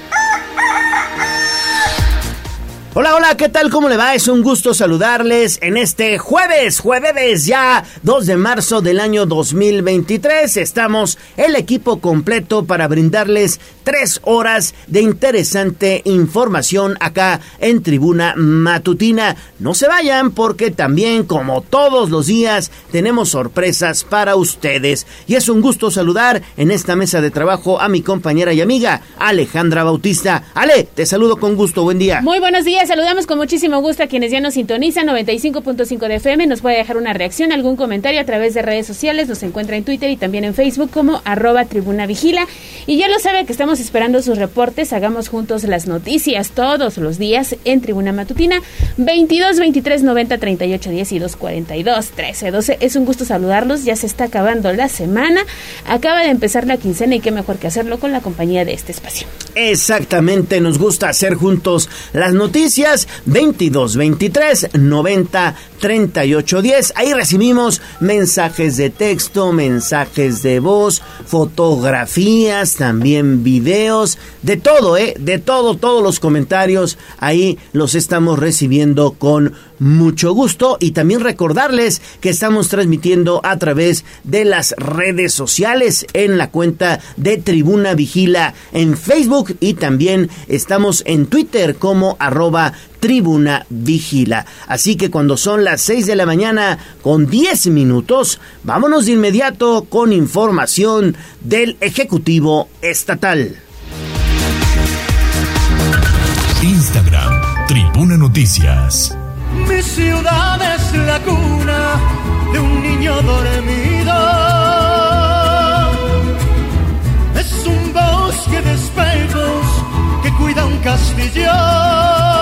Ah! Hola, hola, ¿qué tal? ¿Cómo le va? Es un gusto saludarles en este jueves, jueves ya 2 de marzo del año 2023. Estamos el equipo completo para brindarles tres horas de interesante información acá en Tribuna Matutina. No se vayan porque también, como todos los días, tenemos sorpresas para ustedes. Y es un gusto saludar en esta mesa de trabajo a mi compañera y amiga Alejandra Bautista. Ale, te saludo con gusto, buen día. Muy buenos días saludamos con muchísimo gusto a quienes ya nos sintonizan, 95.5 de FM, nos puede dejar una reacción, algún comentario a través de redes sociales, nos encuentra en Twitter y también en Facebook como arroba tribuna vigila. Y ya lo sabe que estamos esperando sus reportes, hagamos juntos las noticias todos los días en Tribuna Matutina, 22, 23, 90, 38, 10 y 2, 42, 13, 12. Es un gusto saludarlos, ya se está acabando la semana, acaba de empezar la quincena y qué mejor que hacerlo con la compañía de este espacio. Exactamente, nos gusta hacer juntos las noticias 22 23 90 38 10. Ahí recibimos mensajes de texto, mensajes de voz, fotografías, también videos, de todo, ¿eh? De todo, todos los comentarios. Ahí los estamos recibiendo con mucho gusto y también recordarles que estamos transmitiendo a través de las redes sociales en la cuenta de Tribuna Vigila en Facebook y también estamos en Twitter como arroba Tribuna Vigila. Así que cuando son las 6 de la mañana con 10 minutos, vámonos de inmediato con información del Ejecutivo Estatal. Instagram, Tribuna Noticias. Mi ciudad es la cuna de un niño dormido. Es un bosque de espejos que cuida un castillo.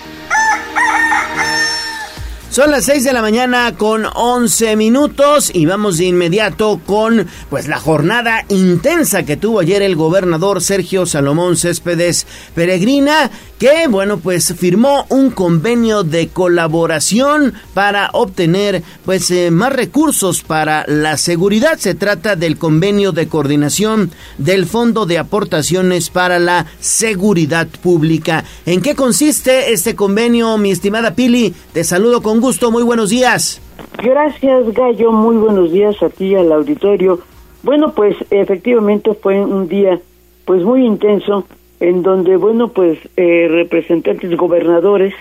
Son las 6 de la mañana con 11 minutos y vamos de inmediato con pues la jornada intensa que tuvo ayer el gobernador Sergio Salomón Céspedes Peregrina, que bueno, pues firmó un convenio de colaboración para obtener pues eh, más recursos para la seguridad. Se trata del convenio de coordinación del Fondo de Aportaciones para la Seguridad Pública. ¿En qué consiste este convenio, mi estimada Pili? Te saludo con gusto, muy buenos días. Gracias, Gallo, muy buenos días a ti al auditorio. Bueno, pues efectivamente fue un día pues muy intenso en donde, bueno, pues eh, representantes gobernadores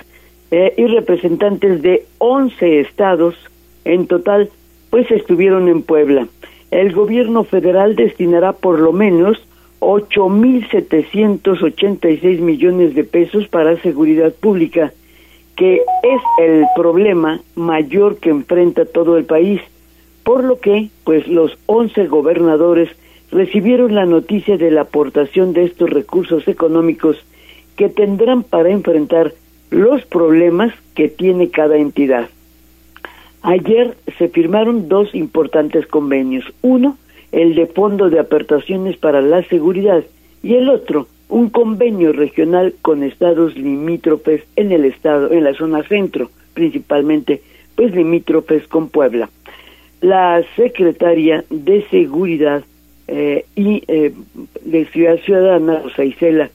eh, y representantes de 11 estados en total pues estuvieron en Puebla. El gobierno federal destinará por lo menos 8.786 millones de pesos para seguridad pública que es el problema mayor que enfrenta todo el país, por lo que pues los 11 gobernadores recibieron la noticia de la aportación de estos recursos económicos que tendrán para enfrentar los problemas que tiene cada entidad. Ayer se firmaron dos importantes convenios, uno el de Fondo de Aportaciones para la Seguridad y el otro un convenio regional con estados limítrofes en el estado, en la zona centro, principalmente, pues limítrofes con Puebla. La secretaria de Seguridad eh, y eh, de Ciudad Ciudadana, Rosa Isela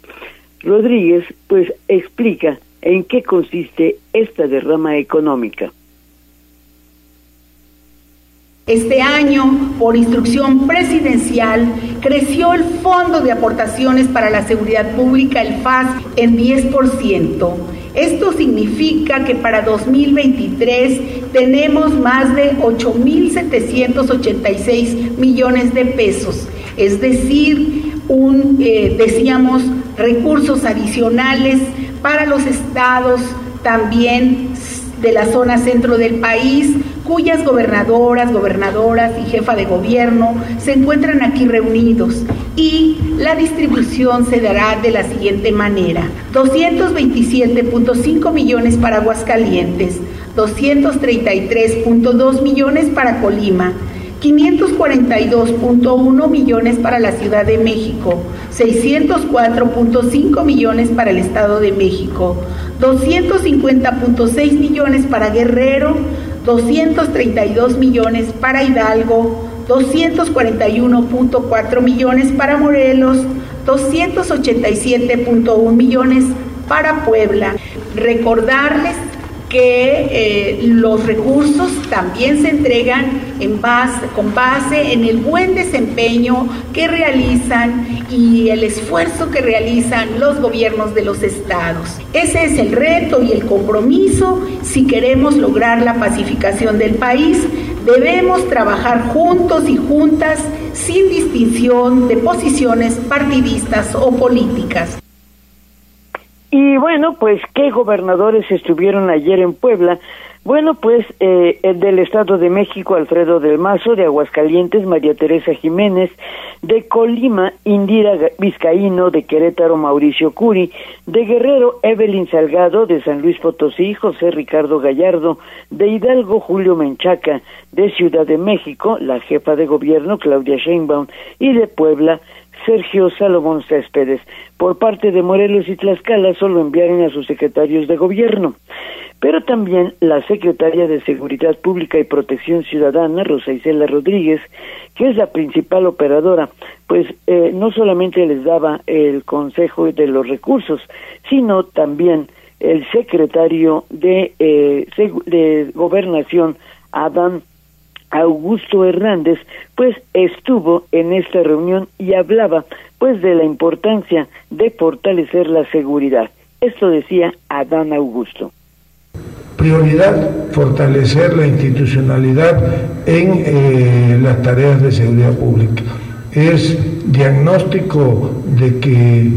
Rodríguez, pues explica en qué consiste esta derrama económica. Este año, por instrucción presidencial, creció el Fondo de Aportaciones para la Seguridad Pública, el FAS, en 10%. Esto significa que para 2023 tenemos más de 8.786 millones de pesos, es decir, un, eh, decíamos, recursos adicionales para los estados también de la zona centro del país, cuyas gobernadoras, gobernadoras y jefa de gobierno se encuentran aquí reunidos y la distribución se dará de la siguiente manera. 227.5 millones para Aguascalientes, 233.2 millones para Colima, 542.1 millones para la Ciudad de México, 604.5 millones para el Estado de México, 250.6 millones para Guerrero, 232 millones para Hidalgo, 241.4 millones para Morelos, 287.1 millones para Puebla. Recordarles que eh, los recursos también se entregan en base, con base en el buen desempeño que realizan y el esfuerzo que realizan los gobiernos de los estados. Ese es el reto y el compromiso si queremos lograr la pacificación del país. Debemos trabajar juntos y juntas sin distinción de posiciones partidistas o políticas. Y bueno, pues, ¿qué gobernadores estuvieron ayer en Puebla? Bueno, pues eh, el del Estado de México, Alfredo del Mazo, de Aguascalientes, María Teresa Jiménez, de Colima, Indira Vizcaíno, de Querétaro, Mauricio Curi, de Guerrero, Evelyn Salgado, de San Luis Potosí, José Ricardo Gallardo, de Hidalgo, Julio Menchaca, de Ciudad de México, la jefa de gobierno, Claudia Sheinbaum, y de Puebla, Sergio Salomón Céspedes. Por parte de Morelos y Tlaxcala solo enviaron a sus secretarios de gobierno. Pero también la secretaria de Seguridad Pública y Protección Ciudadana, Rosa Isela Rodríguez, que es la principal operadora, pues eh, no solamente les daba el consejo de los recursos, sino también el secretario de, eh, Gobernación, Adán Augusto Hernández, pues estuvo en esta reunión y hablaba pues de la importancia de fortalecer la seguridad. Esto decía Adán Augusto. Prioridad, fortalecer la institucionalidad en eh, las tareas de seguridad pública. Es diagnóstico de que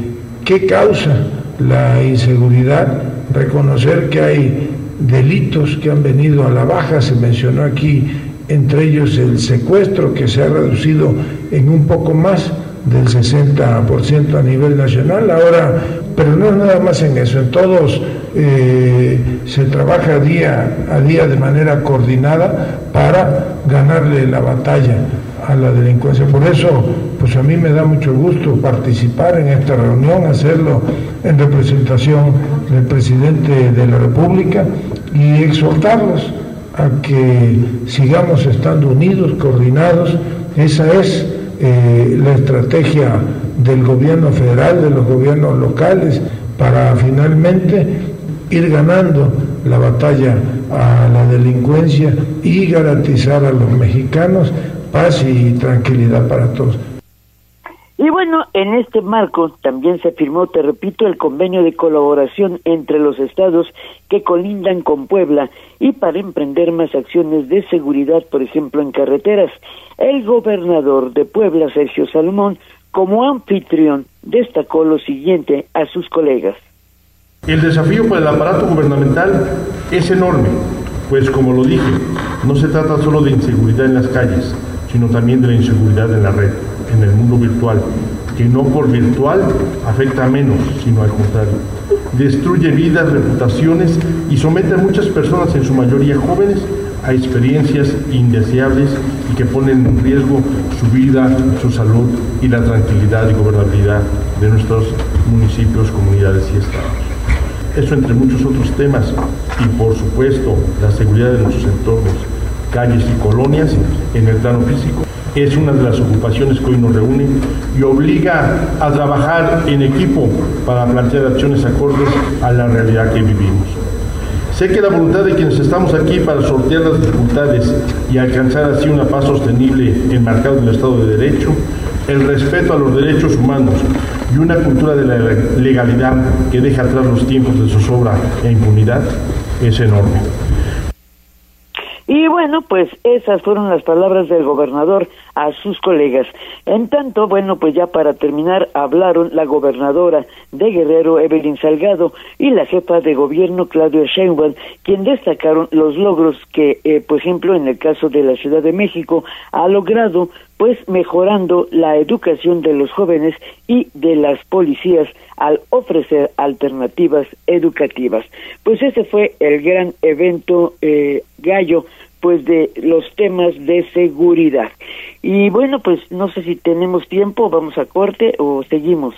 qué causa la inseguridad, reconocer que hay delitos que han venido a la baja, se mencionó aquí entre ellos el secuestro que se ha reducido en un poco más del 60% a nivel nacional. Ahora, pero no es nada más en eso, en todos eh, se trabaja día a día de manera coordinada para ganarle la batalla a la delincuencia. Por eso, pues a mí me da mucho gusto participar en esta reunión, hacerlo en representación del presidente de la República y exhortarlos a que sigamos estando unidos, coordinados. Esa es eh, la estrategia del gobierno federal, de los gobiernos locales, para finalmente ir ganando la batalla a la delincuencia y garantizar a los mexicanos paz y tranquilidad para todos. Y bueno, en este marco también se firmó, te repito, el convenio de colaboración entre los estados que colindan con Puebla y para emprender más acciones de seguridad, por ejemplo, en carreteras. El gobernador de Puebla, Sergio Salomón, como anfitrión, destacó lo siguiente a sus colegas. El desafío para el aparato gubernamental es enorme, pues como lo dije, no se trata solo de inseguridad en las calles, sino también de la inseguridad en la red en el mundo virtual, que no por virtual afecta a menos, sino al contrario. Destruye vidas, reputaciones y somete a muchas personas, en su mayoría jóvenes, a experiencias indeseables y que ponen en riesgo su vida, su salud y la tranquilidad y gobernabilidad de nuestros municipios, comunidades y estados. Eso entre muchos otros temas y por supuesto la seguridad de nuestros entornos, calles y colonias en el plano físico es una de las ocupaciones que hoy nos reúne y obliga a trabajar en equipo para plantear acciones acordes a la realidad que vivimos. Sé que la voluntad de quienes estamos aquí para sortear las dificultades y alcanzar así una paz sostenible enmarcada en el Estado de Derecho, el respeto a los derechos humanos y una cultura de la legalidad que deja atrás los tiempos de zozobra e impunidad es enorme. Y bueno, pues esas fueron las palabras del gobernador a sus colegas. En tanto, bueno, pues ya para terminar, hablaron la gobernadora de Guerrero, Evelyn Salgado, y la jefa de gobierno, Claudia Sheinbaum, quien destacaron los logros que, eh, por ejemplo, en el caso de la Ciudad de México, ha logrado pues mejorando la educación de los jóvenes y de las policías al ofrecer alternativas educativas. Pues ese fue el gran evento eh, gallo pues de los temas de seguridad. Y bueno, pues no sé si tenemos tiempo, vamos a corte o seguimos.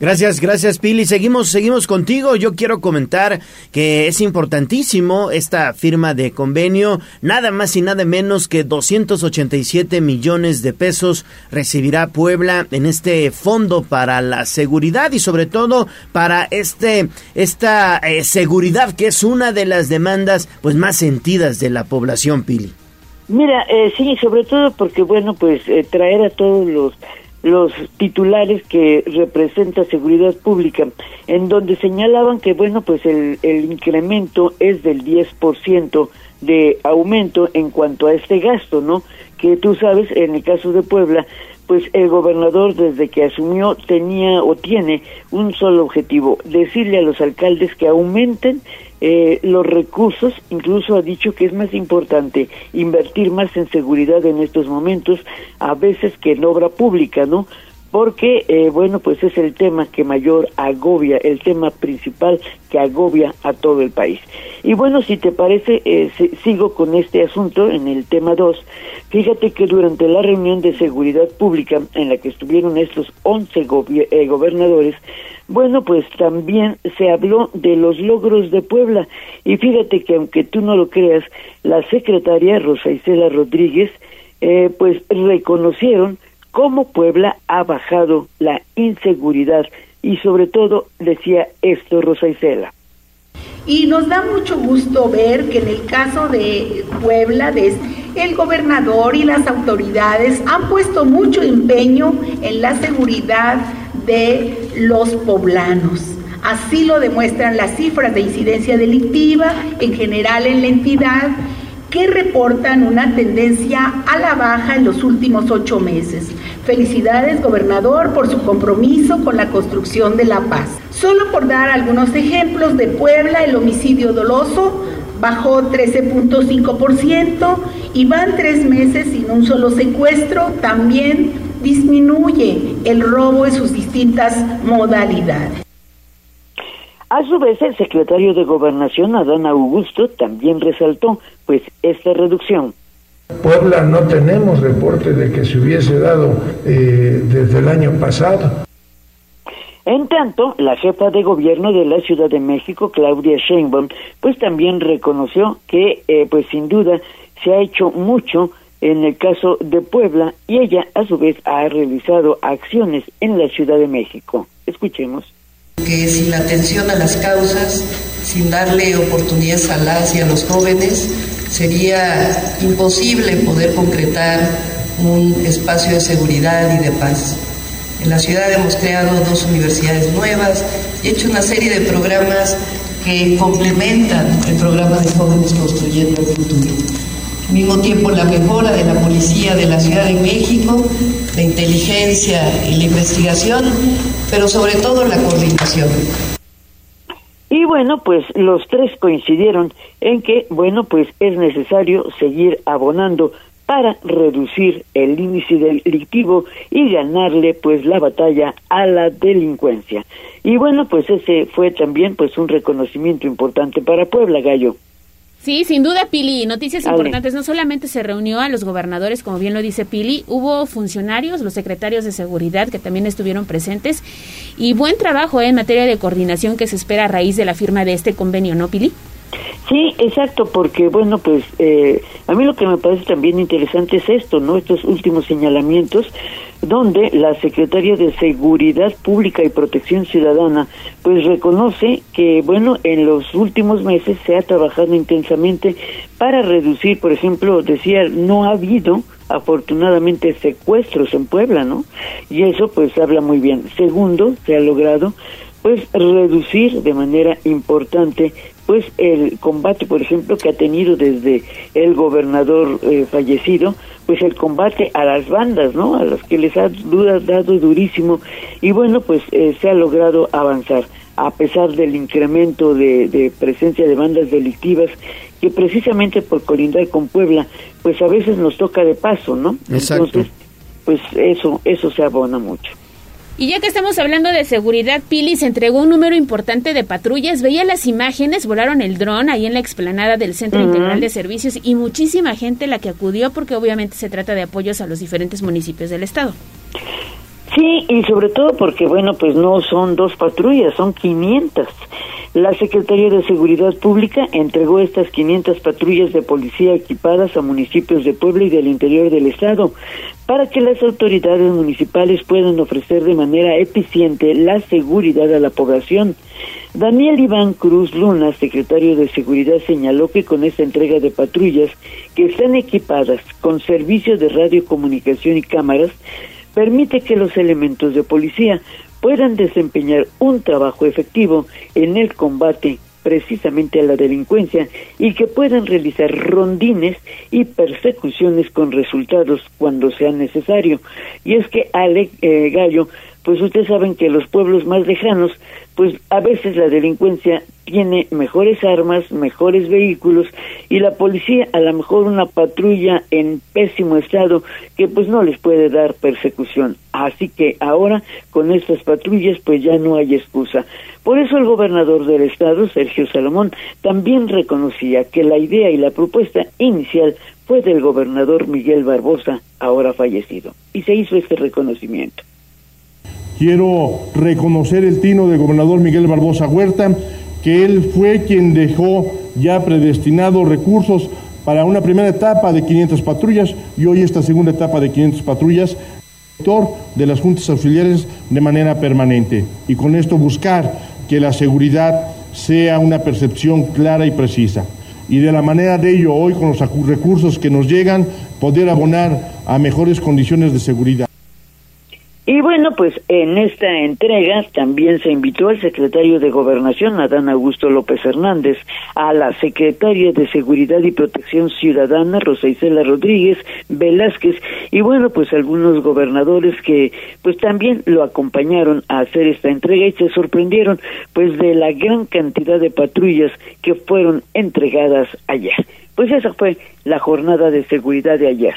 Gracias, gracias Pili. Seguimos, seguimos contigo. Yo quiero comentar que es importantísimo esta firma de convenio. Nada más y nada menos que 287 millones de pesos recibirá Puebla en este fondo para la seguridad y sobre todo para este esta eh, seguridad que es una de las demandas pues más sentidas de la población Pili. Mira, eh, sí, sobre todo porque bueno, pues eh, traer a todos los los titulares que representa seguridad pública, en donde señalaban que, bueno, pues el, el incremento es del 10% de aumento en cuanto a este gasto, ¿no? Que tú sabes, en el caso de Puebla, pues el gobernador desde que asumió tenía o tiene un solo objetivo, decirle a los alcaldes que aumenten eh, los recursos, incluso ha dicho que es más importante invertir más en seguridad en estos momentos, a veces que en obra pública, ¿no? Porque, eh, bueno, pues es el tema que mayor agobia, el tema principal que agobia a todo el país. Y bueno, si te parece, eh, sigo con este asunto en el tema 2. Fíjate que durante la reunión de seguridad pública en la que estuvieron estos 11 eh, gobernadores, bueno, pues también se habló de los logros de Puebla. Y fíjate que aunque tú no lo creas, la secretaria Rosa Isela Rodríguez, pues reconocieron cómo Puebla ha bajado la inseguridad y sobre todo decía esto Rosa Isela. Y nos da mucho gusto ver que en el caso de Puebla, el gobernador y las autoridades han puesto mucho empeño en la seguridad de los poblanos. Así lo demuestran las cifras de incidencia delictiva en general en la entidad que reportan una tendencia a la baja en los últimos ocho meses. Felicidades, gobernador, por su compromiso con la construcción de la paz. Solo por dar algunos ejemplos de Puebla, el homicidio doloso bajó 13.5% y van tres meses sin un solo secuestro, también disminuye el robo en sus distintas modalidades. A su vez, el secretario de Gobernación, Adán Augusto, también resaltó pues esta reducción. Puebla no tenemos reporte de que se hubiese dado eh, desde el año pasado. En tanto, la jefa de gobierno de la Ciudad de México, Claudia Sheinbaum, pues también reconoció que, eh, pues sin duda, se ha hecho mucho en el caso de Puebla y ella, a su vez, ha realizado acciones en la Ciudad de México. Escuchemos que sin atención a las causas, sin darle oportunidades a las y a los jóvenes, sería imposible poder concretar un espacio de seguridad y de paz. En la ciudad hemos creado dos universidades nuevas y hecho una serie de programas que complementan el programa de jóvenes construyendo el futuro. Mismo tiempo la mejora de la policía de la Ciudad de México, la inteligencia y la investigación, pero sobre todo la coordinación. Y bueno, pues los tres coincidieron en que, bueno, pues es necesario seguir abonando para reducir el índice delictivo y ganarle pues la batalla a la delincuencia. Y bueno, pues ese fue también pues un reconocimiento importante para Puebla, Gallo. Sí, sin duda, Pili. Noticias importantes. No solamente se reunió a los gobernadores, como bien lo dice Pili, hubo funcionarios, los secretarios de seguridad que también estuvieron presentes y buen trabajo en materia de coordinación que se espera a raíz de la firma de este convenio, ¿no, Pili? Sí, exacto, porque bueno, pues eh, a mí lo que me parece también interesante es esto, ¿no? Estos últimos señalamientos donde la Secretaría de Seguridad Pública y Protección Ciudadana pues reconoce que bueno, en los últimos meses se ha trabajado intensamente para reducir, por ejemplo, decía, no ha habido afortunadamente secuestros en Puebla, ¿no? Y eso pues habla muy bien. Segundo, se ha logrado pues reducir de manera importante pues el combate, por ejemplo, que ha tenido desde el gobernador eh, fallecido, pues el combate a las bandas, ¿no? A las que les ha dado durísimo y bueno, pues eh, se ha logrado avanzar a pesar del incremento de, presencia de bandas delictivas que precisamente por colindar con Puebla, pues a veces nos toca de paso, ¿no? Exacto. Entonces, pues eso, eso se abona mucho. Y ya que estamos hablando de seguridad, Pili se entregó un número importante de patrullas. Veía las imágenes, volaron el dron ahí en la explanada del Centro Integral de Servicios y muchísima gente la que acudió porque obviamente se trata de apoyos a los diferentes municipios del estado. Sí, y sobre todo porque, bueno, pues no son dos patrullas, son 500. La Secretaría de Seguridad Pública entregó estas 500 patrullas de policía equipadas a municipios de Puebla y del interior del estado para que las autoridades municipales puedan ofrecer de manera eficiente la seguridad a la población. Daniel Iván Cruz Luna, secretario de Seguridad, señaló que con esta entrega de patrullas que están equipadas con servicios de radiocomunicación y cámaras, permite que los elementos de policía puedan desempeñar un trabajo efectivo en el combate precisamente a la delincuencia y que puedan realizar rondines y persecuciones con resultados cuando sea necesario. Y es que Ale eh, Gallo, pues ustedes saben que los pueblos más lejanos, pues a veces la delincuencia tiene mejores armas, mejores vehículos y la policía a lo mejor una patrulla en pésimo estado que pues no les puede dar persecución. Así que ahora con estas patrullas pues ya no hay excusa. Por eso el gobernador del estado, Sergio Salomón, también reconocía que la idea y la propuesta inicial fue del gobernador Miguel Barbosa, ahora fallecido, y se hizo este reconocimiento. Quiero reconocer el tino del gobernador Miguel Barbosa Huerta, que él fue quien dejó ya predestinados recursos para una primera etapa de 500 patrullas y hoy esta segunda etapa de 500 patrullas de las juntas auxiliares de manera permanente y con esto buscar que la seguridad sea una percepción clara y precisa. Y de la manera de ello, hoy con los recursos que nos llegan, poder abonar a mejores condiciones de seguridad. Y bueno, pues en esta entrega también se invitó al secretario de Gobernación, Adán Augusto López Hernández, a la secretaria de Seguridad y Protección Ciudadana, Rosa Isela Rodríguez Velázquez, y bueno, pues algunos gobernadores que pues también lo acompañaron a hacer esta entrega y se sorprendieron pues de la gran cantidad de patrullas que fueron entregadas ayer. Pues esa fue la jornada de seguridad de ayer.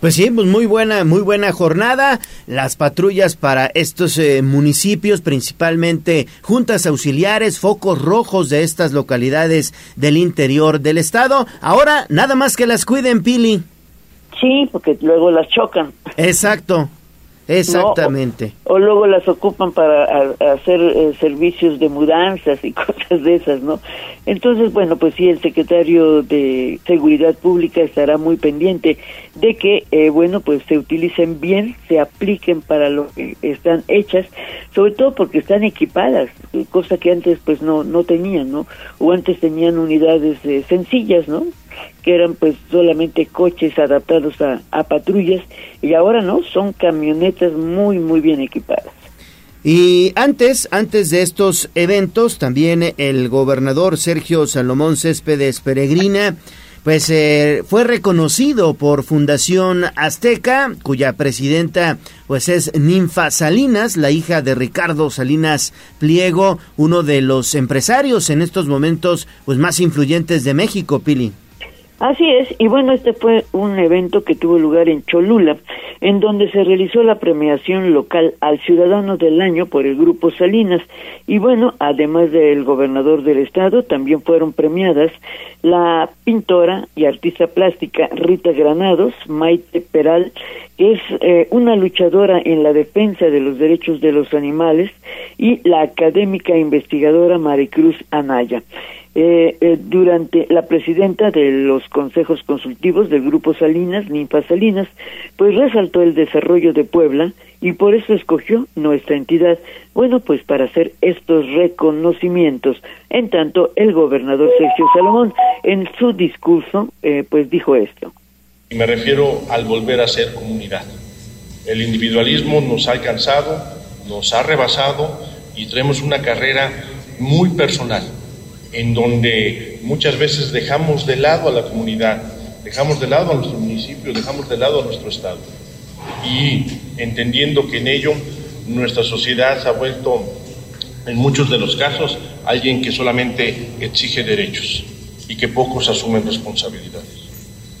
Pues sí, pues muy buena, muy buena jornada. Las patrullas para estos eh, municipios, principalmente juntas auxiliares, focos rojos de estas localidades del interior del estado. Ahora, nada más que las cuiden, Pili. Sí, porque luego las chocan. Exacto. Exactamente. o, luego las ocupan para hacer eh, servicios de mudanzas y cosas de esas, ¿no? Entonces, bueno, pues sí, el secretario de Seguridad Pública estará muy pendiente de que, eh, bueno, pues se utilicen bien, se apliquen para lo que están hechas, sobre todo porque están equipadas, cosa que antes pues no, no tenían, ¿no? O antes tenían unidades eh, sencillas, ¿no? Que eran pues solamente coches adaptados a, a patrullas y ahora no, son camionetas muy muy bien equipadas. Y antes, antes de estos eventos, también el gobernador Sergio Salomón Céspedes Peregrina, pues eh, fue reconocido por Fundación Azteca, cuya presidenta pues es Ninfa Salinas, la hija de Ricardo Salinas Pliego, uno de los empresarios en estos momentos pues más influyentes de México, Pili. Así es, y bueno, este fue un evento que tuvo lugar en Cholula, en donde se realizó la premiación local al Ciudadano del Año por el Grupo Salinas. Y bueno, además del gobernador del estado, también fueron premiadas la pintora y artista plástica Rita Granados, Maite Peral, que es eh, una luchadora en la defensa de los derechos de los animales, y la académica investigadora Maricruz Anaya. Eh, eh, durante la presidenta de los consejos consultivos del Grupo Salinas, Ninfa Salinas, pues resaltó el desarrollo de Puebla y por eso escogió nuestra entidad, bueno, pues para hacer estos reconocimientos. En tanto, el gobernador Sergio Salomón, en su discurso, eh, pues dijo esto. Me refiero al volver a ser comunidad. El individualismo nos ha alcanzado, nos ha rebasado y tenemos una carrera muy personal en donde muchas veces dejamos de lado a la comunidad, dejamos de lado a nuestro municipio, dejamos de lado a nuestro Estado. Y entendiendo que en ello nuestra sociedad se ha vuelto, en muchos de los casos, alguien que solamente exige derechos y que pocos asumen responsabilidades.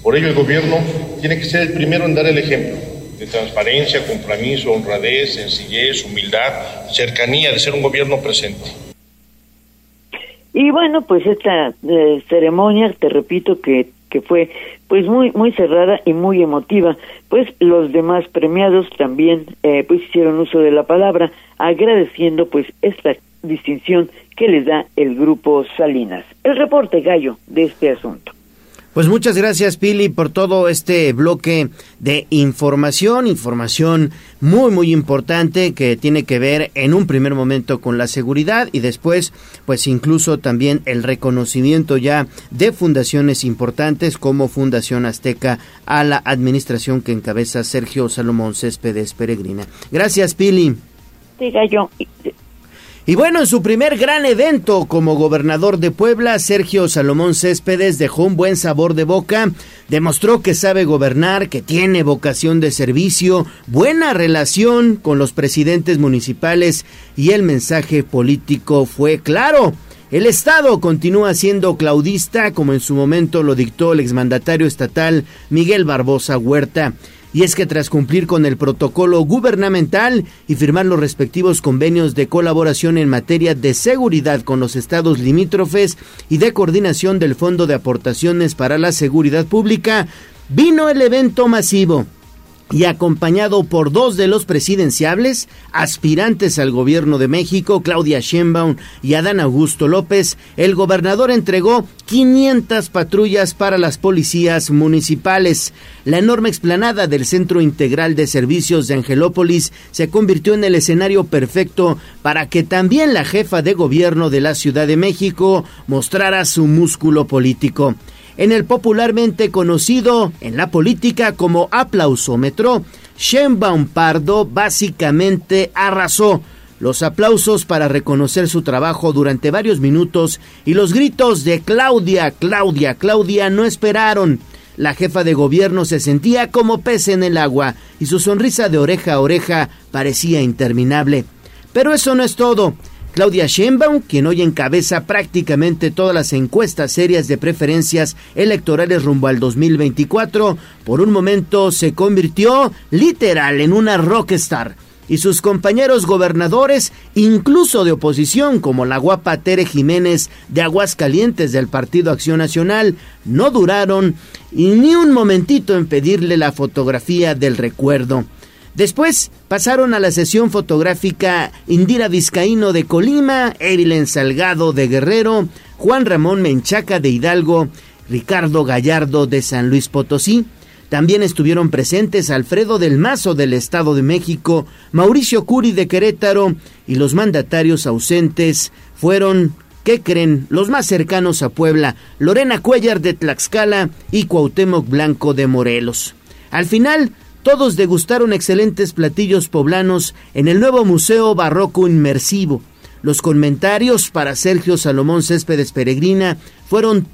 Por ello el gobierno tiene que ser el primero en dar el ejemplo de transparencia, compromiso, honradez, sencillez, humildad, cercanía, de ser un gobierno presente. Y bueno, pues esta eh, ceremonia, te repito que que fue pues muy muy cerrada y muy emotiva. Pues los demás premiados también eh, pues hicieron uso de la palabra agradeciendo pues esta distinción que les da el grupo Salinas. El reporte gallo de este asunto pues muchas gracias Pili por todo este bloque de información, información muy muy importante que tiene que ver en un primer momento con la seguridad y después pues incluso también el reconocimiento ya de fundaciones importantes como Fundación Azteca a la administración que encabeza Sergio Salomón Céspedes Peregrina. Gracias Pili. Sí, gallo. Y bueno, en su primer gran evento como gobernador de Puebla, Sergio Salomón Céspedes dejó un buen sabor de boca, demostró que sabe gobernar, que tiene vocación de servicio, buena relación con los presidentes municipales y el mensaje político fue claro. El Estado continúa siendo claudista, como en su momento lo dictó el exmandatario estatal Miguel Barbosa Huerta y es que tras cumplir con el protocolo gubernamental y firmar los respectivos convenios de colaboración en materia de seguridad con los estados limítrofes y de coordinación del Fondo de Aportaciones para la Seguridad Pública, vino el evento masivo y acompañado por dos de los presidenciables, aspirantes al gobierno de México, Claudia Sheinbaum y Adán Augusto López, el gobernador entregó 500 patrullas para las policías municipales. La enorme explanada del Centro Integral de Servicios de Angelópolis se convirtió en el escenario perfecto para que también la jefa de gobierno de la Ciudad de México mostrara su músculo político en el popularmente conocido en la política como aplausómetro, Sheinbaum Pardo básicamente arrasó. Los aplausos para reconocer su trabajo durante varios minutos y los gritos de Claudia, Claudia, Claudia no esperaron. La jefa de gobierno se sentía como pez en el agua y su sonrisa de oreja a oreja parecía interminable. Pero eso no es todo. Claudia Sheinbaum, quien hoy encabeza prácticamente todas las encuestas serias de preferencias electorales rumbo al 2024, por un momento se convirtió literal en una rockstar y sus compañeros gobernadores, incluso de oposición, como la guapa Tere Jiménez de Aguascalientes del Partido Acción Nacional, no duraron ni un momentito en pedirle la fotografía del recuerdo. Después pasaron a la sesión fotográfica Indira Vizcaíno de Colima, Evelyn Salgado de Guerrero, Juan Ramón Menchaca de Hidalgo, Ricardo Gallardo de San Luis Potosí. También estuvieron presentes Alfredo del Mazo del Estado de México, Mauricio Curi de Querétaro y los mandatarios ausentes fueron, ¿qué creen? Los más cercanos a Puebla, Lorena Cuellar de Tlaxcala y Cuauhtémoc Blanco de Morelos. Al final, todos degustaron excelentes platillos poblanos en el nuevo Museo Barroco Inmersivo. Los comentarios para Sergio Salomón Céspedes Peregrina fueron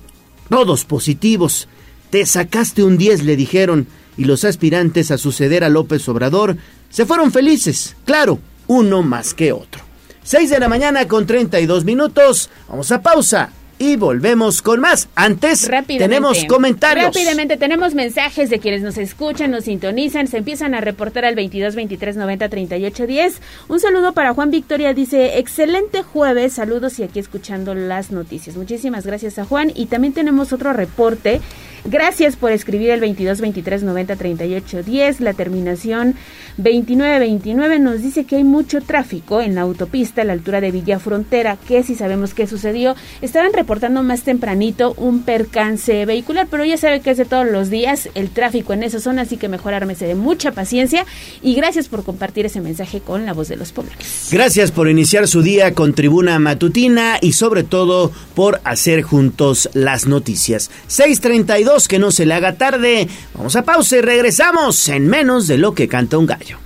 todos positivos. Te sacaste un 10, le dijeron, y los aspirantes a suceder a López Obrador se fueron felices, claro, uno más que otro. 6 de la mañana con 32 minutos, vamos a pausa y volvemos con más. Antes tenemos comentarios. Rápidamente tenemos mensajes de quienes nos escuchan, nos sintonizan, se empiezan a reportar al 22 23 90 38 10. Un saludo para Juan Victoria, dice, excelente jueves, saludos y aquí escuchando las noticias. Muchísimas gracias a Juan y también tenemos otro reporte Gracias por escribir el 22 23 90 38 10. La terminación 29 29 nos dice que hay mucho tráfico en la autopista a la altura de Villa Frontera. Que si sabemos qué sucedió, estaban reportando más tempranito un percance vehicular, pero ya sabe que es de todos los días el tráfico en esa zona, así que mejor ármese de mucha paciencia. Y gracias por compartir ese mensaje con la voz de los pobres. Gracias por iniciar su día con Tribuna Matutina y sobre todo por hacer juntos las noticias. 632 que no se le haga tarde. Vamos a pausa y regresamos en menos de lo que canta un gallo.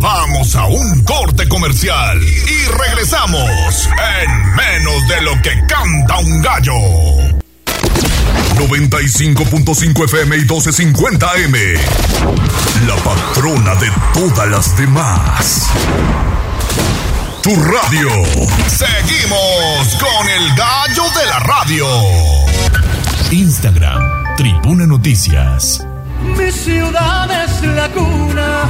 Vamos a un corte comercial y regresamos en menos de lo que canta un gallo. 95.5 FM y 1250 M. La patrona de todas las demás tu radio. Seguimos con el gallo de la radio. Instagram, Tribuna Noticias. Mi ciudad es la cuna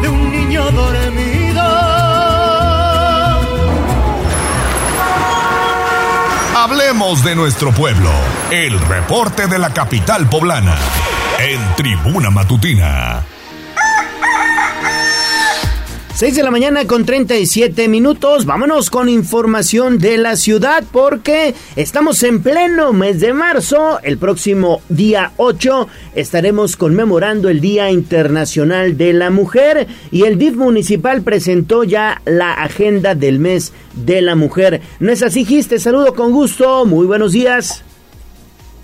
de un niño dormido. Hablemos de nuestro pueblo. El reporte de la capital poblana. En Tribuna Matutina. 6 de la mañana con 37 minutos. Vámonos con información de la ciudad porque estamos en pleno mes de marzo. El próximo día 8 estaremos conmemorando el Día Internacional de la Mujer y el DIF municipal presentó ya la agenda del mes de la mujer. ¿No es así, Gis? Te saludo con gusto. Muy buenos días.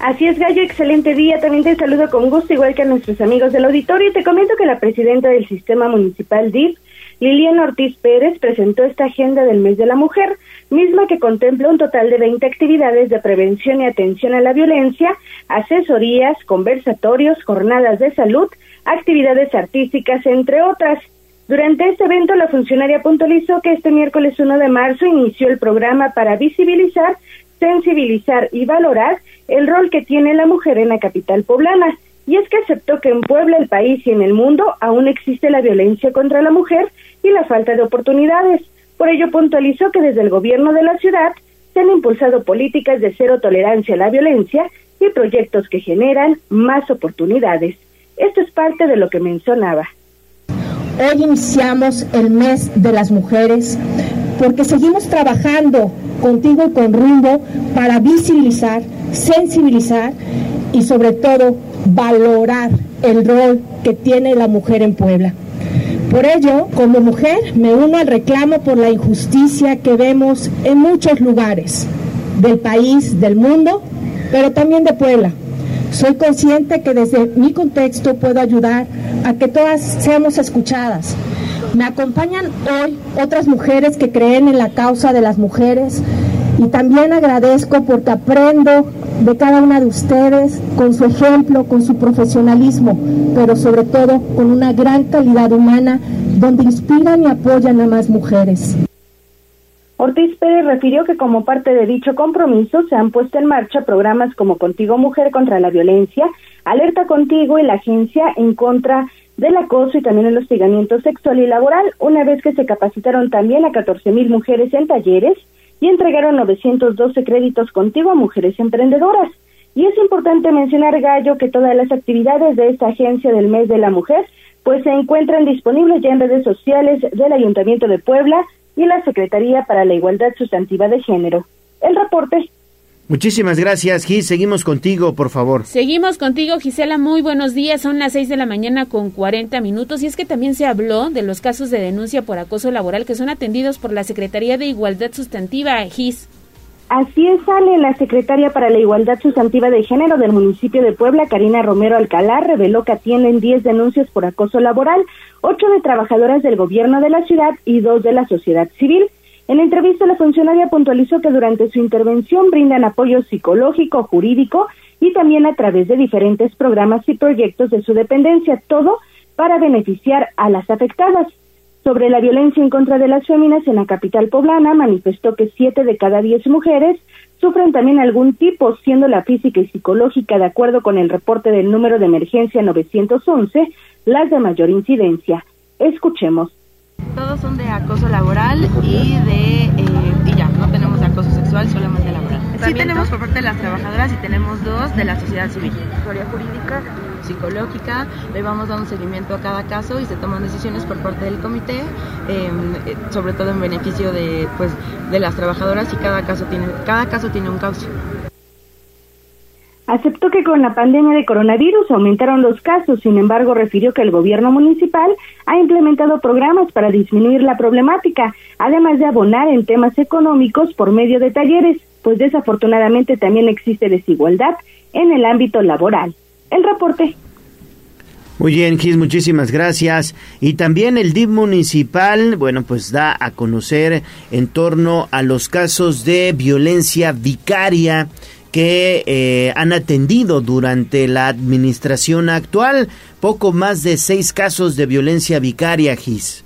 Así es, Gallo, excelente día. También te saludo con gusto, igual que a nuestros amigos del auditorio. Te comento que la presidenta del sistema municipal DIF Liliana Ortiz Pérez presentó esta agenda del mes de la mujer, misma que contempla un total de 20 actividades de prevención y atención a la violencia, asesorías, conversatorios, jornadas de salud, actividades artísticas, entre otras. Durante este evento, la funcionaria puntualizó que este miércoles 1 de marzo inició el programa para visibilizar, sensibilizar y valorar el rol que tiene la mujer en la capital poblana. Y es que aceptó que en Puebla, el país y en el mundo aún existe la violencia contra la mujer y la falta de oportunidades. Por ello puntualizó que desde el gobierno de la ciudad se han impulsado políticas de cero tolerancia a la violencia y proyectos que generan más oportunidades. Esto es parte de lo que mencionaba. Hoy iniciamos el mes de las mujeres porque seguimos trabajando contigo y con Rumbo para visibilizar, sensibilizar y sobre todo valorar el rol que tiene la mujer en Puebla. Por ello, como mujer, me uno al reclamo por la injusticia que vemos en muchos lugares del país, del mundo, pero también de Puebla. Soy consciente que desde mi contexto puedo ayudar a que todas seamos escuchadas. Me acompañan hoy otras mujeres que creen en la causa de las mujeres y también agradezco porque aprendo de cada una de ustedes con su ejemplo, con su profesionalismo, pero sobre todo con una gran calidad humana donde inspiran y apoyan a más mujeres. Ortiz Pérez refirió que como parte de dicho compromiso se han puesto en marcha programas como Contigo Mujer contra la Violencia, Alerta Contigo y la Agencia en contra del acoso y también el hostigamiento sexual y laboral, una vez que se capacitaron también a 14 mil mujeres en talleres y entregaron 912 créditos contigo a mujeres emprendedoras. Y es importante mencionar, Gallo, que todas las actividades de esta agencia del mes de la mujer pues se encuentran disponibles ya en redes sociales del Ayuntamiento de Puebla y la Secretaría para la Igualdad Sustantiva de Género. El reporte Muchísimas gracias, Gis. Seguimos contigo, por favor. Seguimos contigo, Gisela. Muy buenos días. Son las 6 de la mañana con 40 minutos. Y es que también se habló de los casos de denuncia por acoso laboral que son atendidos por la Secretaría de Igualdad Sustantiva, Gis. Así es, sale la secretaria para la Igualdad Sustantiva de Género del municipio de Puebla, Karina Romero Alcalá, reveló que atienden 10 denuncias por acoso laboral, 8 de trabajadoras del gobierno de la ciudad y 2 de la sociedad civil. En la entrevista, la funcionaria puntualizó que durante su intervención brindan apoyo psicológico, jurídico y también a través de diferentes programas y proyectos de su dependencia, todo para beneficiar a las afectadas. Sobre la violencia en contra de las féminas en la capital poblana, manifestó que siete de cada diez mujeres sufren también algún tipo, siendo la física y psicológica, de acuerdo con el reporte del número de emergencia 911, las de mayor incidencia. Escuchemos. Todos son de acoso laboral y de eh, y ya, no tenemos acoso sexual, solamente laboral. Sí tenemos por parte de las trabajadoras y tenemos dos de la sociedad civil. Historia jurídica, psicológica, le vamos dando seguimiento a cada caso y se toman decisiones por parte del comité, em, eh, sobre todo en beneficio de pues de las trabajadoras y cada caso tiene cada caso tiene un causa aceptó que con la pandemia de coronavirus aumentaron los casos, sin embargo refirió que el gobierno municipal ha implementado programas para disminuir la problemática, además de abonar en temas económicos por medio de talleres, pues desafortunadamente también existe desigualdad en el ámbito laboral. El reporte. Muy bien, Gis, muchísimas gracias. Y también el DIP municipal, bueno, pues da a conocer en torno a los casos de violencia vicaria que eh, han atendido durante la administración actual. Poco más de seis casos de violencia vicaria, Gis.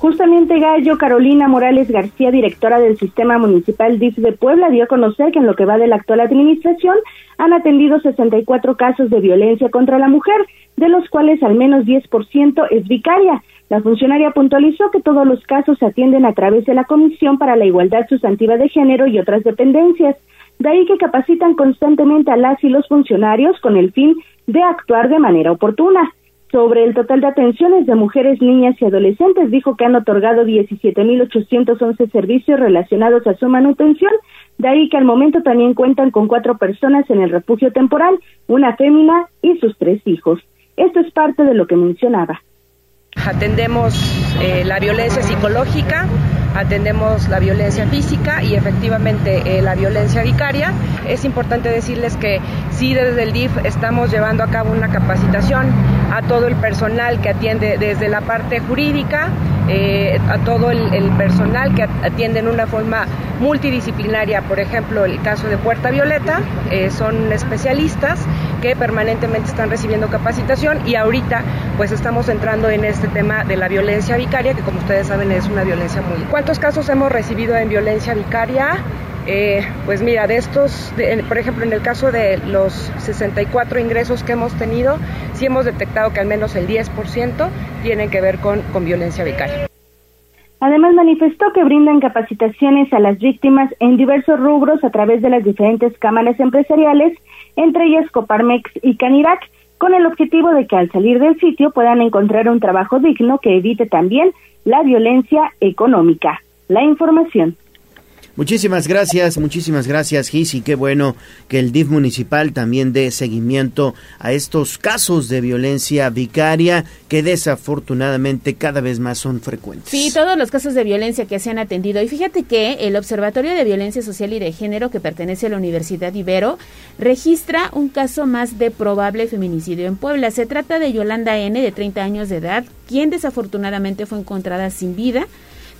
Justamente Gallo, Carolina Morales García, directora del Sistema Municipal DIF de Puebla, dio a conocer que en lo que va de la actual administración han atendido 64 casos de violencia contra la mujer, de los cuales al menos 10% es vicaria. La funcionaria puntualizó que todos los casos se atienden a través de la Comisión para la Igualdad Sustantiva de Género y otras dependencias. De ahí que capacitan constantemente a las y los funcionarios con el fin de actuar de manera oportuna. Sobre el total de atenciones de mujeres, niñas y adolescentes, dijo que han otorgado 17.811 servicios relacionados a su manutención, de ahí que al momento también cuentan con cuatro personas en el refugio temporal, una fémina y sus tres hijos. Esto es parte de lo que mencionaba. Atendemos eh, la violencia psicológica, atendemos la violencia física y efectivamente eh, la violencia vicaria. Es importante decirles que sí desde el DIF estamos llevando a cabo una capacitación a todo el personal que atiende desde la parte jurídica, eh, a todo el, personal que atiende en una forma multidisciplinaria, por ejemplo, el caso de Puerta Violeta, eh, son especialistas que permanentemente están recibiendo capacitación y ahorita pues estamos entrando en este tema de la violencia vicaria, que como ustedes saben es una violencia muy... ¿Cuántos casos hemos recibido en violencia vicaria? Eh, pues mira, de estos, por ejemplo, en el caso de los 64 ingresos que hemos tenido, sí hemos detectado que al menos el 10% tienen que ver con, con violencia vicaria. Además, manifestó que brindan capacitaciones a las víctimas en diversos rubros a través de las diferentes cámaras empresariales, entre ellas Coparmex y Canirac, con el objetivo de que al salir del sitio puedan encontrar un trabajo digno que evite también la violencia económica. La información. Muchísimas gracias, muchísimas gracias, Gis, y qué bueno que el DIF municipal también dé seguimiento a estos casos de violencia vicaria que desafortunadamente cada vez más son frecuentes. Sí, todos los casos de violencia que se han atendido. Y fíjate que el Observatorio de Violencia Social y de Género, que pertenece a la Universidad Ibero, registra un caso más de probable feminicidio en Puebla. Se trata de Yolanda N, de 30 años de edad, quien desafortunadamente fue encontrada sin vida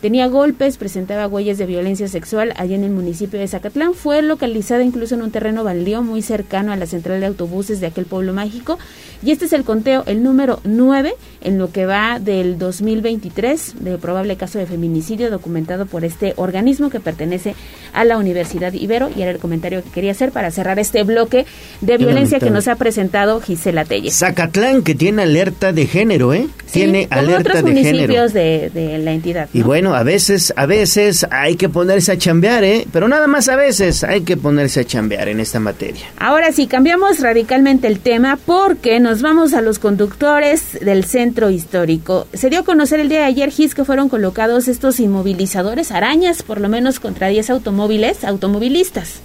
Tenía golpes, presentaba huellas de violencia sexual allá en el municipio de Zacatlán. Fue localizada incluso en un terreno baldío muy cercano a la central de autobuses de aquel pueblo mágico. Y este es el conteo, el número 9, en lo que va del 2023, de probable caso de feminicidio documentado por este organismo que pertenece a la Universidad Ibero. Y era el comentario que quería hacer para cerrar este bloque de violencia que nos ha presentado Gisela Telles. Zacatlán, que tiene alerta de género, ¿eh? tiene alerta otros de municipios De, de la entidad. Y bueno, a veces, a veces hay que ponerse a chambear, ¿eh? Pero nada más a veces hay que ponerse a chambear en esta materia. Ahora sí, cambiamos radicalmente el tema porque nos vamos a los conductores del centro histórico. Se dio a conocer el día de ayer, Gis, que fueron colocados estos inmovilizadores, arañas, por lo menos contra 10 automóviles, automovilistas.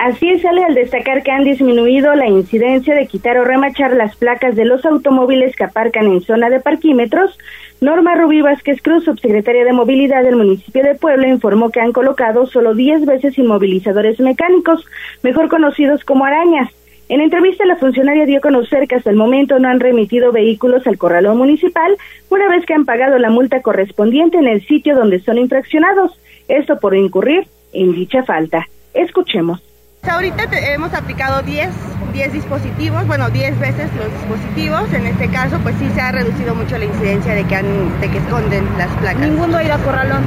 Así sale al destacar que han disminuido la incidencia de quitar o remachar las placas de los automóviles que aparcan en zona de parquímetros. Norma Rubí Vázquez Cruz, subsecretaria de Movilidad del municipio de Puebla, informó que han colocado solo 10 veces inmovilizadores mecánicos, mejor conocidos como arañas. En entrevista, la funcionaria dio a conocer que hasta el momento no han remitido vehículos al corralón municipal una vez que han pagado la multa correspondiente en el sitio donde son infraccionados, esto por incurrir en dicha falta. Escuchemos. Ahorita hemos aplicado 10, 10 dispositivos, bueno, 10 veces los dispositivos. En este caso, pues sí se ha reducido mucho la incidencia de que, han, de que esconden las placas. ¿Ninguno ha ido a corralón?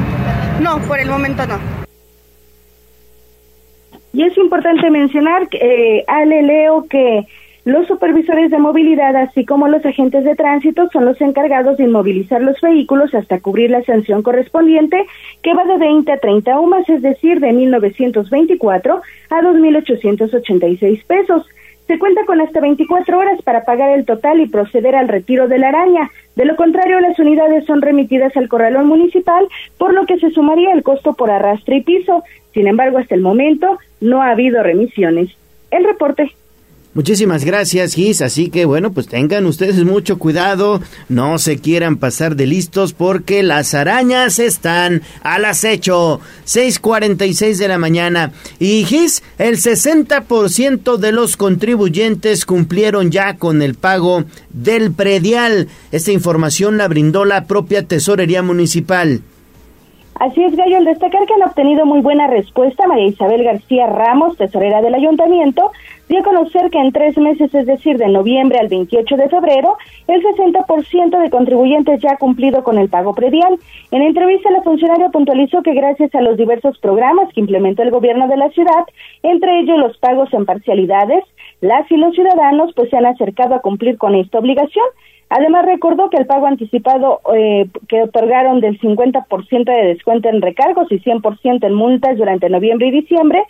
No, por el momento no. Y es importante mencionar, eh, Ale Leo, que los supervisores de movilidad, así como los agentes de tránsito, son los encargados de inmovilizar los vehículos hasta cubrir la sanción correspondiente, que va de 20 a 30 UMAS, es decir, de 1.924 a 2.886 pesos. Se cuenta con hasta 24 horas para pagar el total y proceder al retiro de la araña. De lo contrario, las unidades son remitidas al corralón municipal, por lo que se sumaría el costo por arrastre y piso. Sin embargo, hasta el momento no ha habido remisiones. El reporte. Muchísimas gracias, Gis. Así que bueno, pues tengan ustedes mucho cuidado, no se quieran pasar de listos porque las arañas están al acecho. 6:46 de la mañana. Y Gis, el 60% de los contribuyentes cumplieron ya con el pago del predial. Esta información la brindó la propia Tesorería Municipal. Así es, Gallo, al destacar que han obtenido muy buena respuesta María Isabel García Ramos, tesorera del ayuntamiento, dio a conocer que en tres meses, es decir, de noviembre al 28 de febrero, el 60% de contribuyentes ya ha cumplido con el pago predial. En entrevista, la funcionaria puntualizó que gracias a los diversos programas que implementó el gobierno de la ciudad, entre ellos los pagos en parcialidades, las y los ciudadanos pues se han acercado a cumplir con esta obligación. Además, recordó que el pago anticipado eh, que otorgaron del 50% de descuento en recargos y 100% en multas durante noviembre y diciembre,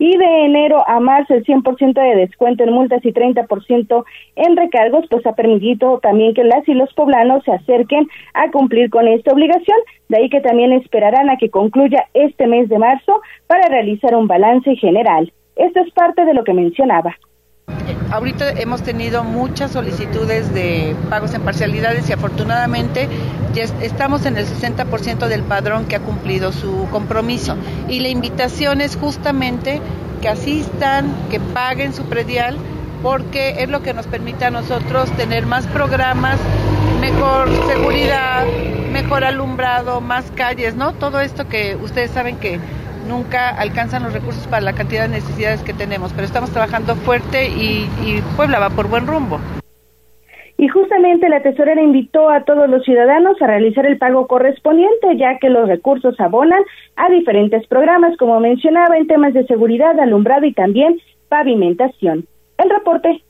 y de enero a marzo el 100% de descuento en multas y 30% en recargos, pues ha permitido también que las y los poblanos se acerquen a cumplir con esta obligación. De ahí que también esperarán a que concluya este mes de marzo para realizar un balance general. Esto es parte de lo que mencionaba. Ahorita hemos tenido muchas solicitudes de pagos en parcialidades y afortunadamente ya estamos en el 60% del padrón que ha cumplido su compromiso. Y la invitación es justamente que asistan, que paguen su predial, porque es lo que nos permite a nosotros tener más programas, mejor seguridad, mejor alumbrado, más calles, ¿no? Todo esto que ustedes saben que nunca alcanzan los recursos para la cantidad de necesidades que tenemos, pero estamos trabajando fuerte y, Puebla va por buen rumbo. Y justamente la tesorera invitó a todos los ciudadanos a realizar el pago correspondiente, ya que los recursos abonan a diferentes programas, como mencionaba, en temas de seguridad, alumbrado y también pavimentación. El reporte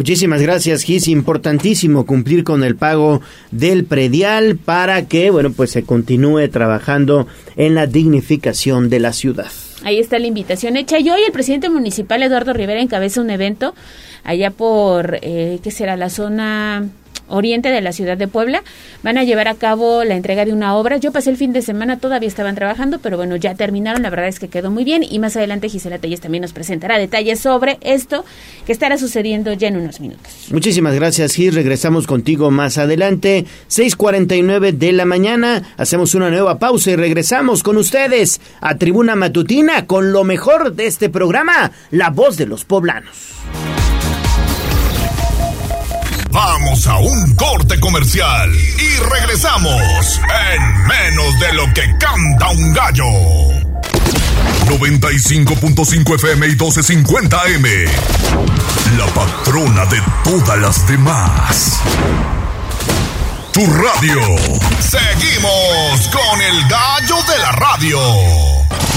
Muchísimas gracias, Gis. Importantísimo cumplir con el pago del predial para que, bueno, pues se continúe trabajando en la dignificación de la ciudad. Ahí está la invitación hecha. Y hoy el presidente municipal Eduardo Rivera encabeza un evento allá por, eh, ¿qué será? La zona oriente de la ciudad de Puebla. Van a llevar a cabo la entrega de una obra. Yo pasé el fin de semana, todavía estaban trabajando, pero bueno, ya terminaron. La verdad es que quedó muy bien. Y más adelante Gisela Telles también nos presentará detalles sobre esto que estará sucediendo ya en unos minutos. Muchísimas gracias, Gis. Regresamos contigo más adelante. 6:49 de la mañana. Hacemos una nueva pausa y regresamos con ustedes a Tribuna Matutina con lo mejor de este programa, La Voz de los Poblanos. Vamos a un corte comercial y regresamos en menos de lo que canta un gallo. 95.5 FM y 1250 M. La patrona de todas las demás. Tu radio. Seguimos con el gallo de la radio.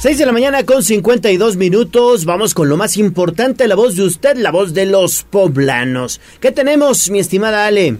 6 de la mañana con 52 minutos. Vamos con lo más importante, la voz de usted, la voz de los poblanos. ¿Qué tenemos, mi estimada Ale?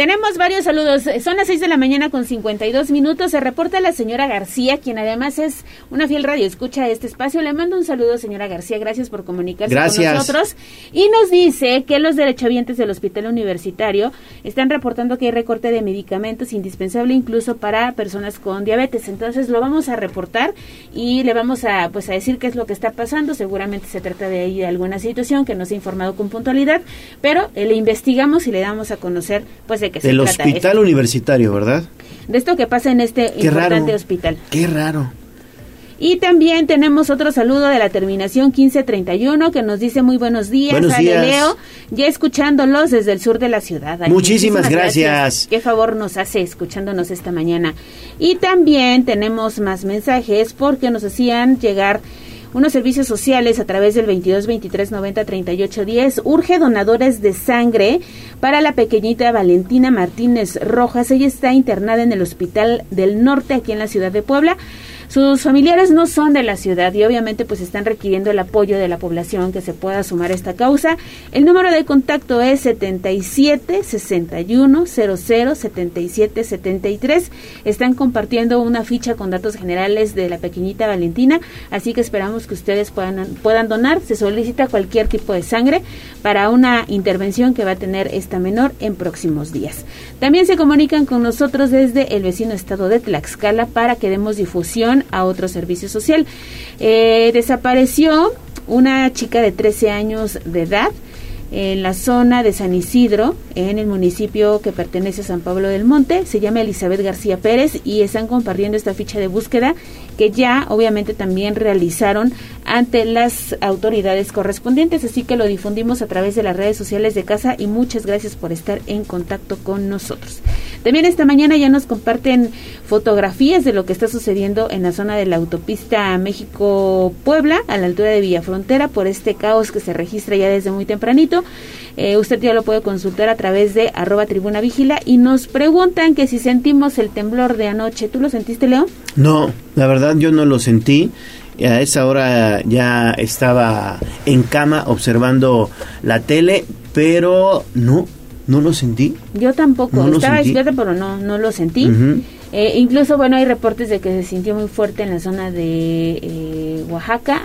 Tenemos varios saludos. Son las 6 de la mañana con 52 minutos. Se reporta la señora García, quien además es una fiel radio escucha este espacio. Le mando un saludo, señora García. Gracias por comunicarse con nosotros. Y nos dice que los derechohabientes del Hospital Universitario están reportando que hay recorte de medicamentos indispensable incluso para personas con diabetes. Entonces lo vamos a reportar y le vamos a pues a decir qué es lo que está pasando. Seguramente se trata de, de alguna situación que no se ha informado con puntualidad, pero le investigamos y le damos a conocer pues de del hospital universitario, ¿verdad? De esto que pasa en este importante hospital. Qué raro. Y también tenemos otro saludo de la terminación 1531 que nos dice muy buenos días buenos a Leo, ya escuchándolos desde el sur de la ciudad. muchísimas, gracias. Qué favor nos hace escuchándonos esta mañana. Y también tenemos más mensajes porque nos hacían llegar unos servicios sociales a través del 22 23 90 38 10. Urge donadores de sangre para la pequeñita Valentina Martínez Rojas. Ella está internada en el Hospital del Norte aquí en la ciudad de Puebla. Sus familiares no son de la ciudad y obviamente pues están requiriendo el apoyo de la población que se pueda sumar a esta causa. El número de contacto es 77 61 00 77 73. Están compartiendo una ficha con datos generales de la pequeñita Valentina, así que esperamos que ustedes puedan, puedan donar. Se solicita cualquier tipo de sangre para una intervención que va a tener esta menor en próximos días. También se comunican con nosotros desde el vecino estado de Tlaxcala para que demos difusión a otro servicio social. Eh, desapareció una chica de 13 años de edad en la zona de San Isidro, en el municipio que pertenece a San Pablo del Monte. Se llama Elizabeth García Pérez y están compartiendo esta ficha de búsqueda que ya obviamente también realizaron ante las autoridades correspondientes. Así que lo difundimos a través de las redes sociales de casa y muchas gracias por estar en contacto con nosotros. También esta mañana ya nos comparten fotografías de lo que está sucediendo en la zona de la autopista México-Puebla, a la altura de Villafrontera, por este caos que se registra ya desde muy tempranito. Eh, usted ya lo puede consultar a través de arroba tribuna vigila y nos preguntan que si sentimos el temblor de anoche. ¿Tú lo sentiste, Leo? No, la verdad yo no lo sentí. A esa hora ya estaba en cama observando la tele, pero no, no lo sentí. Yo tampoco, estaba despierta, pero no, no lo sentí. Eh, incluso, bueno, hay reportes de que se sintió muy fuerte en la zona de eh, Oaxaca,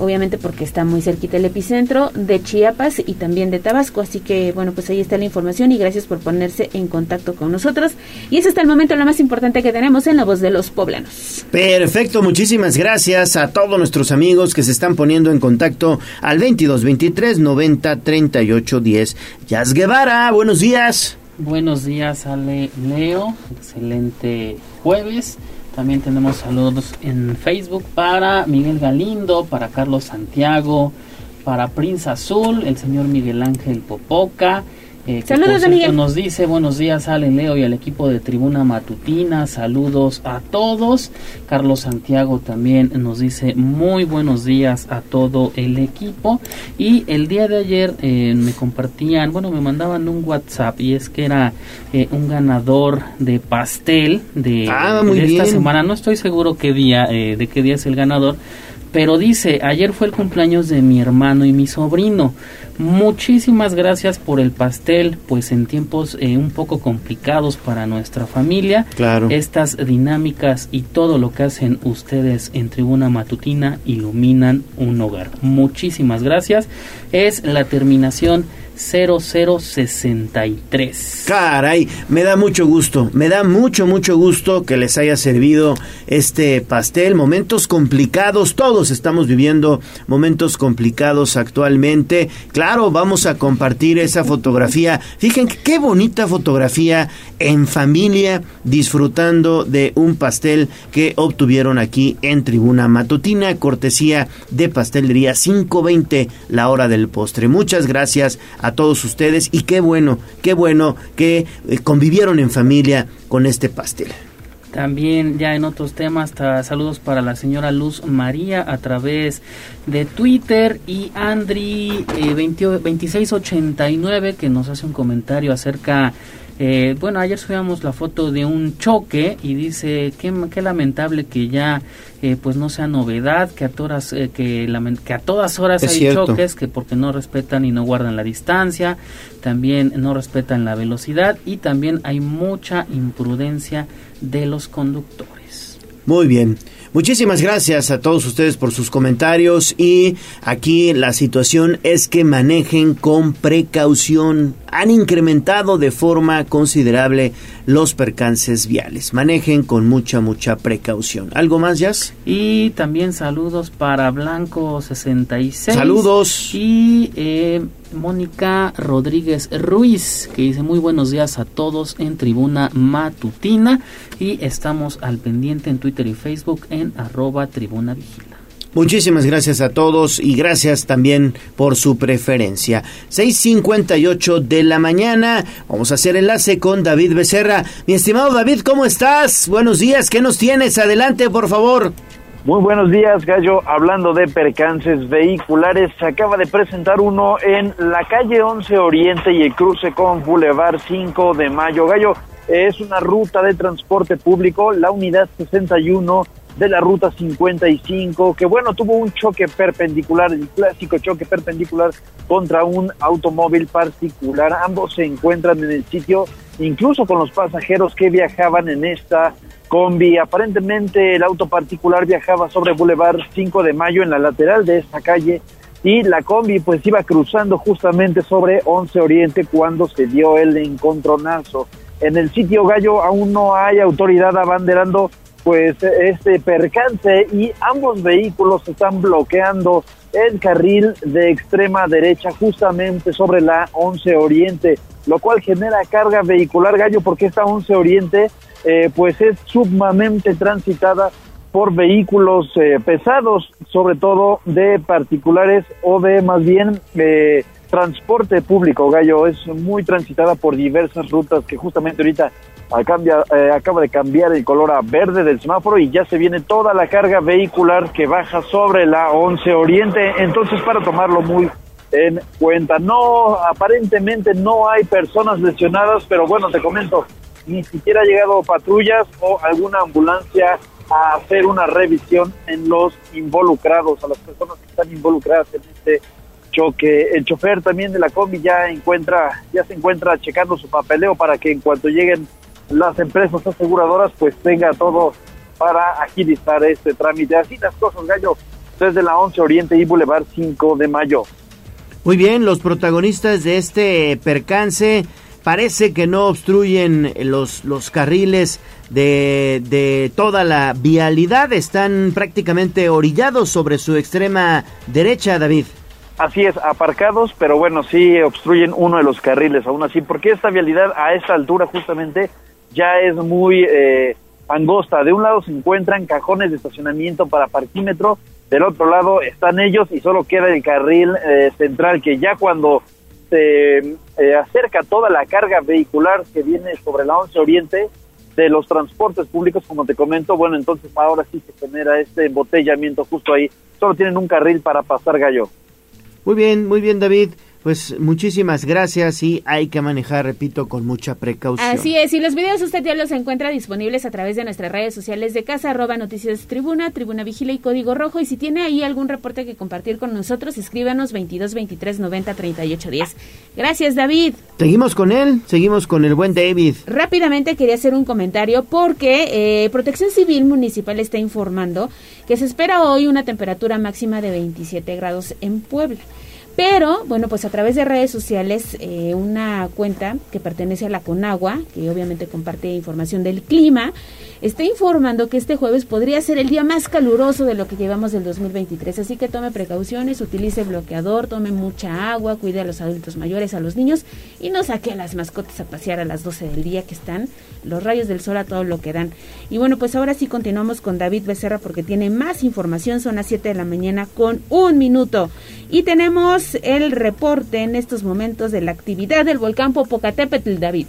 obviamente porque está muy cerquita el epicentro de Chiapas y también de Tabasco. Así que, bueno, pues ahí está la información y gracias por ponerse en contacto con nosotros. Y es hasta el momento lo más importante que tenemos en la voz de los poblanos. Perfecto, muchísimas gracias a todos nuestros amigos que se están poniendo en contacto al 22 23 90 38 10. Yas Guevara, buenos días. Buenos días, Ale Leo. Excelente jueves. También tenemos saludos en Facebook para Miguel Galindo, para Carlos Santiago, para Prince Azul, el señor Miguel Ángel Popoca, eh, saludos, Miguel. Nos dice buenos días, Ale Leo y al equipo de Tribuna Matutina. Saludos a todos. Carlos Santiago también nos dice muy buenos días a todo el equipo. Y el día de ayer eh, me compartían, bueno, me mandaban un WhatsApp y es que era eh, un ganador de pastel de, ah, esta semana. No estoy seguro qué día, de qué día es el ganador. Pero dice, ayer fue el cumpleaños de mi hermano y mi sobrino. Muchísimas gracias por el pastel, pues en tiempos eh, un poco complicados para nuestra familia, claro. estas dinámicas y todo lo que hacen ustedes en Tribuna Matutina iluminan un hogar. Muchísimas gracias. Es la terminación 0063. Caray, me da mucho gusto, me da mucho, mucho gusto que les haya servido este pastel. Momentos complicados, todos estamos viviendo momentos complicados actualmente. Claro, vamos a compartir esa fotografía. Fíjense qué bonita fotografía en familia disfrutando de un pastel que obtuvieron aquí en Tribuna Matutina, cortesía de Pastelería 520, la hora del postre. Muchas gracias a todos ustedes y qué bueno, qué bueno que eh, convivieron en familia con este pastel. También ya en otros temas, saludos para la señora Luz María a través de Twitter y Andri eh, 2689 que nos hace un comentario acerca eh, bueno, ayer subíamos la foto de un choque y dice qué, qué lamentable que ya eh, pues no sea novedad, que a todas, eh, que, que, a todas horas hay choques, que porque no respetan y no guardan la distancia, también no respetan la velocidad y también hay mucha imprudencia de los conductores. Muy bien. Muchísimas gracias a todos ustedes por sus comentarios y aquí la situación es que manejen con precaución. Han incrementado de forma considerable los percances viales. Manejen con mucha, mucha precaución. ¿Algo más, Jazz? Y también saludos para Blanco 66. Saludos. Y eh, Mónica Rodríguez Ruiz, que dice muy buenos días a todos en Tribuna Matutina y estamos al pendiente en Twitter y Facebook en arroba Tribuna Vigila. Muchísimas gracias a todos y gracias también por su preferencia. 6.58 de la mañana. Vamos a hacer enlace con David Becerra. Mi estimado David, ¿cómo estás? Buenos días. ¿Qué nos tienes? Adelante, por favor. Muy buenos días, Gallo. Hablando de percances vehiculares, se acaba de presentar uno en la calle 11 Oriente y el cruce con Boulevard 5 de Mayo. Gallo, es una ruta de transporte público, la unidad 61 de la ruta 55, que bueno, tuvo un choque perpendicular, el clásico choque perpendicular contra un automóvil particular. Ambos se encuentran en el sitio, incluso con los pasajeros que viajaban en esta combi. Aparentemente el auto particular viajaba sobre Boulevard 5 de Mayo en la lateral de esta calle y la combi pues iba cruzando justamente sobre 11 Oriente cuando se dio el encontronazo. En el sitio Gallo aún no hay autoridad abanderando pues este percance y ambos vehículos están bloqueando el carril de extrema derecha justamente sobre la 11 Oriente, lo cual genera carga vehicular gallo porque esta 11 Oriente eh, pues es sumamente transitada por vehículos eh, pesados, sobre todo de particulares o de más bien eh, transporte público, Gallo. Es muy transitada por diversas rutas que justamente ahorita eh, acaba de cambiar el color a verde del semáforo y ya se viene toda la carga vehicular que baja sobre la 11 Oriente. Entonces, para tomarlo muy en cuenta, no, aparentemente no hay personas lesionadas, pero bueno, te comento, ni siquiera ha llegado patrullas o alguna ambulancia a hacer una revisión en los involucrados, a las personas que están involucradas en este choque. El chofer también de la combi ya encuentra, ya se encuentra checando su papeleo para que en cuanto lleguen las empresas aseguradoras, pues tenga todo para agilizar este trámite. Así las cosas, gallo, desde la 11 Oriente y Boulevard 5 de Mayo. Muy bien, los protagonistas de este percance parece que no obstruyen los, los carriles de, de toda la vialidad, están prácticamente orillados sobre su extrema derecha, David. Así es, aparcados, pero bueno, sí obstruyen uno de los carriles, aún así, porque esta vialidad a esta altura justamente ya es muy eh, angosta. De un lado se encuentran cajones de estacionamiento para parquímetro, del otro lado están ellos y solo queda el carril eh, central que ya cuando se eh, acerca toda la carga vehicular que viene sobre la 11 Oriente de los transportes públicos, como te comento, bueno, entonces ahora sí se genera este embotellamiento justo ahí. Solo tienen un carril para pasar gallo. Muy bien, muy bien, David. Pues muchísimas gracias y hay que manejar, repito, con mucha precaución. Así es, y los videos usted ya los encuentra disponibles a través de nuestras redes sociales de casa, arroba noticias tribuna, tribuna vigila y código rojo. Y si tiene ahí algún reporte que compartir con nosotros, escríbanos 22 23 90 38 10. Gracias, David. Seguimos con él, seguimos con el buen David. Rápidamente quería hacer un comentario porque eh, Protección Civil Municipal está informando que se espera hoy una temperatura máxima de 27 grados en Puebla. Pero, bueno, pues a través de redes sociales, eh, una cuenta que pertenece a la Conagua, que obviamente comparte información del clima, está informando que este jueves podría ser el día más caluroso de lo que llevamos del 2023. Así que tome precauciones, utilice bloqueador, tome mucha agua, cuide a los adultos mayores, a los niños y no saque a las mascotas a pasear a las 12 del día que están los rayos del sol a todo lo que dan. Y bueno, pues ahora sí continuamos con David Becerra porque tiene más información. Son las 7 de la mañana con un minuto. Y tenemos el reporte en estos momentos de la actividad del volcán Popocatépetl, David.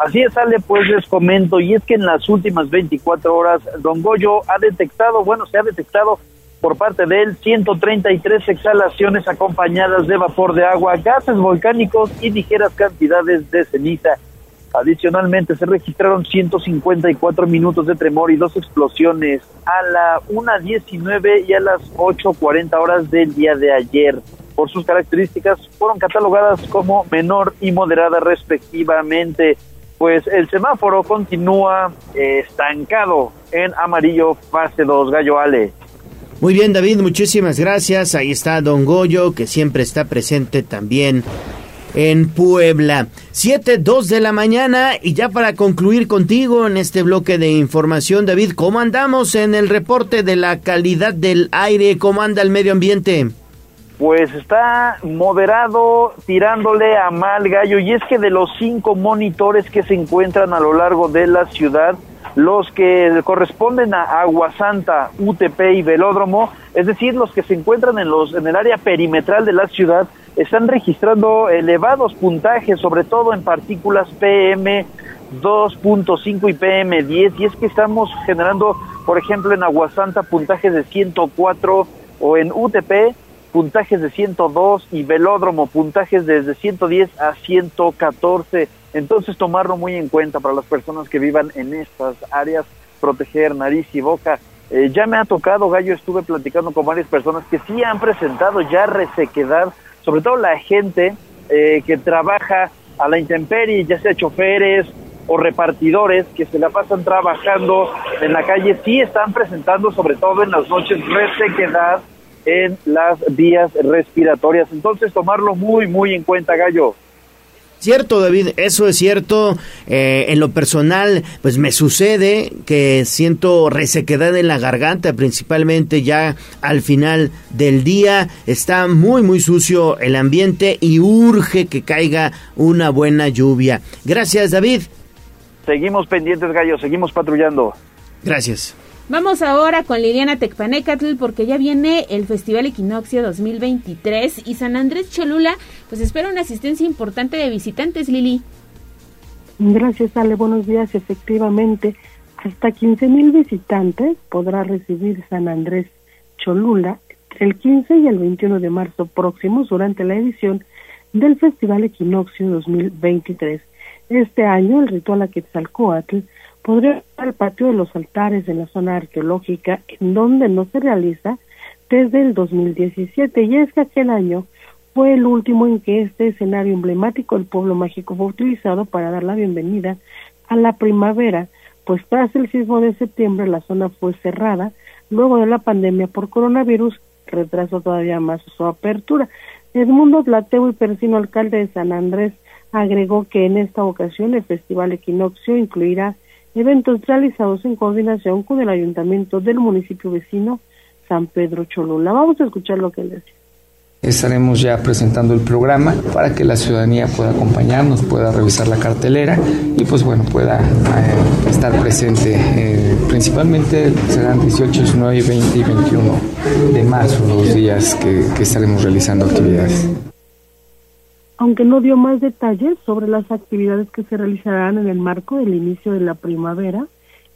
Así es, Ale, pues les comento, y es que en las últimas 24 horas, Don Goyo ha detectado, bueno, se ha detectado por parte de él 133 exhalaciones acompañadas de vapor de agua, gases volcánicos y ligeras cantidades de ceniza. Adicionalmente, se registraron 154 minutos de tremor y dos explosiones a la 1.19 y a las 8.40 horas del día de ayer. Por sus características, fueron catalogadas como menor y moderada respectivamente pues el semáforo continúa eh, estancado en amarillo fase 2, Gallo Ale. Muy bien, David, muchísimas gracias. Ahí está Don Goyo, que siempre está presente también en Puebla. 7, 2 de la mañana y ya para concluir contigo en este bloque de información, David, ¿cómo andamos en el reporte de la calidad del aire? ¿Cómo anda el medio ambiente? Pues está moderado, tirándole a mal gallo. Y es que de los cinco monitores que se encuentran a lo largo de la ciudad, los que corresponden a Agua Santa, UTP y Velódromo, es decir, los que se encuentran en, los, en el área perimetral de la ciudad, están registrando elevados puntajes, sobre todo en partículas PM 2.5 y PM10. Y es que estamos generando, por ejemplo, en Agua Santa puntajes de 104 o en UTP puntajes de 102 y velódromo puntajes desde 110 a 114. Entonces tomarlo muy en cuenta para las personas que vivan en estas áreas, proteger nariz y boca. Eh, ya me ha tocado, Gallo, estuve platicando con varias personas que sí han presentado ya resequedad, sobre todo la gente eh, que trabaja a la intemperie, ya sea choferes o repartidores que se la pasan trabajando en la calle, sí están presentando, sobre todo en las noches, resequedad en las vías respiratorias. Entonces, tomarlo muy, muy en cuenta, Gallo. Cierto, David, eso es cierto. Eh, en lo personal, pues me sucede que siento resequedad en la garganta, principalmente ya al final del día. Está muy, muy sucio el ambiente y urge que caiga una buena lluvia. Gracias, David. Seguimos pendientes, Gallo, seguimos patrullando. Gracias. Vamos ahora con Liliana Tecpanecatl porque ya viene el Festival Equinoccio 2023 y San Andrés Cholula pues espera una asistencia importante de visitantes, Lili. Gracias, Ale. Buenos días. Efectivamente, hasta 15 mil visitantes podrá recibir San Andrés Cholula el 15 y el 21 de marzo próximos durante la edición del Festival Equinoccio 2023. Este año el ritual a Quetzalcoatl podría ir al patio de los altares en la zona arqueológica, en donde no se realiza desde el 2017. Y es que aquel año fue el último en que este escenario emblemático del pueblo mágico fue utilizado para dar la bienvenida a la primavera, pues tras el sismo de septiembre la zona fue cerrada, luego de la pandemia por coronavirus retrasó todavía más su apertura. Edmundo Tlateo y Persino, alcalde de San Andrés, agregó que en esta ocasión el Festival Equinoccio incluirá eventos realizados en coordinación con el ayuntamiento del municipio vecino San Pedro Cholula. Vamos a escuchar lo que él decía. Estaremos ya presentando el programa para que la ciudadanía pueda acompañarnos, pueda revisar la cartelera y pues bueno, pueda eh, estar presente. Eh, principalmente serán 18, 19, 20 y 21 de marzo los días que, que estaremos realizando actividades aunque no dio más detalles sobre las actividades que se realizarán en el marco del inicio de la primavera,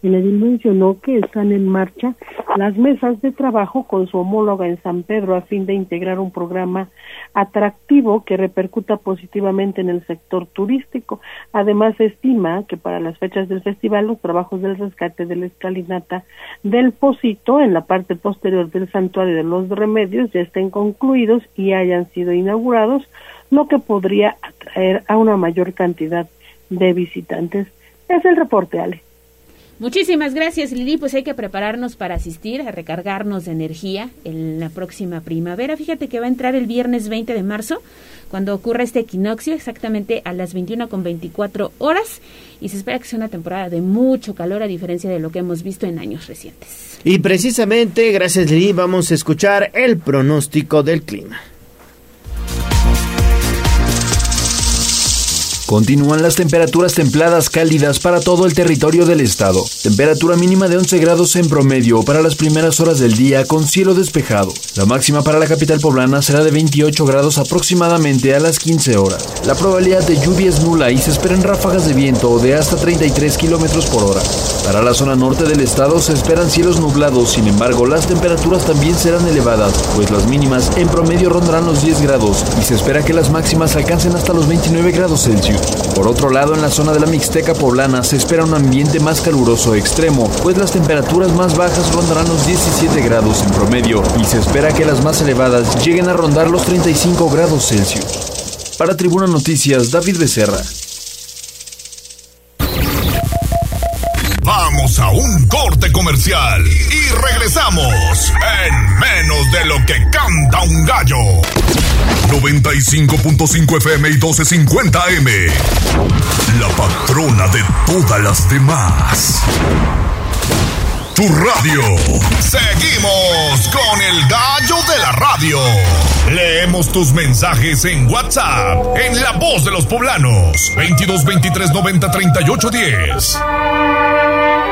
el edil mencionó que están en marcha las mesas de trabajo con su homóloga en San Pedro a fin de integrar un programa atractivo que repercuta positivamente en el sector turístico. Además, estima que para las fechas del festival los trabajos del rescate de la escalinata del Pocito en la parte posterior del santuario de los remedios ya estén concluidos y hayan sido inaugurados, lo que podría atraer a una mayor cantidad de visitantes. Es el reporte, Ale. Muchísimas gracias, Lili. Pues hay que prepararnos para asistir, a recargarnos de energía en la próxima primavera. Fíjate que va a entrar el viernes 20 de marzo, cuando ocurra este equinoccio, exactamente a las 21 con 24 horas. Y se espera que sea una temporada de mucho calor, a diferencia de lo que hemos visto en años recientes. Y precisamente, gracias, Lili, vamos a escuchar el pronóstico del clima. Continúan las temperaturas templadas cálidas para todo el territorio del estado. Temperatura mínima de 11 grados en promedio para las primeras horas del día con cielo despejado. La máxima para la capital poblana será de 28 grados aproximadamente a las 15 horas. La probabilidad de lluvia es nula y se esperan ráfagas de viento de hasta 33 kilómetros por hora. Para la zona norte del estado se esperan cielos nublados, sin embargo las temperaturas también serán elevadas, pues las mínimas en promedio rondarán los 10 grados y se espera que las máximas alcancen hasta los 29 grados Celsius. Por otro lado, en la zona de la Mixteca poblana se espera un ambiente más caluroso extremo, pues las temperaturas más bajas rondarán los 17 grados en promedio y se espera que las más elevadas lleguen a rondar los 35 grados Celsius. Para Tribuna Noticias, David Becerra. A un corte comercial y regresamos en menos de lo que canta un gallo. 95.5 FM y 1250 M. La patrona de todas las demás. Tu radio. Seguimos con el gallo de la radio. Leemos tus mensajes en WhatsApp, en La Voz de los Poblanos. 22 23 90 38 10.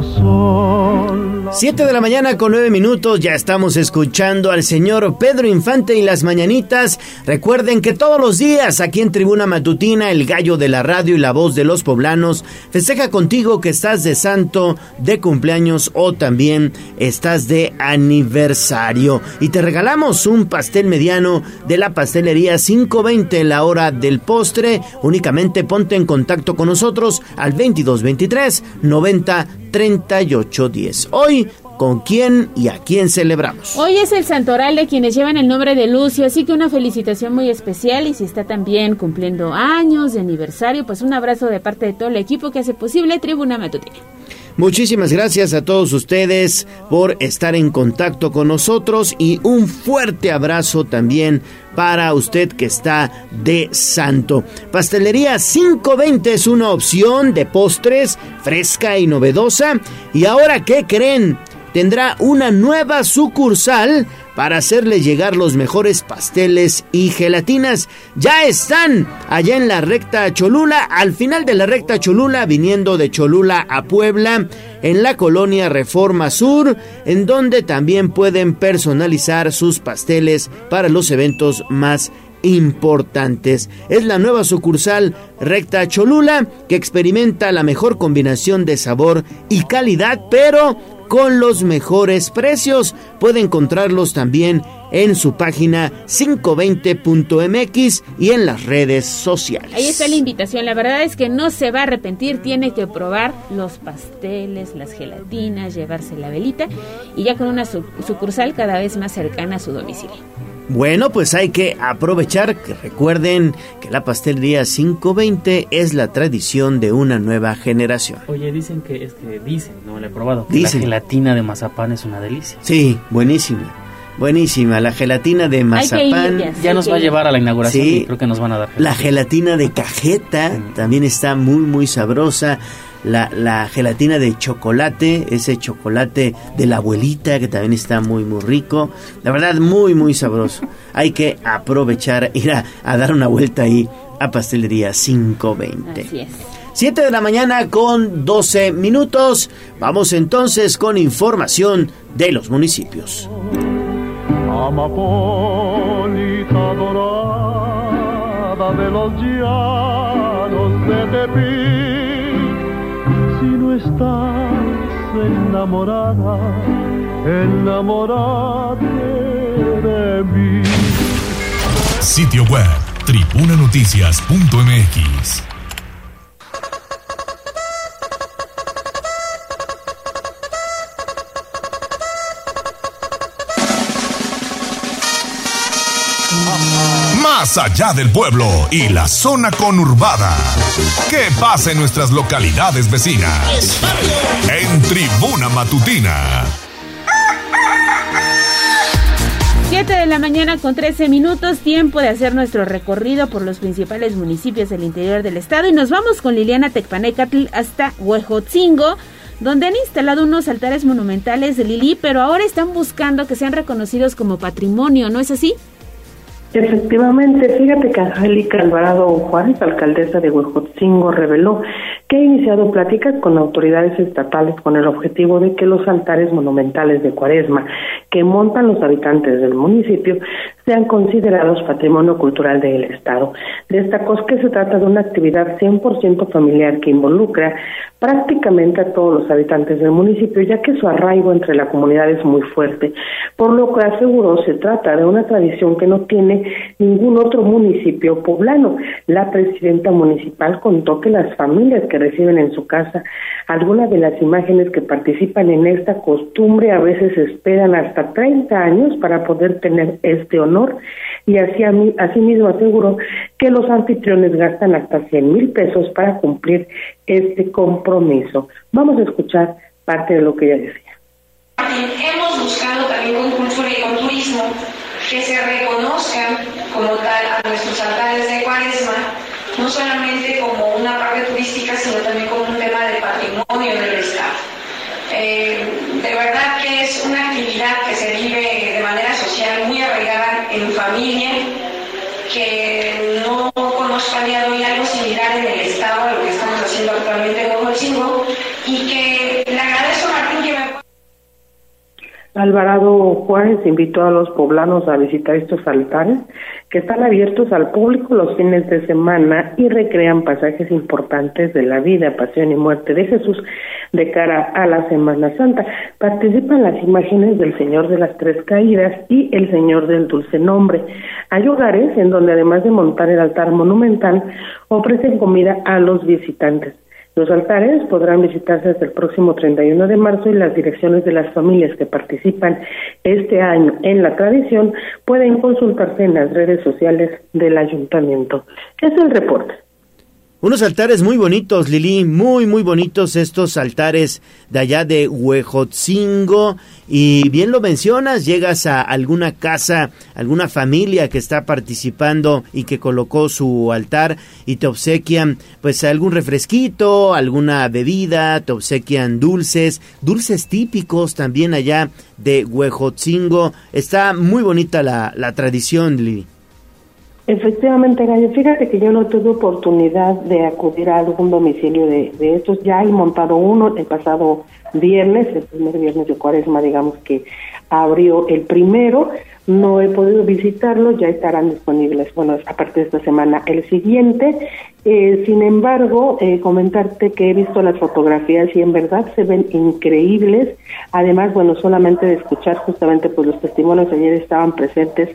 Son Siete de la mañana con nueve minutos, ya estamos escuchando al señor Pedro Infante y las mañanitas. Recuerden que todos los días aquí en Tribuna Matutina, el gallo de la radio y la voz de los poblanos festeja contigo que estás de santo, de cumpleaños o también estás de aniversario. Y te regalamos un pastel mediano de la pastelería 520 la hora del postre. Únicamente ponte en contacto con nosotros al 2223 90 3810. Hoy con quién y a quién celebramos. Hoy es el santoral de quienes llevan el nombre de Lucio, así que una felicitación muy especial y si está también cumpliendo años de aniversario, pues un abrazo de parte de todo el equipo que hace posible Tribuna Matutina. Muchísimas gracias a todos ustedes por estar en contacto con nosotros y un fuerte abrazo también para usted que está de santo. Pastelería 520 es una opción de postres fresca y novedosa. ¿Y ahora qué creen? Tendrá una nueva sucursal para hacerle llegar los mejores pasteles y gelatinas. Ya están allá en la recta Cholula, al final de la recta Cholula, viniendo de Cholula a Puebla, en la colonia Reforma Sur, en donde también pueden personalizar sus pasteles para los eventos más importantes. Es la nueva sucursal Recta Cholula que experimenta la mejor combinación de sabor y calidad, pero con los mejores precios. Puede encontrarlos también en su página 520.mx y en las redes sociales. Ahí está la invitación. La verdad es que no se va a arrepentir. Tiene que probar los pasteles, las gelatinas, llevarse la velita y ya con una sucursal cada vez más cercana a su domicilio. Bueno, pues hay que aprovechar que recuerden que la pastelería 520 es la tradición de una nueva generación. Oye, dicen que es que dicen, no lo he probado. Que la gelatina de mazapán es una delicia. Sí, buenísima. Buenísima, la gelatina de mazapán. ya nos va a llevar a la inauguración sí, y creo que nos van a dar. La gelatina de cajeta también está muy, muy sabrosa la, la, gelatina de chocolate, ese chocolate de la abuelita que también está muy muy rico. La verdad muy muy sabroso. Hay que aprovechar, ir a, a dar una vuelta ahí a Pastelería 520. Así es. 7 de la mañana con 12 minutos. Vamos entonces con información de los municipios. Amapolita dorada de los llanos de Tepic, si no estás enamorada, enamorate de mí. Sitio web tribunanoticias.mx Allá del pueblo y la zona conurbada. ¿Qué pasa en nuestras localidades vecinas? En Tribuna Matutina. 7 de la mañana con 13 minutos, tiempo de hacer nuestro recorrido por los principales municipios del interior del estado y nos vamos con Liliana Tecpanecatl hasta Huejotzingo, donde han instalado unos altares monumentales de Lili, pero ahora están buscando que sean reconocidos como patrimonio, ¿no es así? Efectivamente, fíjate que Angélica Alvarado Juárez, alcaldesa de Huejotzingo, reveló que ha iniciado pláticas con autoridades estatales con el objetivo de que los altares monumentales de Cuaresma que montan los habitantes del municipio sean considerados patrimonio cultural del Estado. Destacó que se trata de una actividad 100% familiar que involucra prácticamente a todos los habitantes del municipio, ya que su arraigo entre la comunidad es muy fuerte, por lo que aseguró se trata de una tradición que no tiene ningún otro municipio poblano. La presidenta municipal contó que las familias que reciben en su casa algunas de las imágenes que participan en esta costumbre a veces esperan hasta 30 años para poder tener este honor y así asimismo aseguró que los anfitriones gastan hasta 100 mil pesos para cumplir este compromiso. Vamos a escuchar parte de lo que ella decía. Hemos buscado también con cultura y turismo que se reconozcan como tal a nuestros altares de cuaresma, no solamente como una parte turística, sino también como un tema de patrimonio del Estado. Eh, de verdad que es una actividad que se vive de manera social muy arraigada en familia, que no conozco a día de hoy algo similar en el Estado a lo que estamos haciendo actualmente en Ojocingo y que le agradezco a Martín que me Alvarado Juárez invitó a los poblanos a visitar estos altares que están abiertos al público los fines de semana y recrean pasajes importantes de la vida, pasión y muerte de Jesús de cara a la Semana Santa. Participan las imágenes del Señor de las Tres Caídas y el Señor del Dulce Nombre. Hay lugares en donde además de montar el altar monumental, ofrecen comida a los visitantes. Los altares podrán visitarse hasta el próximo 31 de marzo y las direcciones de las familias que participan este año en la tradición pueden consultarse en las redes sociales del ayuntamiento. Es el reporte. Unos altares muy bonitos, Lili, muy, muy bonitos estos altares de allá de Huejotzingo. Y bien lo mencionas, llegas a alguna casa, alguna familia que está participando y que colocó su altar y te obsequian pues algún refresquito, alguna bebida, te obsequian dulces, dulces típicos también allá de Huejotzingo. Está muy bonita la, la tradición, Lili. Efectivamente, Gallo, fíjate que yo no tuve oportunidad de acudir a algún domicilio de, de estos. Ya he montado uno el pasado viernes, el primer viernes de cuaresma, digamos que abrió el primero. No he podido visitarlo, ya estarán disponibles, bueno, a partir de esta semana el siguiente. Eh, sin embargo, eh, comentarte que he visto las fotografías y en verdad se ven increíbles. Además, bueno, solamente de escuchar justamente pues los testimonios, ayer estaban presentes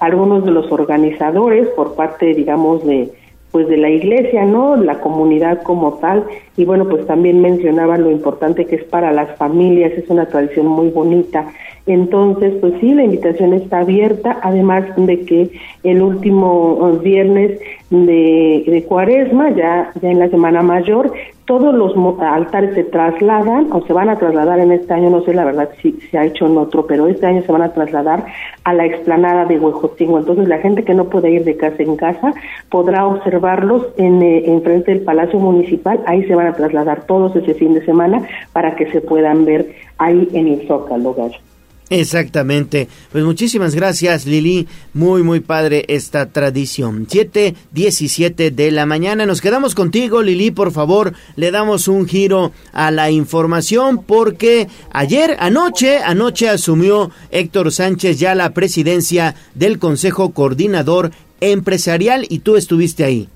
algunos de los organizadores por parte, digamos, de pues de la iglesia, ¿no? La comunidad como tal. Y bueno, pues también mencionaban lo importante que es para las familias, es una tradición muy bonita entonces, pues sí, la invitación está abierta, además de que el último uh, viernes de, cuaresma, ya, ya en la semana mayor, todos los altares se trasladan o se van a trasladar en este año, no sé la verdad si se ha hecho en otro, pero este año se van a trasladar a la explanada de Huejotingo. Entonces la gente que no puede ir de casa en casa podrá observarlos en, eh, en frente del Palacio Municipal, ahí se van a trasladar todos ese fin de semana para que se puedan ver ahí en el Zócalo, Gallo. Exactamente. Pues muchísimas gracias, Lili. Muy, muy padre esta tradición. 7, 17 de la mañana. Nos quedamos contigo, Lili. Por favor, le damos un giro a la información porque ayer, anoche, anoche asumió Héctor Sánchez ya la presidencia del Consejo Coordinador Empresarial y tú estuviste ahí.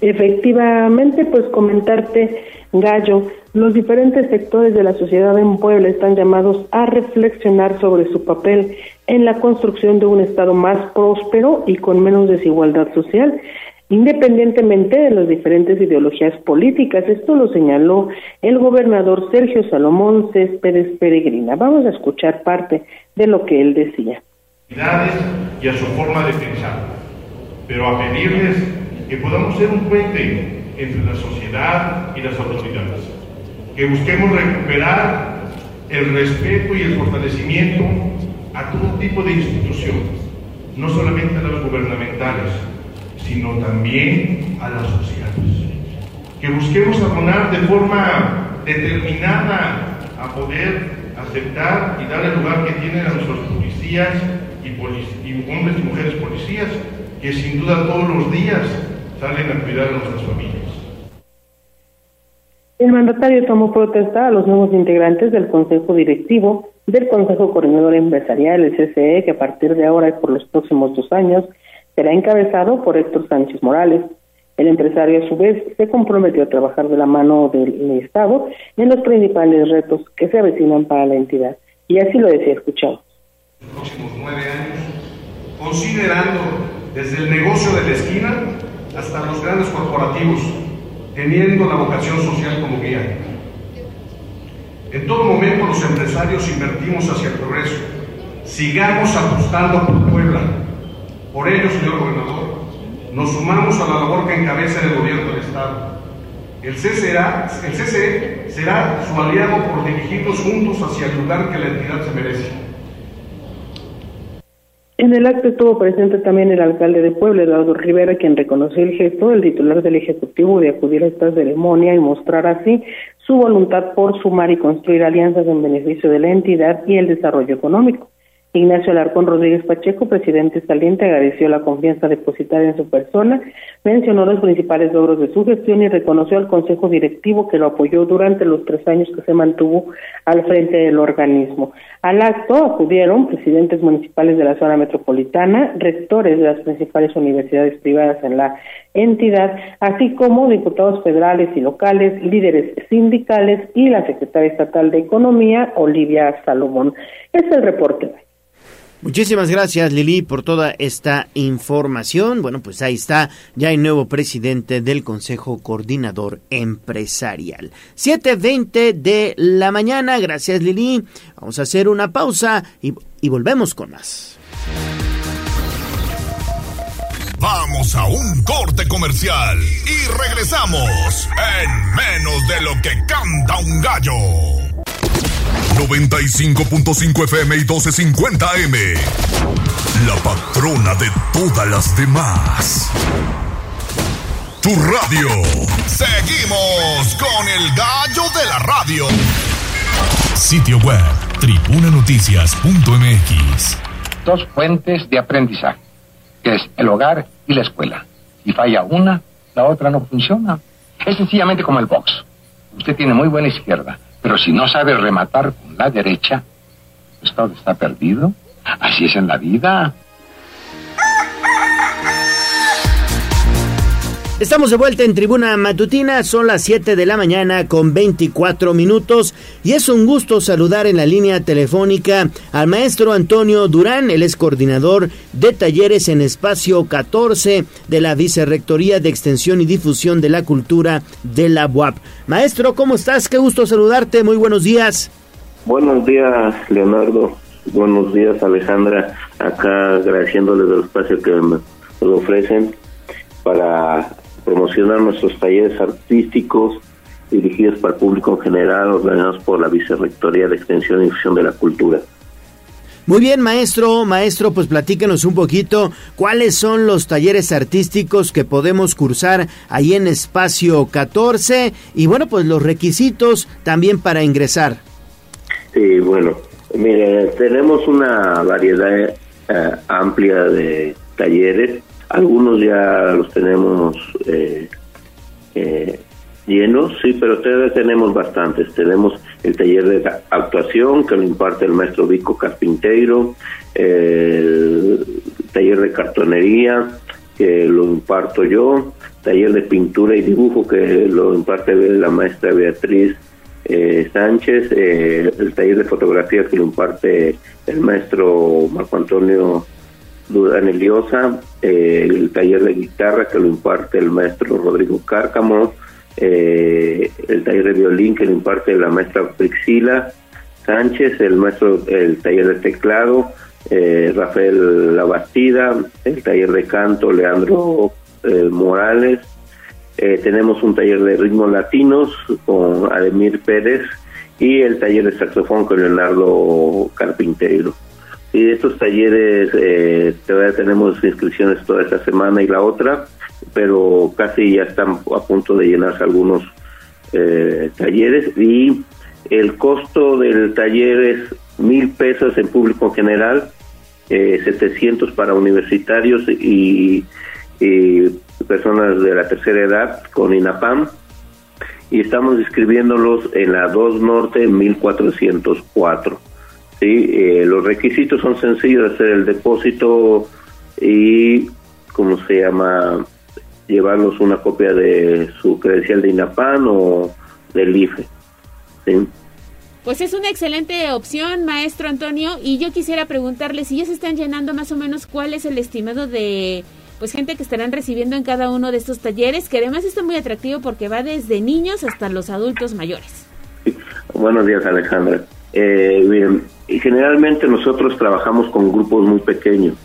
Efectivamente, pues comentarte, Gallo, los diferentes sectores de la sociedad en Puebla están llamados a reflexionar sobre su papel en la construcción de un Estado más próspero y con menos desigualdad social, independientemente de las diferentes ideologías políticas. Esto lo señaló el gobernador Sergio Salomón Céspedes Peregrina. Vamos a escuchar parte de lo que él decía. Y a su forma de pensar, pero a pedirles que podamos ser un puente entre la sociedad y las autoridades que busquemos recuperar el respeto y el fortalecimiento a todo tipo de instituciones, no solamente a las gubernamentales, sino también a las sociales. Que busquemos abonar de forma determinada a poder aceptar y dar el lugar que tienen a nuestros policías y, y hombres y mujeres policías, que sin duda todos los días salen a cuidar a nuestras familias. El mandatario tomó protesta a los nuevos integrantes del Consejo Directivo del Consejo Coordinador Empresarial, el CCE, que a partir de ahora y por los próximos dos años será encabezado por Héctor Sánchez Morales. El empresario, a su vez, se comprometió a trabajar de la mano del Estado en los principales retos que se avecinan para la entidad. Y así lo decía, escuchado. Los próximos nueve años, considerando desde el negocio de la esquina hasta los grandes corporativos teniendo la vocación social como guía. En todo momento los empresarios invertimos hacia el progreso. Sigamos apostando por Puebla. Por ello, señor gobernador, nos sumamos a la labor que encabeza el gobierno del Estado. El CCE, el CCE será su aliado por dirigirnos juntos hacia el lugar que la entidad se merece. En el acto estuvo presente también el alcalde de Puebla, Eduardo Rivera, quien reconoció el gesto del titular del Ejecutivo de acudir a esta ceremonia y mostrar así su voluntad por sumar y construir alianzas en beneficio de la entidad y el desarrollo económico. Ignacio Alarcón Rodríguez Pacheco, presidente saliente, agradeció la confianza depositada en su persona, mencionó los principales logros de su gestión y reconoció al Consejo Directivo que lo apoyó durante los tres años que se mantuvo al frente del organismo. Al acto acudieron presidentes municipales de la zona metropolitana, rectores de las principales universidades privadas en la entidad, así como diputados federales y locales, líderes sindicales y la secretaria estatal de Economía, Olivia Salomón. Es el reporte. Muchísimas gracias Lili por toda esta información. Bueno, pues ahí está, ya hay nuevo presidente del Consejo Coordinador Empresarial. 7.20 de la mañana, gracias Lili. Vamos a hacer una pausa y, y volvemos con más. Vamos a un corte comercial y regresamos en menos de lo que canta un gallo. 95.5 FM y 1250 M. La patrona de todas las demás. Tu radio. Seguimos con el gallo de la radio. Sitio web, tribunanoticias.mx. Dos fuentes de aprendizaje, es el hogar y la escuela. Si falla una, la otra no funciona. Es sencillamente como el box. Usted tiene muy buena izquierda, pero si no sabe rematar con la derecha, pues todo está perdido. Así es en la vida. Estamos de vuelta en Tribuna Matutina, son las 7 de la mañana con 24 minutos y es un gusto saludar en la línea telefónica al maestro Antonio Durán, él es coordinador de talleres en espacio 14 de la Vicerrectoría de Extensión y Difusión de la Cultura de la UAP. Maestro, ¿cómo estás? Qué gusto saludarte, muy buenos días. Buenos días, Leonardo. Buenos días, Alejandra. Acá agradeciéndoles el espacio que me ofrecen para promocionar nuestros talleres artísticos dirigidos para el público en general, organizados por la Vicerrectoría de Extensión y Difusión de la Cultura. Muy bien, maestro, maestro, pues platíquenos un poquito cuáles son los talleres artísticos que podemos cursar ahí en espacio 14 y bueno, pues los requisitos también para ingresar. Sí, bueno, mire, tenemos una variedad eh, amplia de talleres algunos ya los tenemos eh, eh, llenos, sí, pero todavía tenemos bastantes. Tenemos el taller de actuación que lo imparte el maestro Vico Carpinteiro, el taller de cartonería que lo imparto yo, taller de pintura y dibujo que lo imparte la maestra Beatriz eh, Sánchez, el taller de fotografía que lo imparte el maestro Marco Antonio Dudán Eliosa, eh, el taller de guitarra que lo imparte el maestro Rodrigo Cárcamo, eh, el taller de violín que lo imparte la maestra Prixila Sánchez, el maestro el taller de teclado, eh, Rafael Labastida, el taller de canto Leandro Morales, tenemos un taller de ritmos latinos con Ademir Pérez y el taller de saxofón con Leonardo Carpintero. Y estos talleres eh, todavía tenemos inscripciones toda esta semana y la otra, pero casi ya están a punto de llenarse algunos eh, talleres y el costo del taller es mil pesos en público general, eh, 700 para universitarios y, y, personas de la tercera edad con INAPAM y estamos inscribiéndolos en la 2 Norte 1404. Sí, eh, los requisitos son sencillos, hacer el depósito y, ¿cómo se llama? Llevarnos una copia de su credencial de INAPAN o del IFE. Pues es una excelente opción, maestro Antonio, y yo quisiera preguntarle si ya se están llenando más o menos cuál es el estimado de pues gente que estarán recibiendo en cada uno de estos talleres, que además está muy atractivo porque va desde niños hasta los adultos mayores. Buenos días, Alejandra. Eh, bien, y generalmente nosotros trabajamos con grupos muy pequeños.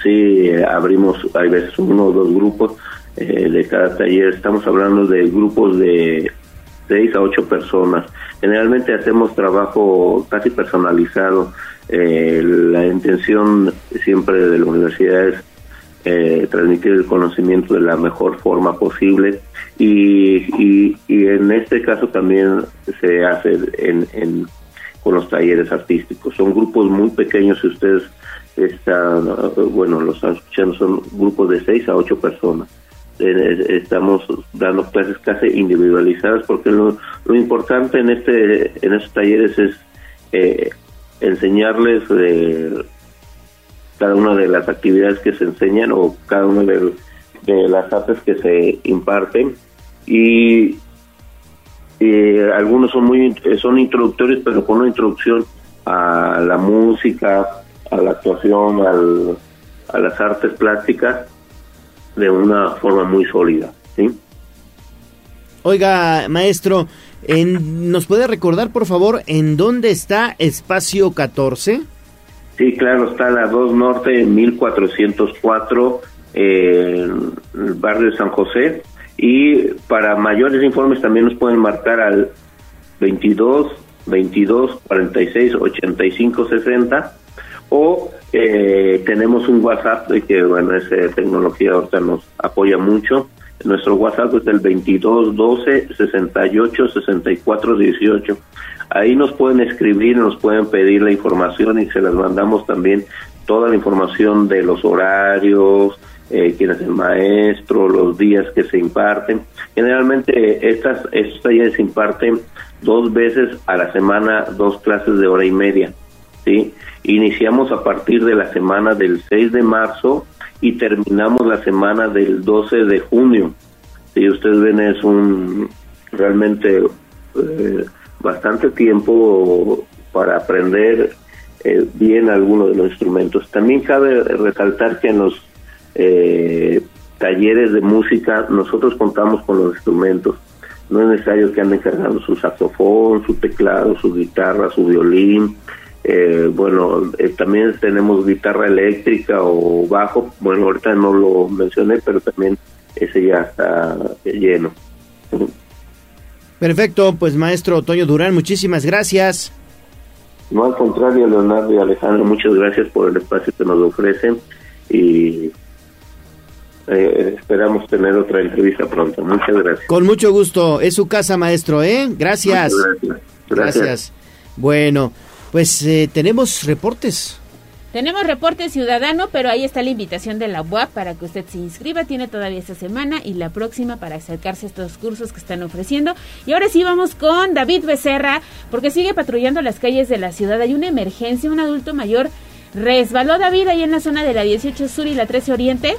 Sí, abrimos, hay veces uno o dos grupos eh, de cada taller. Estamos hablando de grupos de seis a ocho personas. Generalmente hacemos trabajo casi personalizado. Eh, la intención siempre de la universidad es eh, transmitir el conocimiento de la mejor forma posible y, y, y en este caso también se hace en, en con los talleres artísticos. Son grupos muy pequeños, si ustedes están, bueno, los están escuchando, son grupos de seis a ocho personas. Estamos dando clases casi individualizadas porque lo, importante en este en estos talleres es eh, enseñarles cada una de las actividades que se enseñan o cada una de las artes que se imparten y eh, algunos son muy son introductorios pero con una introducción a la música a la actuación al, a las artes plásticas de una forma muy sólida sí oiga maestro en, nos puede recordar por favor en dónde está espacio 14 sí claro está la 2 norte 1404 en el barrio de San José y para mayores informes también nos pueden marcar al 22 22 46 85 60 o eh, tenemos un WhatsApp que bueno esa tecnología ahorita nos apoya mucho. Nuestro WhatsApp es el 22 12 68 64 18 ahí nos pueden escribir nos pueden pedir la información y se las mandamos también toda la información de los horarios eh, quién es el maestro, los días que se imparten. Generalmente estas, estos talleres se imparten dos veces a la semana, dos clases de hora y media. ¿sí? Iniciamos a partir de la semana del 6 de marzo y terminamos la semana del 12 de junio. Si ustedes ven es un realmente eh, bastante tiempo para aprender eh, bien algunos de los instrumentos. También cabe resaltar que en los eh, talleres de música, nosotros contamos con los instrumentos. No es necesario que anden cargando su saxofón, su teclado, su guitarra, su violín. Eh, bueno, eh, también tenemos guitarra eléctrica o bajo. Bueno, ahorita no lo mencioné, pero también ese ya está lleno. Perfecto, pues maestro Toño Durán, muchísimas gracias. No, al contrario, Leonardo y Alejandro, muchas gracias por el espacio que nos ofrecen y eh, esperamos tener otra entrevista pronto. Muchas gracias. Con mucho gusto. Es su casa, maestro, ¿eh? Gracias. Gracias. Bueno, pues eh, tenemos reportes. Tenemos reporte ciudadano, pero ahí está la invitación de la UAP para que usted se inscriba. Tiene todavía esta semana y la próxima para acercarse a estos cursos que están ofreciendo. Y ahora sí vamos con David Becerra, porque sigue patrullando las calles de la ciudad. Hay una emergencia, un adulto mayor resbaló David ahí en la zona de la 18 Sur y la 13 Oriente.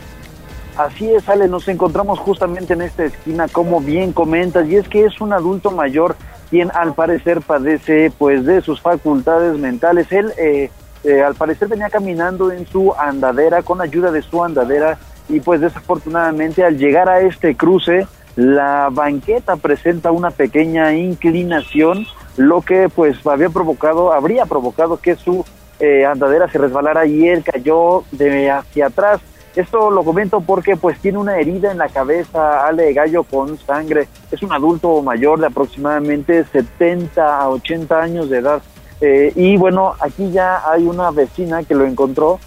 Así es, Ale, nos encontramos justamente en esta esquina, como bien comentas, y es que es un adulto mayor quien al parecer padece pues de sus facultades mentales. Él eh, eh, al parecer venía caminando en su andadera con ayuda de su andadera y pues desafortunadamente al llegar a este cruce la banqueta presenta una pequeña inclinación, lo que pues había provocado, habría provocado que su eh, andadera se resbalara y él cayó de hacia atrás. Esto lo comento porque pues tiene una herida en la cabeza, Ale Gallo con sangre. Es un adulto mayor de aproximadamente 70 a 80 años de edad. Eh, y bueno, aquí ya hay una vecina que lo encontró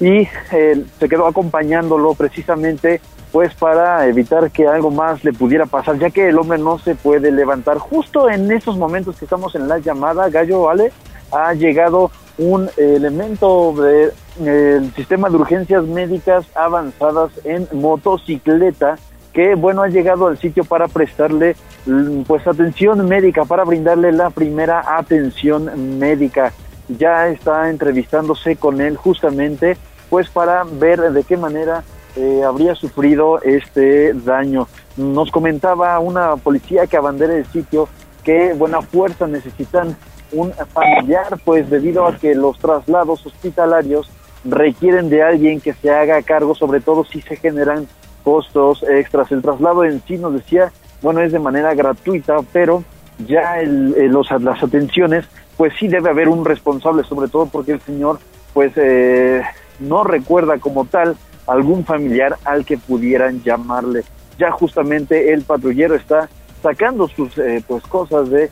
y eh, se quedó acompañándolo precisamente pues para evitar que algo más le pudiera pasar, ya que el hombre no se puede levantar. Justo en esos momentos que estamos en la llamada, Gallo, Ale, ha llegado un elemento del el sistema de urgencias médicas avanzadas en motocicleta que bueno ha llegado al sitio para prestarle mm, pues atención médica para brindarle la primera atención médica. Ya está entrevistándose con él justamente pues para ver de qué manera eh, habría sufrido este daño. Nos comentaba una policía que abandera el sitio que buena fuerza necesitan un familiar, pues debido a que los traslados hospitalarios requieren de alguien que se haga cargo, sobre todo si se generan costos extras. El traslado en sí nos decía, bueno, es de manera gratuita, pero ya el, los, las atenciones, pues sí debe haber un responsable, sobre todo porque el señor, pues eh, no recuerda como tal algún familiar al que pudieran llamarle. Ya justamente el patrullero está sacando sus eh, pues cosas de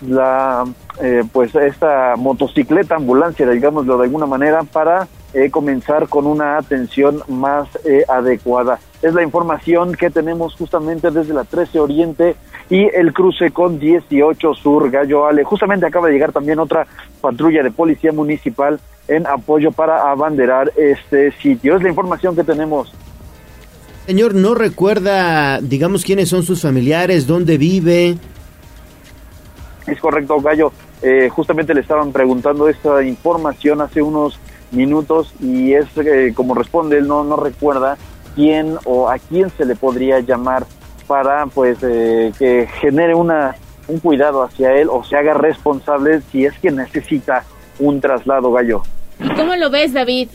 la eh, pues esta motocicleta ambulancia digámoslo de alguna manera para eh, comenzar con una atención más eh, adecuada. Es la información que tenemos justamente desde la 13 Oriente y el cruce con 18 Sur Gallo Ale. Justamente acaba de llegar también otra patrulla de policía municipal en apoyo para abanderar este sitio. Es la información que tenemos. Señor, ¿no recuerda, digamos, quiénes son sus familiares, dónde vive? Es correcto, Gallo. Eh, justamente le estaban preguntando esta información hace unos minutos y es eh, como responde, él no, no recuerda quién o a quién se le podría llamar para pues eh, que genere una un cuidado hacia él o se haga responsable si es que necesita un traslado gallo. ¿Y cómo lo ves, David?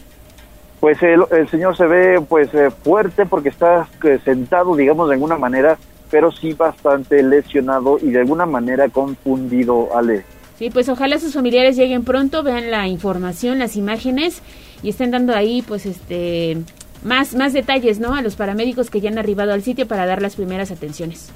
Pues el, el señor se ve pues eh, fuerte porque está sentado, digamos, de alguna manera, pero sí bastante lesionado y de alguna manera confundido, Ale. Sí, pues ojalá sus familiares lleguen pronto, vean la información, las imágenes y estén dando ahí pues este más más detalles, ¿no? A los paramédicos que ya han arribado al sitio para dar las primeras atenciones.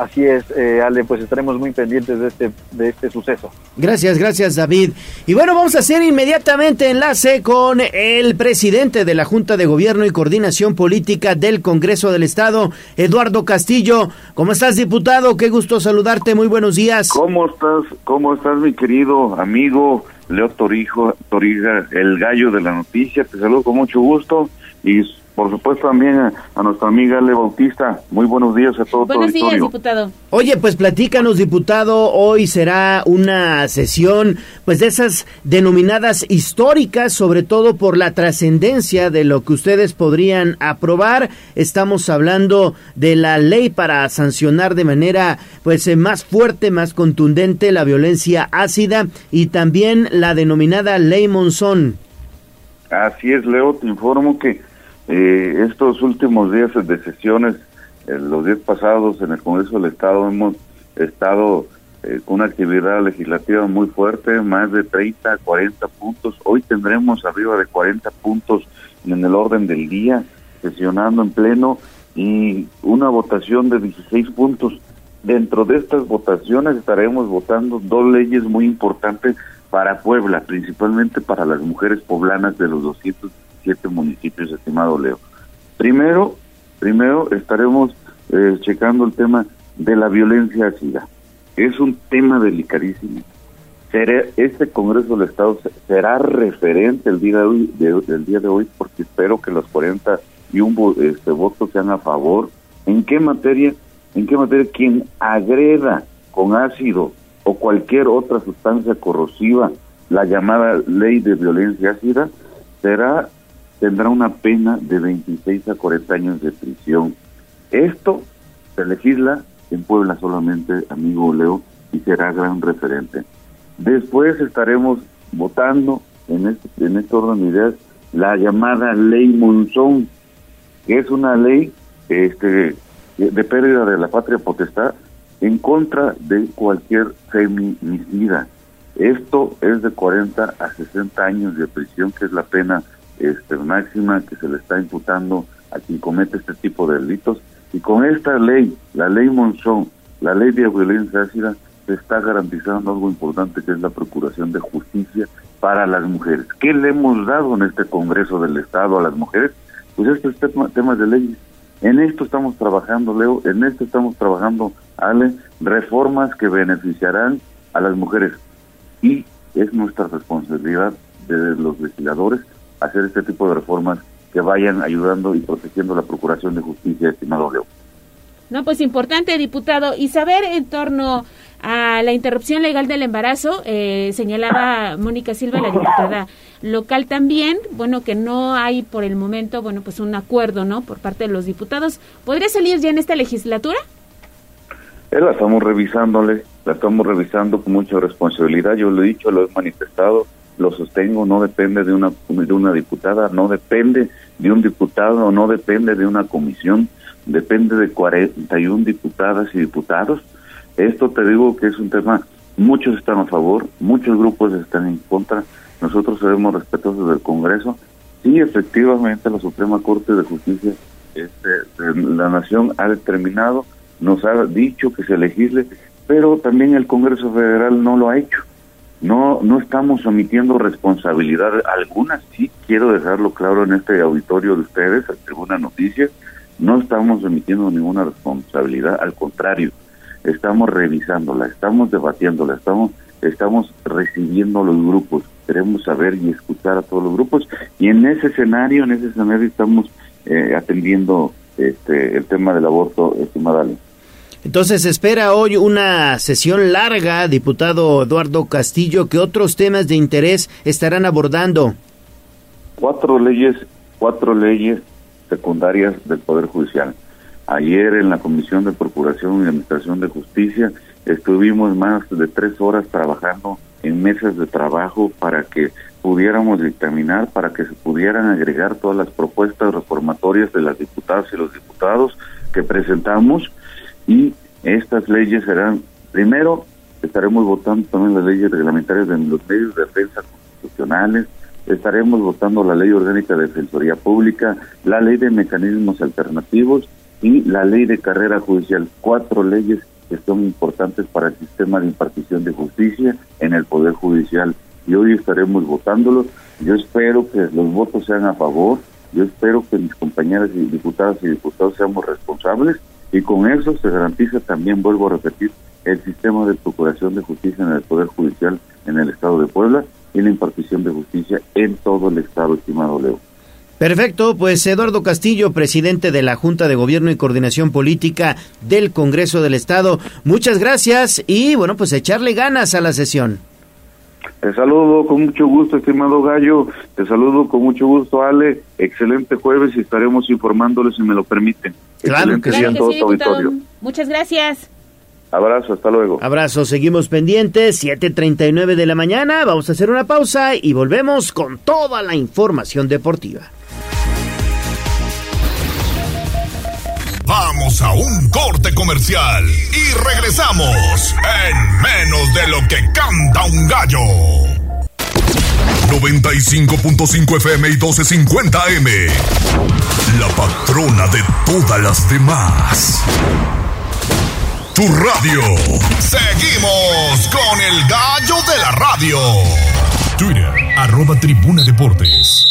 Así es, eh, Ale, pues estaremos muy pendientes de este, de este suceso. Gracias, gracias David. Y bueno, vamos a hacer inmediatamente enlace con el presidente de la Junta de Gobierno y Coordinación Política del Congreso del Estado, Eduardo Castillo. ¿Cómo estás, diputado? Qué gusto saludarte, muy buenos días. ¿Cómo estás, cómo estás mi querido amigo Leo Torijo, Toriga, el gallo de la noticia? Te saludo con mucho gusto y por supuesto también a, nuestra amiga Le Bautista. Muy buenos días a todos. Buenos días, diputado. Oye, pues platícanos, diputado. Hoy será una sesión, pues de esas denominadas históricas, sobre todo por la trascendencia de lo que ustedes podrían aprobar. Estamos hablando de la ley para sancionar de manera, pues, eh, más fuerte, más contundente la violencia ácida y también la denominada ley Monzón. Así es, Leo. Te informo que eh, estos últimos días de sesiones, los días pasados en el Congreso del Estado hemos estado eh, con una actividad legislativa muy fuerte, más de 30, 40 puntos. Hoy tendremos arriba de 40 puntos en el orden del día, sesionando en pleno y una votación de 16 puntos. Dentro de estas votaciones estaremos votando dos leyes muy importantes para Puebla, principalmente para las mujeres poblanas de los 200 siete municipios, estimado Leo. Primero, primero estaremos eh, checando el tema de la violencia ácida. Es un tema delicadísimo. este Congreso del Estado será referente el día de hoy, el día de hoy porque espero que los 40 y un este, votos sean a favor. ¿En qué materia? ¿En qué materia quien agreda con ácido o cualquier otra sustancia corrosiva la llamada ley de violencia ácida será tendrá una pena de 26 a 40 años de prisión. Esto se legisla en Puebla solamente, amigo Leo, y será gran referente. Después estaremos votando en este, en este orden de ideas la llamada ley Monzón, que es una ley este, de pérdida de la patria potestad en contra de cualquier feminicida. Esto es de 40 a 60 años de prisión, que es la pena este, máxima que se le está imputando a quien comete este tipo de delitos. Y con esta ley, la ley Monzón, la ley de violencia ácida, se está garantizando algo importante que es la procuración de justicia para las mujeres. ¿Qué le hemos dado en este Congreso del Estado a las mujeres? Pues estos temas de leyes. En esto estamos trabajando, Leo, en esto estamos trabajando, Ale, reformas que beneficiarán a las mujeres. Y es nuestra responsabilidad de los legisladores hacer este tipo de reformas que vayan ayudando y protegiendo la procuración de justicia, estimado Leo. No, pues importante, diputado. Y saber en torno a la interrupción legal del embarazo, eh, señalaba Mónica Silva, la diputada local también, bueno, que no hay por el momento, bueno, pues un acuerdo, ¿no? Por parte de los diputados. ¿Podría salir ya en esta legislatura? Eh, la estamos revisándole, la estamos revisando con mucha responsabilidad. Yo lo he dicho, lo he manifestado lo sostengo, no depende de una, de una diputada, no depende de un diputado, no depende de una comisión, depende de 41 diputadas y diputados. Esto te digo que es un tema, muchos están a favor, muchos grupos están en contra, nosotros seremos respetuosos del Congreso. Sí, efectivamente, la Suprema Corte de Justicia este, de la Nación ha determinado, nos ha dicho que se legisle, pero también el Congreso Federal no lo ha hecho no, no estamos omitiendo responsabilidad alguna, sí quiero dejarlo claro en este auditorio de ustedes, a Tribuna Noticias, no estamos omitiendo ninguna responsabilidad, al contrario, estamos revisándola, estamos debatiéndola, estamos, estamos recibiendo los grupos, queremos saber y escuchar a todos los grupos, y en ese escenario, en ese escenario estamos eh, atendiendo este, el tema del aborto, estimada entonces espera hoy una sesión larga, diputado Eduardo Castillo, que otros temas de interés estarán abordando. Cuatro leyes, cuatro leyes secundarias del Poder Judicial. Ayer en la Comisión de Procuración y Administración de Justicia estuvimos más de tres horas trabajando en mesas de trabajo para que pudiéramos dictaminar, para que se pudieran agregar todas las propuestas reformatorias de las diputadas y los diputados que presentamos y estas leyes serán, primero, estaremos votando también las leyes reglamentarias de los medios de defensa constitucionales, estaremos votando la ley orgánica de defensoría pública, la ley de mecanismos alternativos y la ley de carrera judicial, cuatro leyes que son importantes para el sistema de impartición de justicia en el Poder Judicial. Y hoy estaremos votándolos. Yo espero que los votos sean a favor. Yo espero que mis compañeras y diputadas y diputados seamos responsables y con eso se garantiza también, vuelvo a repetir, el sistema de procuración de justicia en el Poder Judicial en el Estado de Puebla y la impartición de justicia en todo el Estado, estimado Leo. Perfecto, pues Eduardo Castillo, presidente de la Junta de Gobierno y Coordinación Política del Congreso del Estado, muchas gracias y bueno, pues echarle ganas a la sesión. Te saludo con mucho gusto, estimado Gallo. Te saludo con mucho gusto, Ale. Excelente jueves y estaremos informándoles si me lo permiten. Claro que sí. Muchas gracias. Abrazo, hasta luego. Abrazo, seguimos pendientes, 7.39 de la mañana, vamos a hacer una pausa y volvemos con toda la información deportiva. Vamos a un corte comercial y regresamos en menos de lo que canta un gallo. 95.5 FM y 1250 M. La patrona de todas las demás. Tu radio. Seguimos con el gallo de la radio. Twitter, arroba tribuna deportes.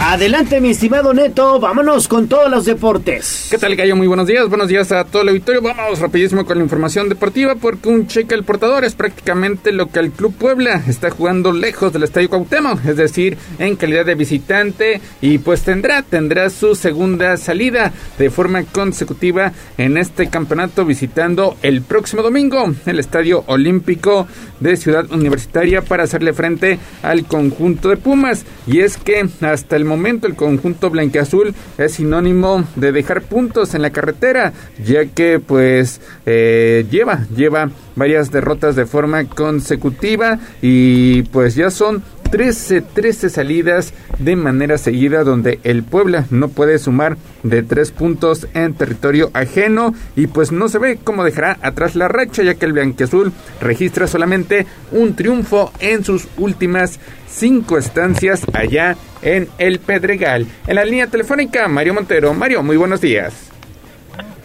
Adelante, mi estimado Neto, vámonos con todos los deportes. ¿Qué tal, Gallo? Muy buenos días, buenos días a todo el auditorio. Vamos rapidísimo con la información deportiva porque un cheque al portador es prácticamente lo que el Club Puebla está jugando lejos del Estadio Cuauhtémoc, es decir, en calidad de visitante y pues tendrá, tendrá su segunda salida de forma consecutiva en este campeonato visitando el próximo domingo el Estadio Olímpico de Ciudad Universitaria para hacerle frente al conjunto de Pumas. Y es que hasta el momento el conjunto blanqueazul es sinónimo de dejar puntos en la carretera, ya que pues eh, lleva, lleva varias derrotas de forma consecutiva y pues ya son 13, 13 salidas de manera seguida donde el Puebla no puede sumar de 3 puntos en territorio ajeno y pues no se ve cómo dejará atrás la racha ya que el Blanquiazul registra solamente un triunfo en sus últimas 5 estancias allá en el Pedregal. En la línea telefónica, Mario Montero. Mario, muy buenos días.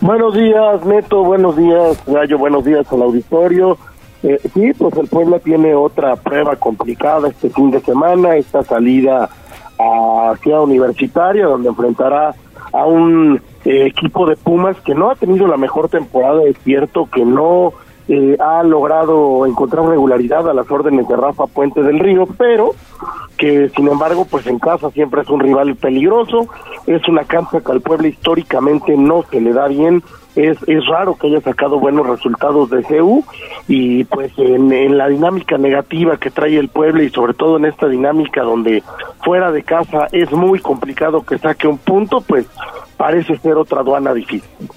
Buenos días, Neto. Buenos días, Gallo. Buenos días al auditorio. Eh, sí, pues el Puebla tiene otra prueba complicada este fin de semana, esta salida a Ciudad Universitaria, donde enfrentará a un eh, equipo de Pumas que no ha tenido la mejor temporada, es cierto que no eh, ha logrado encontrar regularidad a las órdenes de Rafa Puente del Río, pero que sin embargo pues en casa siempre es un rival peligroso, es una cancha que al pueblo históricamente no se le da bien, es, es raro que haya sacado buenos resultados de CEU y pues en, la dinámica negativa que trae el pueblo y sobre todo en esta dinámica donde fuera de casa es muy complicado que saque un punto, pues parece ser otra aduana difícil.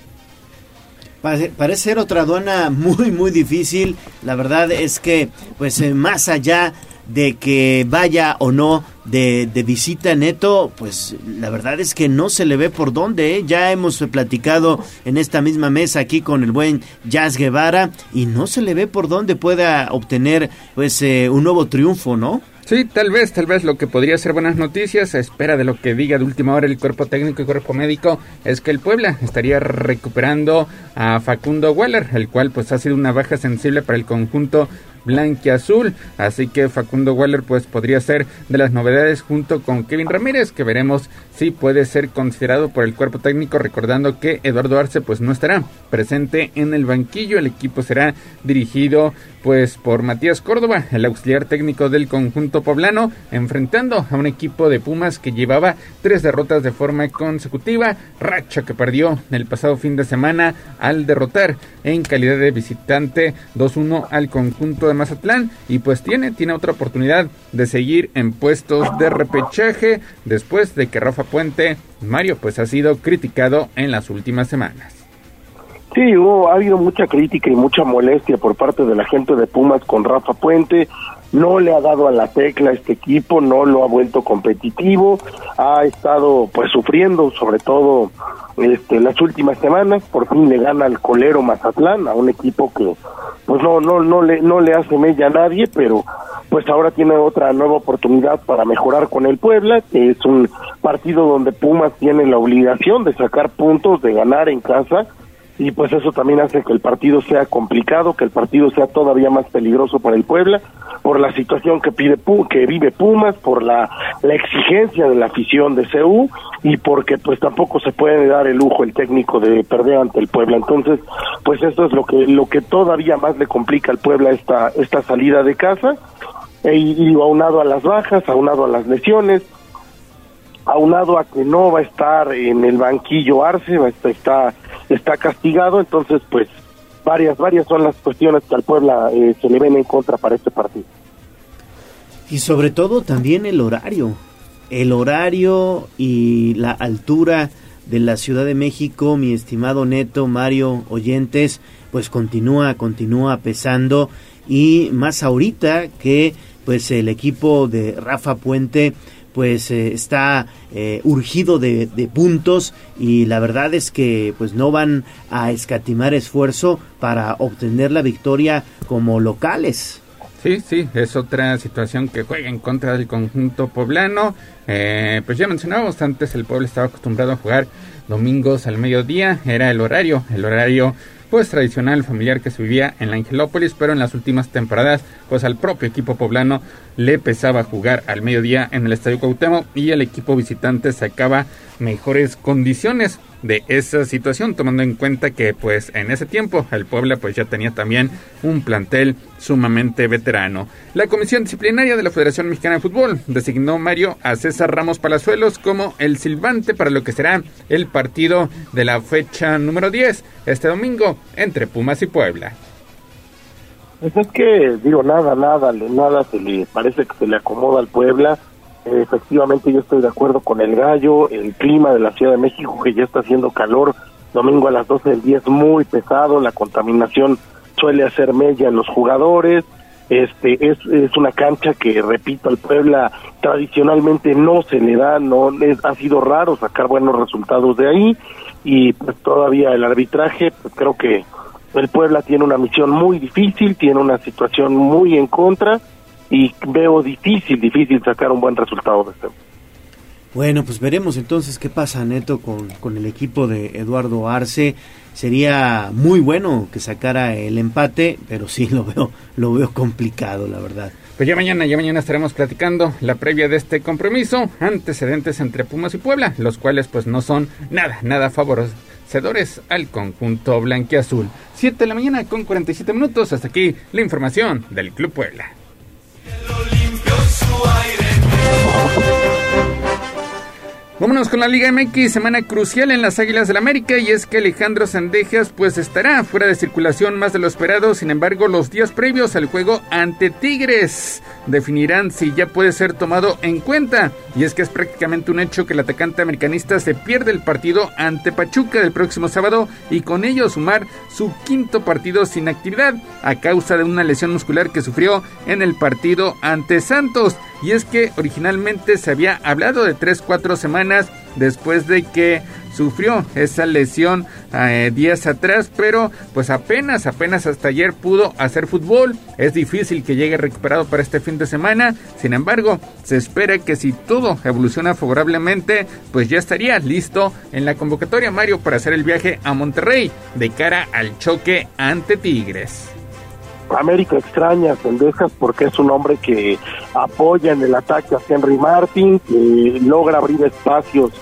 Parece ser otra aduana muy, muy difícil. La verdad es que, pues, eh, más allá de que vaya o no de, de, visita neto, pues la verdad es que no se le ve por dónde. ¿eh? Ya hemos platicado en esta misma mesa aquí con el buen Jazz Guevara y no se le ve por dónde pueda obtener pues eh, un nuevo triunfo, ¿no? Sí, tal vez, tal vez lo que podría ser buenas noticias, a espera de lo que diga de última hora el cuerpo técnico y cuerpo médico, es que el Puebla estaría recuperando a Facundo Weller, el cual pues ha sido una baja sensible para el conjunto blanquiazul. Así que Facundo Waller pues podría ser de las novedades junto con Kevin Ramírez, que veremos si puede ser considerado por el cuerpo técnico, recordando que Eduardo Arce pues no estará presente en el banquillo. El equipo será dirigido pues por Matías Córdoba, el auxiliar técnico del conjunto poblano, enfrentando a un equipo de Pumas que llevaba tres derrotas de forma consecutiva, racha que perdió el pasado fin de semana al derrotar en calidad de visitante 2-1 al conjunto de Mazatlán y pues tiene, tiene otra oportunidad de seguir en puestos de repechaje después de que Rafa Puente, Mario, pues ha sido criticado en las últimas semanas. Sí, hubo, ha habido mucha crítica y mucha molestia por parte de la gente de Pumas con Rafa Puente. No le ha dado a la tecla este equipo, no lo ha vuelto competitivo, ha estado pues sufriendo, sobre todo este, las últimas semanas. Por fin le gana al colero Mazatlán, a un equipo que pues no no no le no le hace mella a nadie, pero pues ahora tiene otra nueva oportunidad para mejorar con el Puebla, que es un partido donde Pumas tiene la obligación de sacar puntos, de ganar en casa y pues eso también hace que el partido sea complicado, que el partido sea todavía más peligroso para el Puebla, por la situación que pide que vive Pumas, por la, la exigencia de la afición de CU y porque pues tampoco se puede dar el lujo el técnico de perder ante el Puebla. Entonces, pues esto es lo que lo que todavía más le complica al Puebla esta esta salida de casa. E, y aunado a las bajas, aunado a las lesiones, aunado a que no va a estar en el banquillo Arce, va a estar, está está castigado, entonces pues varias, varias son las cuestiones que al Puebla eh, se le ven en contra para este partido. Y sobre todo también el horario, el horario y la altura de la Ciudad de México, mi estimado Neto, Mario, oyentes, pues continúa, continúa pesando y más ahorita que pues el equipo de Rafa Puente pues eh, está eh, urgido de, puntos y la verdad es que pues no van a escatimar esfuerzo para obtener la victoria como locales. Sí, sí, es otra situación que juega en contra del conjunto poblano. Eh, pues ya mencionábamos antes, el pueblo estaba acostumbrado a jugar domingos al mediodía, era el horario, el horario pues tradicional familiar que se vivía en la Angelópolis, pero en las últimas temporadas pues al propio equipo poblano le pesaba jugar al mediodía en el Estadio Cuauhtémoc y el equipo visitante sacaba mejores condiciones de esa situación, tomando en cuenta que pues en ese tiempo el Puebla pues ya tenía también un plantel sumamente veterano. La Comisión Disciplinaria de la Federación Mexicana de Fútbol designó Mario a César Ramos Palazuelos como el silbante para lo que será el partido de la fecha número 10 este domingo entre Pumas y Puebla. Pues es que, digo, nada, nada, nada se le parece que se le acomoda al Puebla. Efectivamente yo estoy de acuerdo con el gallo, el clima de la Ciudad de México que ya está haciendo calor, domingo a las 12 del día es muy pesado, la contaminación suele hacer mella en los jugadores, este es, es una cancha que repito al Puebla tradicionalmente no se le da, no es, ha sido raro sacar buenos resultados de ahí y pues todavía el arbitraje, pues creo que el Puebla tiene una misión muy difícil, tiene una situación muy en contra y veo difícil, difícil sacar un buen resultado de este. Bueno, pues veremos entonces qué pasa, Neto, con, con el equipo de Eduardo Arce. Sería muy bueno que sacara el empate, pero sí lo veo, lo veo complicado, la verdad. Pues ya mañana, ya mañana estaremos platicando la previa de este compromiso, antecedentes entre Pumas y Puebla, los cuales pues no son nada, nada favorecedores al conjunto blanquiazul. 7 de la mañana con 47 minutos, hasta aquí la información del Club Puebla. Vámonos con la Liga MX, semana crucial en las Águilas del América y es que Alejandro Sandejas pues estará fuera de circulación más de lo esperado, sin embargo los días previos al juego ante Tigres definirán si ya puede ser tomado en cuenta. Y es que es prácticamente un hecho que el atacante americanista se pierde el partido ante Pachuca del próximo sábado y con ello sumar su quinto partido sin actividad a causa de una lesión muscular que sufrió en el partido ante Santos y es que originalmente se había hablado de 3-4 semanas después de que sufrió esa lesión eh, días atrás, pero pues apenas, apenas hasta ayer pudo hacer fútbol. Es difícil que llegue recuperado para este fin de semana. Sin embargo, se espera que si todo evoluciona favorablemente, pues ya estaría listo en la convocatoria Mario para hacer el viaje a Monterrey de cara al choque ante Tigres. América extraña a porque es un hombre que apoya en el ataque a Henry Martin, que logra abrir espacios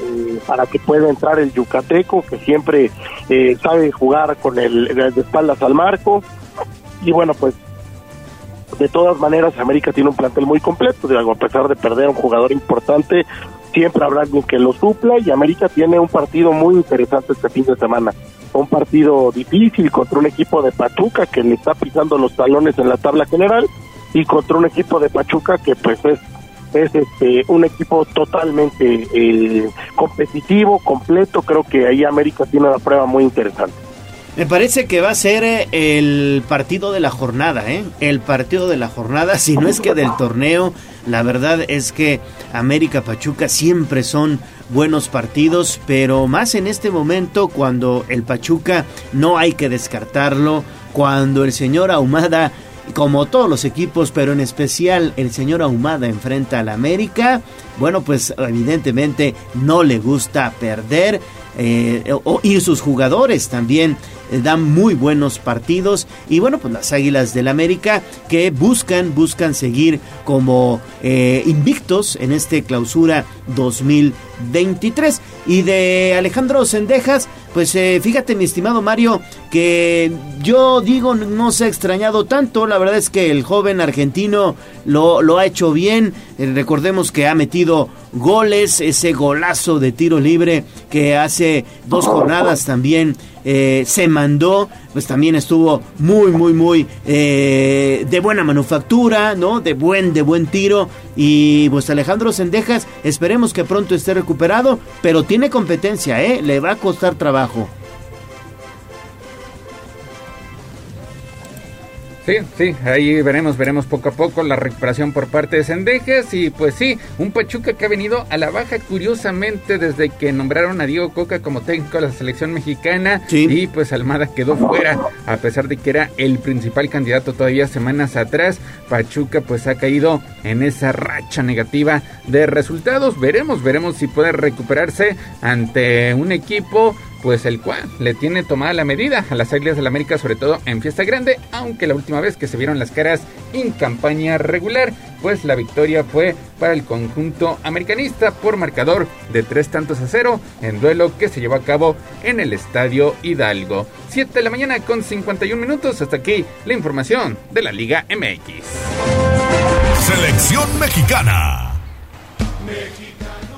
eh, para que pueda entrar el yucateco, que siempre eh, sabe jugar con el de espaldas al marco. Y bueno, pues de todas maneras América tiene un plantel muy completo, digo, a pesar de perder un jugador importante, siempre habrá alguien que lo supla y América tiene un partido muy interesante este fin de semana un partido difícil contra un equipo de Pachuca que le está pisando los talones en la tabla general y contra un equipo de Pachuca que pues es es este un equipo totalmente eh, competitivo, completo. Creo que ahí América tiene una prueba muy interesante. Me parece que va a ser eh, el partido de la jornada, ¿eh? El partido de la jornada, si no es que del torneo. La verdad es que América Pachuca siempre son buenos partidos, pero más en este momento cuando el Pachuca no hay que descartarlo, cuando el señor Ahumada como todos los equipos, pero en especial el señor Ahumada enfrenta al América, bueno, pues evidentemente no le gusta perder. Eh, y sus jugadores también eh, dan muy buenos partidos. Y bueno pues las Águilas del América que buscan buscan seguir como eh, invictos en este clausura 2023 y de Alejandro Sendejas pues fíjate mi estimado Mario que yo digo no se ha extrañado tanto. La verdad es que el joven argentino lo, lo ha hecho bien. Recordemos que ha metido goles ese golazo de tiro libre que hace dos jornadas también eh, se mandó, pues también estuvo muy, muy, muy eh, de buena manufactura, ¿no? De buen, de buen tiro. Y pues Alejandro Sendejas, esperemos que pronto esté recuperado, pero tiene competencia, ¿eh? Le va a costar trabajo. Sí, sí, ahí veremos, veremos poco a poco la recuperación por parte de Sendejas y pues sí, un Pachuca que ha venido a la baja curiosamente desde que nombraron a Diego Coca como técnico de la selección mexicana y pues Almada quedó fuera a pesar de que era el principal candidato todavía semanas atrás. Pachuca pues ha caído en esa racha negativa de resultados. Veremos, veremos si puede recuperarse ante un equipo pues el cual le tiene tomada la medida a las Águilas del América, sobre todo en fiesta grande, aunque la última vez que se vieron las caras en campaña regular, pues la victoria fue para el conjunto americanista por marcador de tres tantos a cero en duelo que se llevó a cabo en el Estadio Hidalgo. 7 de la mañana con 51 minutos, hasta aquí la información de la Liga MX. Selección mexicana.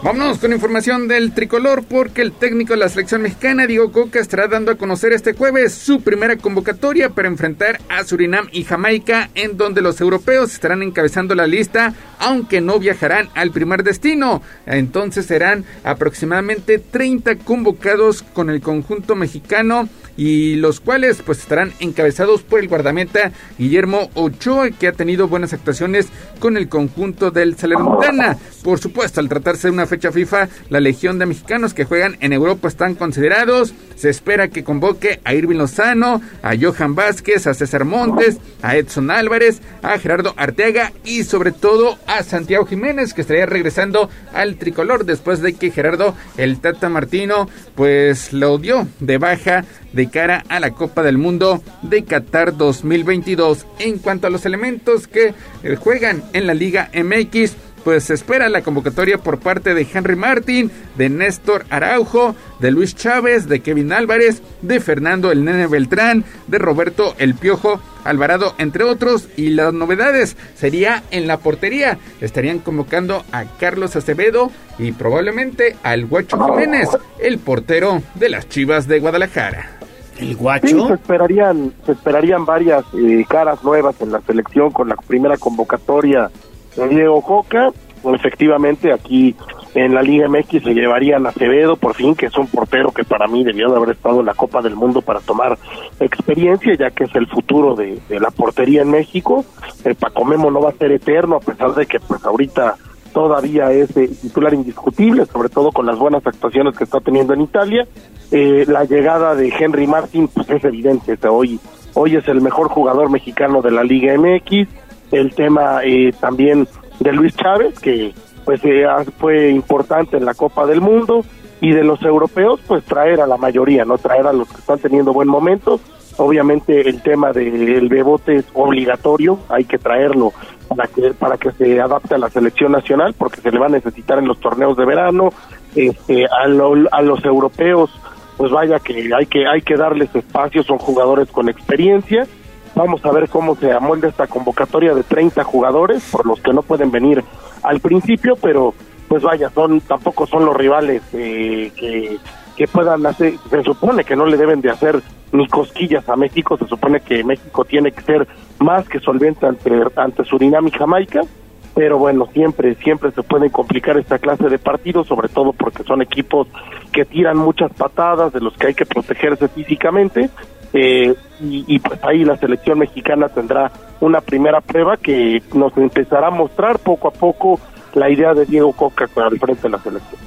Vámonos con información del tricolor porque el técnico de la selección mexicana, Diego Coca, estará dando a conocer este jueves su primera convocatoria para enfrentar a Surinam y Jamaica, en donde los europeos estarán encabezando la lista, aunque no viajarán al primer destino. Entonces serán aproximadamente 30 convocados con el conjunto mexicano y los cuales pues estarán encabezados por el guardameta Guillermo Ochoa que ha tenido buenas actuaciones con el conjunto del Salernitana. Por supuesto, al tratarse de una fecha FIFA, la legión de mexicanos que juegan en Europa están considerados. Se espera que convoque a Irving Lozano, a Johan Vázquez, a César Montes, a Edson Álvarez, a Gerardo Arteaga y sobre todo a Santiago Jiménez que estaría regresando al tricolor después de que Gerardo el Tata Martino pues lo dio de baja de cara a la Copa del Mundo de Qatar 2022. En cuanto a los elementos que eh, juegan en la Liga MX, pues se espera la convocatoria por parte de Henry Martin, de Néstor Araujo, de Luis Chávez, de Kevin Álvarez, de Fernando el Nene Beltrán, de Roberto El Piojo Alvarado, entre otros. Y las novedades sería en la portería. Estarían convocando a Carlos Acevedo y probablemente al Guacho Jiménez, el portero de las Chivas de Guadalajara. ¿El Sí, se esperarían, se esperarían varias eh, caras nuevas en la selección con la primera convocatoria de Diego Coca. Efectivamente, aquí en la Liga MX se llevarían a Acevedo, por fin, que es un portero que para mí debió de haber estado en la Copa del Mundo para tomar experiencia, ya que es el futuro de, de la portería en México. El Paco Memo no va a ser eterno, a pesar de que pues ahorita todavía es eh, titular indiscutible, sobre todo con las buenas actuaciones que está teniendo en Italia. Eh, la llegada de Henry Martin, pues es evidente, hoy, hoy es el mejor jugador mexicano de la Liga MX. El tema eh, también de Luis Chávez, que pues eh, fue importante en la Copa del Mundo, y de los europeos, pues traer a la mayoría, no traer a los que están teniendo buen momento. Obviamente el tema del bebote es obligatorio, hay que traerlo para que para que se adapte a la selección nacional, porque se le va a necesitar en los torneos de verano. Este, a, lo- a los europeos, pues vaya que hay que hay que darles espacio, son jugadores con experiencia. Vamos a ver cómo se amolda esta convocatoria de 30 jugadores, por los que no pueden venir al principio, pero pues vaya, son tampoco son los rivales eh, que, que puedan hacer, se supone que no le deben de hacer ni cosquillas a México, se supone que México tiene que ser más que solvente ante, ante Surinam y Jamaica, pero bueno, siempre, siempre se pueden complicar esta clase de partidos, sobre todo porque son equipos que tiran muchas patadas, de los que hay que protegerse físicamente, eh, y, y pues ahí la selección mexicana tendrá una primera prueba que nos empezará a mostrar poco a poco la idea de Diego Coca al frente de la selección.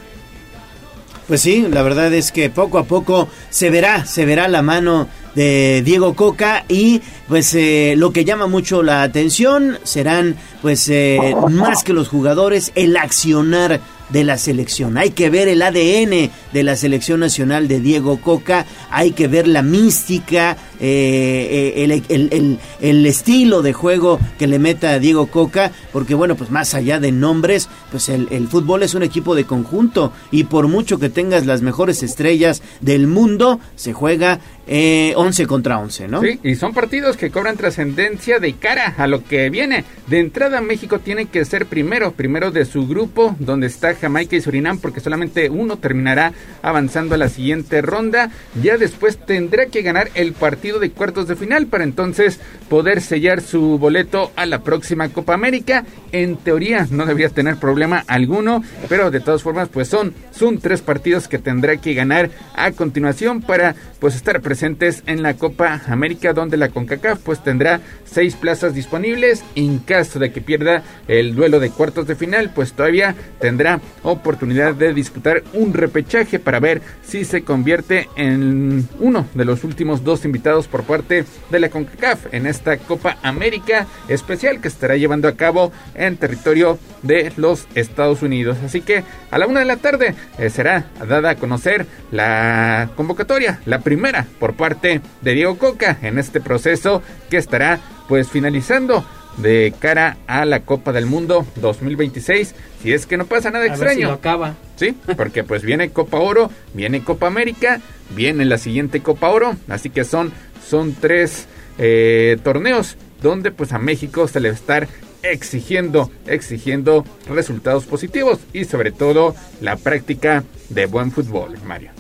Pues sí, la verdad es que poco a poco se verá, se verá la mano de Diego Coca y pues eh, lo que llama mucho la atención serán pues eh, más que los jugadores el accionar de la selección. Hay que ver el ADN de la selección nacional de Diego Coca, hay que ver la mística, eh, el, el- el- estilo de juego que le meta a Diego Coca, porque bueno, pues más allá de nombres, pues el, el fútbol es un equipo de conjunto y por mucho que tengas las mejores estrellas del mundo, se juega eh, 11 contra 11, ¿no? Sí, y son partidos que cobran trascendencia de cara a lo que viene. De entrada, México tiene que ser primero, primero de su grupo, donde está Jamaica y Surinam, porque solamente uno terminará avanzando a la siguiente ronda. Ya después tendrá que ganar el partido de cuartos de final para entonces poder sellar su boleto a la próxima Copa América. En teoría no debería tener problema alguno, pero de todas formas, pues son, son tres partidos que tendrá que ganar a continuación para pues estar presentes en la Copa América donde la CONCACAF pues tendrá seis plazas disponibles. En caso de que pierda el duelo de cuartos de final pues todavía tendrá oportunidad de disputar un repechaje para ver si se convierte en uno de los últimos dos invitados por parte de la CONCACAF en esta Copa América especial que estará llevando a cabo en territorio de los Estados Unidos. Así que a la una de la tarde eh, será dada a conocer la convocatoria, la primera por parte de Diego Coca en este proceso que estará pues finalizando de cara a la Copa del Mundo 2026, si es que no pasa nada A ver si extraño. lo acaba. Sí, porque pues viene Copa Oro, viene Copa América, viene la siguiente Copa Oro, así que son, son tres eh, torneos donde pues a México se le va a estar exigiendo, exigiendo resultados positivos y sobre todo la práctica de buen fútbol, Mario.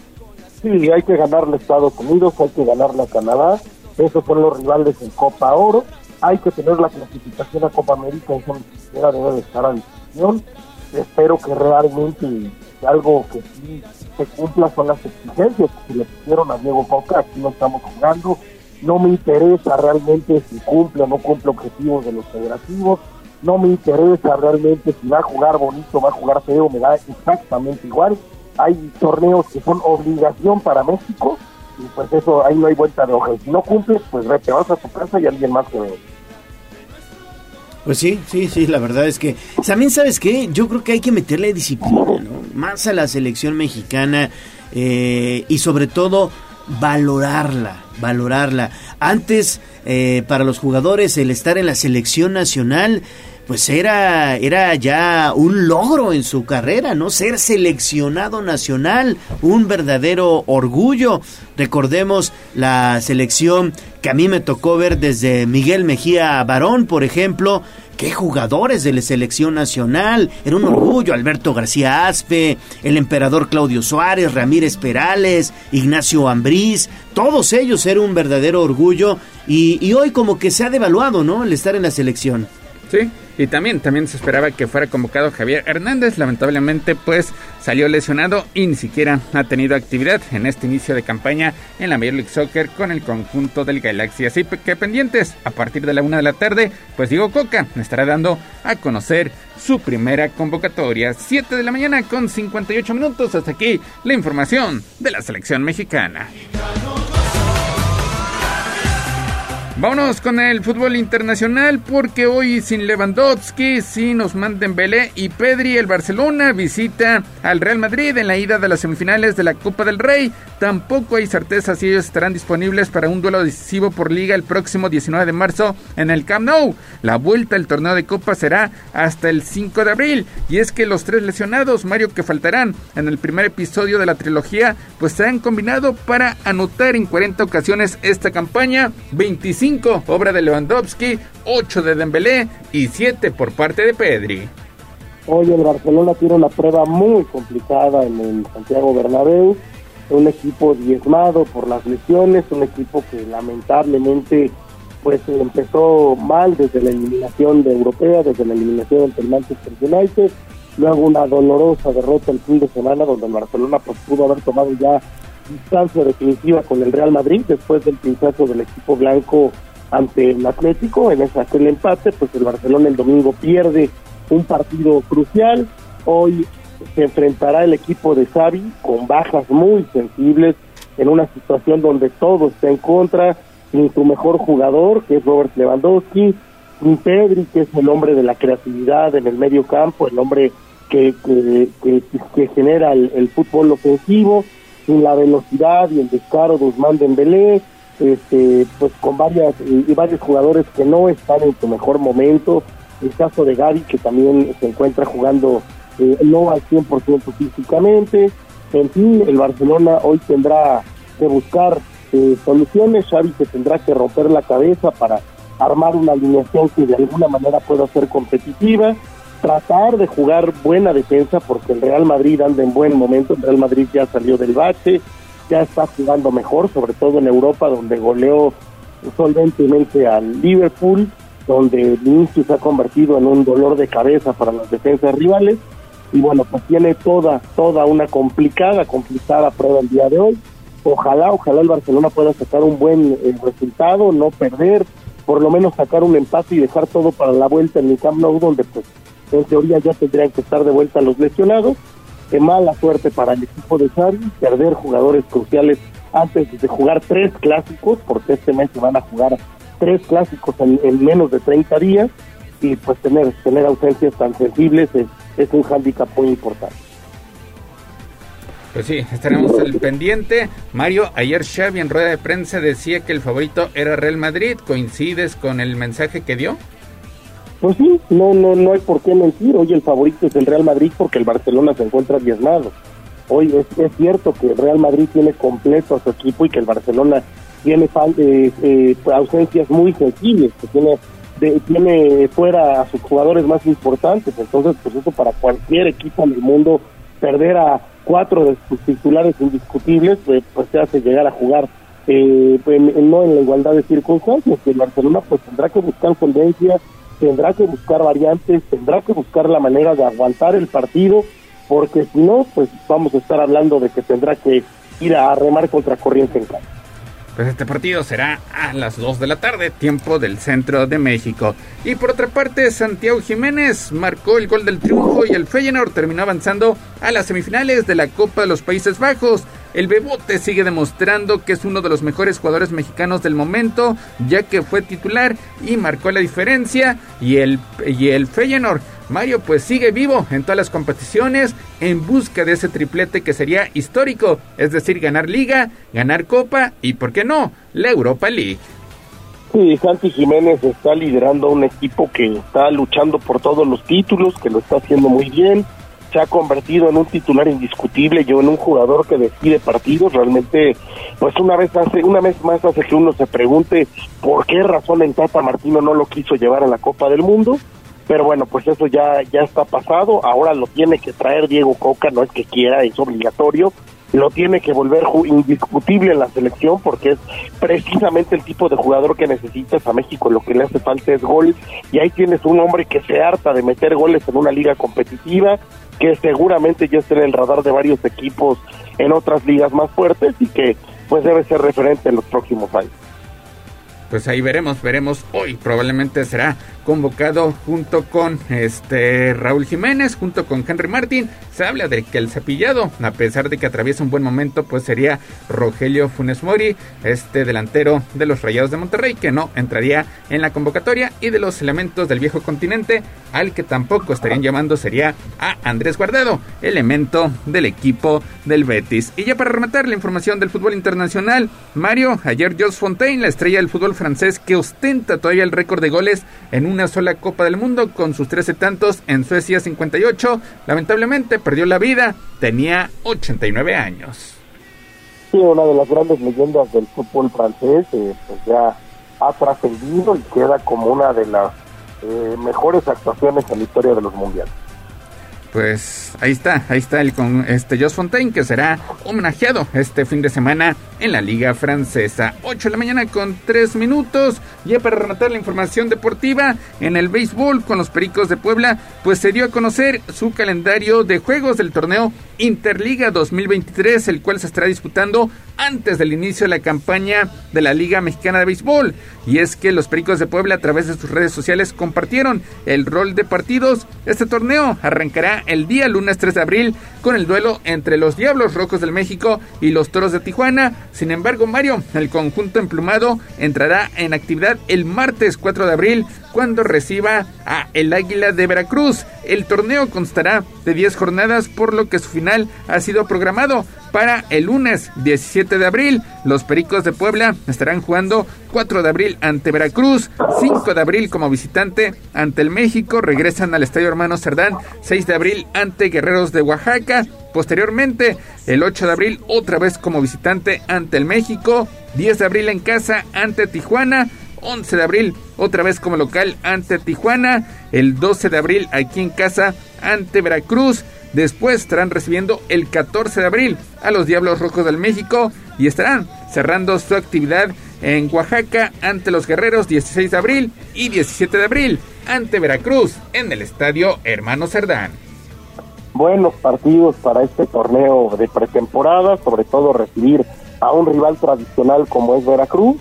Sí, hay que ganarle a Estados Unidos, hay que ganarle a Canadá, esos son los rivales en Copa Oro, hay que tener la clasificación a Copa América, eso ni siquiera debe de estar a discusión, espero que realmente algo que sí se cumpla son las exigencias que le pusieron a Diego Coca, aquí no estamos jugando, no me interesa realmente si cumple o no cumple objetivos de los federativos, no me interesa realmente si va a jugar bonito, va a jugar feo, me da exactamente igual. Hay torneos que son obligación para México y pues eso ahí no hay vuelta de hoja. Y si no cumples, pues vete, vas a tu casa y alguien más que ve. Pues sí, sí, sí, la verdad es que también sabes qué, yo creo que hay que meterle disciplina, ¿no? Más a la selección mexicana eh, y sobre todo valorarla, valorarla. Antes, eh, para los jugadores, el estar en la selección nacional, pues era, era ya un logro en su carrera, ¿no? Ser seleccionado nacional, un verdadero orgullo. Recordemos la selección que a mí me tocó ver desde Miguel Mejía Barón, por ejemplo, qué jugadores de la selección nacional. Era un orgullo. Alberto García Aspe, el emperador Claudio Suárez, Ramírez Perales, Ignacio Ambriz. Todos ellos eran un verdadero orgullo. Y, y hoy como que se ha devaluado, ¿no? El estar en la selección. Sí, y también, también se esperaba que fuera convocado Javier Hernández. Lamentablemente, pues salió lesionado y ni siquiera ha tenido actividad en este inicio de campaña en la Major League Soccer con el conjunto del Galaxy. Así que pendientes, a partir de la una de la tarde, pues Diego Coca estará dando a conocer su primera convocatoria. 7 de la mañana con 58 minutos. Hasta aquí la información de la selección mexicana. Vámonos con el fútbol internacional porque hoy sin Lewandowski, sin Osman Dembélé y Pedri, el Barcelona visita al Real Madrid en la ida de las semifinales de la Copa del Rey. Tampoco hay certeza si ellos estarán disponibles para un duelo decisivo por liga el próximo 19 de marzo en el Camp Nou. La vuelta al torneo de Copa será hasta el 5 de abril y es que los tres lesionados, Mario, que faltarán en el primer episodio de la trilogía, pues se han combinado para anotar en 40 ocasiones esta campaña, 25 obra de Lewandowski, 8 de Dembélé y 7 por parte de Pedri. Hoy el Barcelona tiene una prueba muy complicada en el Santiago Bernabéu, un equipo diezmado por las lesiones, un equipo que lamentablemente pues empezó mal desde la eliminación de Europea, desde la eliminación del Manchester United, luego una dolorosa derrota el fin de semana donde el Barcelona pues, pudo haber tomado ya distancia definitiva con el Real Madrid después del pinchazo del equipo blanco ante el Atlético en ese aquel empate, pues el Barcelona el domingo pierde un partido crucial. Hoy se enfrentará el equipo de Xavi con bajas muy sensibles en una situación donde todo está en contra, sin su mejor jugador, que es Robert Lewandowski, sin Pedri, que es el hombre de la creatividad en el medio campo, el hombre que, que, que, genera el, fútbol ofensivo, la velocidad y el descaro de Usman Dembélé, este, pues con varias y varios jugadores que no están en su mejor momento. El caso de Gaby, que también se encuentra jugando eh, no al 100% físicamente. En fin, el Barcelona hoy tendrá que buscar eh, soluciones. Xavi se tendrá que romper la cabeza para armar una alineación que de alguna manera pueda ser competitiva. Tratar de jugar buena defensa porque el Real Madrid anda en buen momento. El Real Madrid ya salió del bache ya está jugando mejor, sobre todo en Europa, donde goleó solventemente al Liverpool, donde Vinicius se ha convertido en un dolor de cabeza para las defensas rivales. Y bueno, pues tiene toda, toda una complicada, complicada prueba el día de hoy. Ojalá, ojalá el Barcelona pueda sacar un buen eh, resultado, no perder, por lo menos sacar un empate y dejar todo para la vuelta en el Camp Nou, donde pues en teoría ya tendrían que estar de vuelta los lesionados Qué mala suerte para el equipo de Xavi, perder jugadores cruciales antes de jugar tres clásicos, porque este mes se van a jugar tres clásicos en, menos de 30 días, y pues tener, tener ausencias tan sensibles es, es un hándicap muy importante. Pues sí, estaremos el pendiente. Mario, ayer Xavi en rueda de prensa decía que el favorito era Real Madrid. ¿Coincides con el mensaje que dio? Pues sí, no, no, no hay por qué mentir. Hoy el favorito es el Real Madrid porque el Barcelona se encuentra diezmado. Hoy es, cierto que el Real Madrid tiene completo a su equipo y que el Barcelona tiene eh, eh, ausencias muy sensibles, que tiene tiene fuera a sus jugadores más importantes. Entonces, pues eso para cualquier equipo en el mundo, perder a cuatro de sus titulares indiscutibles, pues, pues te hace llegar a jugar eh, pues, no en la igualdad de circunstancias. Que el Barcelona pues tendrá que buscar tendencia tendrá que buscar variantes, tendrá que buscar la manera de aguantar el partido, porque si no, pues vamos a estar hablando de que tendrá que ir a remar contra corriente en casa. Pues este partido será a las 2 de la tarde, tiempo del centro de México. Y por otra parte, Santiago Jiménez marcó el gol del triunfo y el Feyenoord terminó avanzando a las semifinales de la Copa de los Países Bajos. El Bebote sigue demostrando que es uno de los mejores jugadores mexicanos del momento, ya que fue titular y marcó la diferencia. Y el, y el Feyenoord, Mario, pues sigue vivo en todas las competiciones en busca de ese triplete que sería histórico, es decir, ganar Liga, ganar Copa y, ¿por qué no?, la Europa League. Sí, Santi Jiménez está liderando un equipo que está luchando por todos los títulos, que lo está haciendo muy bien, se ha convertido en un titular indiscutible y en un jugador que decide partidos. Realmente, pues una vez hace, una vez más hace que uno se pregunte por qué razón en Tata Martino no lo quiso llevar a la Copa del Mundo. Pero bueno, pues eso ya, ya está pasado. Ahora lo tiene que traer Diego Coca, no es que quiera, es obligatorio lo tiene que volver indiscutible en la selección porque es precisamente el tipo de jugador que necesitas a México. Lo que le hace falta es gol y ahí tienes un hombre que se harta de meter goles en una liga competitiva, que seguramente ya está en el radar de varios equipos en otras ligas más fuertes y que pues debe ser referente en los próximos años pues ahí veremos, veremos hoy probablemente será convocado junto con este Raúl Jiménez, junto con Henry Martin. Se habla de que el cepillado, a pesar de que atraviesa un buen momento, pues sería Rogelio Funes Mori, este delantero de los Rayados de Monterrey, que no entraría en la convocatoria. Y de los elementos del viejo continente, al que tampoco estarían llamando sería a Andrés Guardado, elemento del equipo del Betis. Y ya para rematar la información del fútbol internacional, Mario, ayer Jos Fontaine, la estrella del fútbol francés que ostenta todavía el récord de goles en una sola Copa del Mundo con sus 13 tantos en Suecia 58. Lamentablemente perdió la vida, tenía 89 años. Sí, una de las grandes leyendas del fútbol francés, eh, pues ya ha trascendido y queda como una de las eh, mejores actuaciones en la historia de los mundiales pues ahí está, ahí está el con este Jos Fontaine que será homenajeado este fin de semana en la Liga Francesa. 8 de la mañana con 3 minutos. Ya para rematar la información deportiva, en el béisbol con los Pericos de Puebla, pues se dio a conocer su calendario de juegos del torneo Interliga 2023, el cual se estará disputando antes del inicio de la campaña de la Liga Mexicana de Béisbol. Y es que los Pericos de Puebla a través de sus redes sociales compartieron el rol de partidos. Este torneo arrancará el día lunes 3 de abril con el duelo entre los Diablos Rojos del México y los Toros de Tijuana. Sin embargo, Mario, el conjunto emplumado entrará en actividad el martes 4 de abril cuando reciba a el Águila de Veracruz. El torneo constará de 10 jornadas, por lo que su final ha sido programado para el lunes 17 de abril. Los Pericos de Puebla estarán jugando 4 de abril ante Veracruz, 5 de abril como visitante ante el México, regresan al Estadio Hermano Cerdán, 6 de abril ante Guerreros de Oaxaca, posteriormente el 8 de abril otra vez como visitante ante el México, 10 de abril en casa ante Tijuana, 11 de abril otra vez como local ante Tijuana, el 12 de abril aquí en casa ante Veracruz, después estarán recibiendo el 14 de abril a los Diablos Rojos del México y estarán cerrando su actividad en Oaxaca ante los Guerreros 16 de abril y 17 de abril ante Veracruz en el Estadio Hermano Cerdán. Buenos partidos para este torneo de pretemporada, sobre todo recibir a un rival tradicional como es Veracruz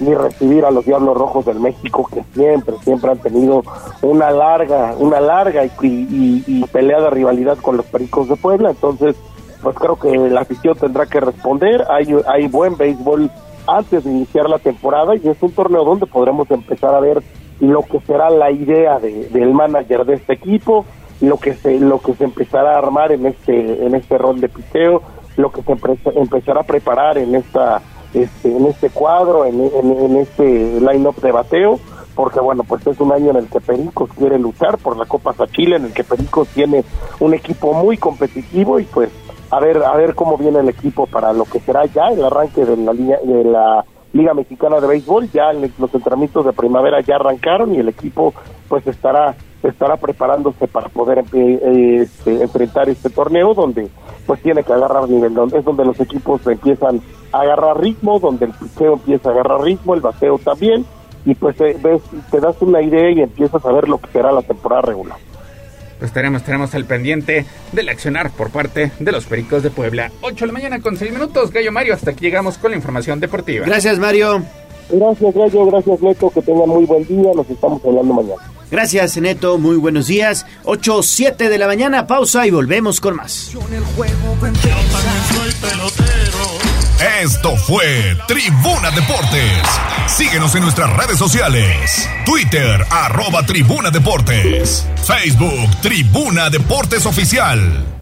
y recibir a los Diablos Rojos del México que siempre, siempre han tenido una larga, una larga y, y, y peleada rivalidad con los Pericos de Puebla. Entonces, pues creo que la afición tendrá que responder. Hay, hay buen béisbol antes de iniciar la temporada y es un torneo donde podremos empezar a ver lo que será la idea de, del manager de este equipo, lo que se lo que se empezará a armar en este en este rol de piteo, lo que se empezará a preparar en esta este, en este cuadro, en, en, este line-up de bateo, porque bueno, pues es un año en el que Pericos quiere luchar por la Copa Sachile, en el que Pericos tiene un equipo muy competitivo y pues a ver a ver cómo viene el equipo para lo que será ya el arranque de la de la Liga Mexicana de Béisbol, ya los entrenamientos de primavera ya arrancaron y el equipo pues estará estará preparándose para poder eh, este, enfrentar este torneo donde pues tiene que agarrar nivel, es donde los equipos empiezan agarrar ritmo, donde el picheo empieza a agarrar ritmo, el bateo también, y pues eh, ves, te das una idea y empiezas a ver lo que será la temporada regular. Pues estaremos, estaremos al pendiente del accionar por parte de los Pericos de Puebla. 8 de la mañana con 6 minutos, Gallo Mario, hasta aquí llegamos con la información deportiva. Gracias, Mario. Gracias, Gallo, gracias, Neto, que tengan muy buen día, nos estamos hablando mañana. Gracias, Neto. Muy buenos días. 8, 7 de la mañana. Pausa y volvemos con más. Esto fue Tribuna Deportes. Síguenos en nuestras redes sociales. Twitter, arroba Tribuna Deportes. Facebook, Tribuna Deportes Oficial.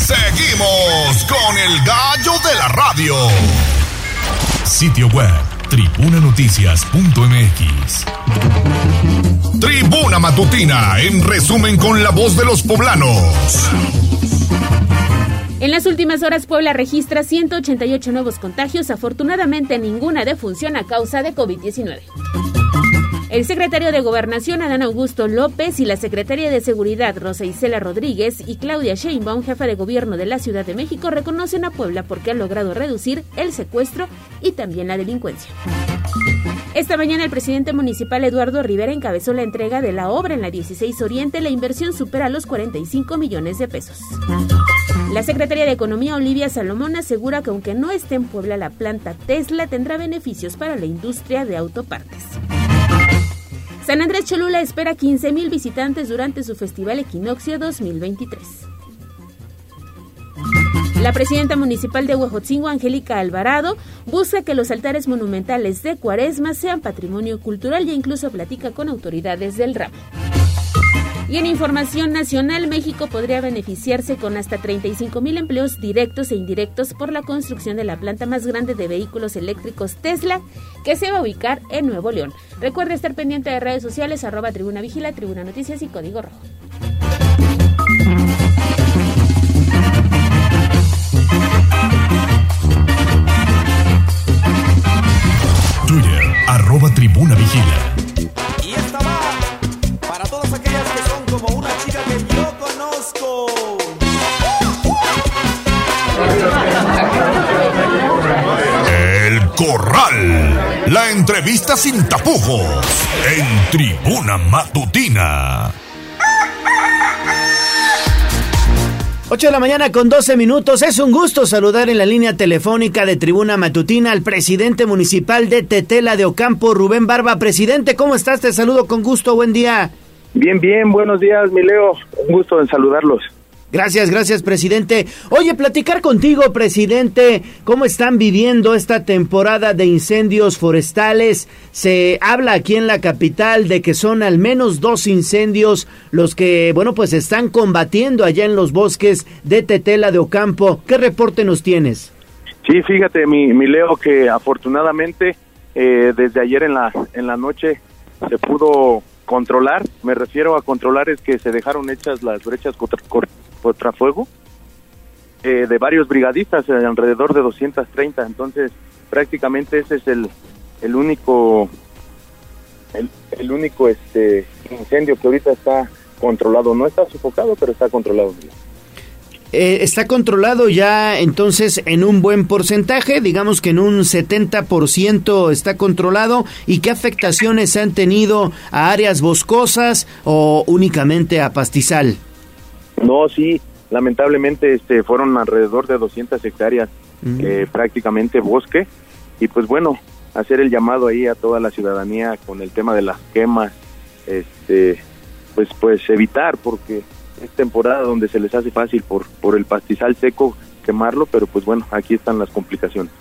Seguimos con el gallo de la radio. Sitio web tribunanoticias.mx. Tribuna Matutina, en resumen con la voz de los poblanos. En las últimas horas, Puebla registra 188 nuevos contagios, afortunadamente ninguna defunción a causa de COVID-19. El secretario de Gobernación, Adán Augusto López, y la secretaria de Seguridad, Rosa Isela Rodríguez, y Claudia Sheinbaum, jefa de gobierno de la Ciudad de México, reconocen a Puebla porque ha logrado reducir el secuestro y también la delincuencia. Esta mañana el presidente municipal Eduardo Rivera encabezó la entrega de la obra en la 16 Oriente. La inversión supera los 45 millones de pesos. La secretaria de Economía Olivia Salomón asegura que aunque no esté en Puebla la planta Tesla tendrá beneficios para la industria de autopartes. San Andrés Cholula espera 15.000 visitantes durante su Festival Equinoccio 2023. La presidenta municipal de Huejotzingo, Angélica Alvarado, busca que los altares monumentales de Cuaresma sean patrimonio cultural e incluso platica con autoridades del ramo. Y en información nacional, México podría beneficiarse con hasta 35 mil empleos directos e indirectos por la construcción de la planta más grande de vehículos eléctricos Tesla, que se va a ubicar en Nuevo León. Recuerde estar pendiente de redes sociales, arroba Tribuna Vigila, Tribuna Noticias y Código Rojo. Twitter, arroba Tribuna Vigila. El Corral. La entrevista sin tapujos. En Tribuna Matutina. 8 de la mañana con 12 minutos. Es un gusto saludar en la línea telefónica de Tribuna Matutina al presidente municipal de Tetela de Ocampo, Rubén Barba. Presidente, ¿cómo estás? Te saludo con gusto. Buen día. Bien, bien. Buenos días, mi Leo. Un gusto en saludarlos. Gracias, gracias, presidente. Oye, platicar contigo, presidente, cómo están viviendo esta temporada de incendios forestales. Se habla aquí en la capital de que son al menos dos incendios los que, bueno, pues están combatiendo allá en los bosques de Tetela de Ocampo. ¿Qué reporte nos tienes? Sí, fíjate, mi, mi Leo, que afortunadamente eh, desde ayer en la, en la noche se pudo controlar. Me refiero a controlar es que se dejaron hechas las brechas contra, contra fuego eh, de varios brigadistas, eh, alrededor de 230. Entonces, prácticamente ese es el, el único el, el único este incendio que ahorita está controlado. No está sofocado, pero está controlado. Eh, está controlado ya entonces en un buen porcentaje, digamos que en un 70% está controlado. ¿Y qué afectaciones han tenido a áreas boscosas o únicamente a pastizal? No, sí, lamentablemente este fueron alrededor de 200 hectáreas, eh, prácticamente bosque. Y pues bueno, hacer el llamado ahí a toda la ciudadanía con el tema de las quemas, este, pues pues evitar porque es temporada donde se les hace fácil por por el pastizal seco quemarlo, pero pues bueno, aquí están las complicaciones.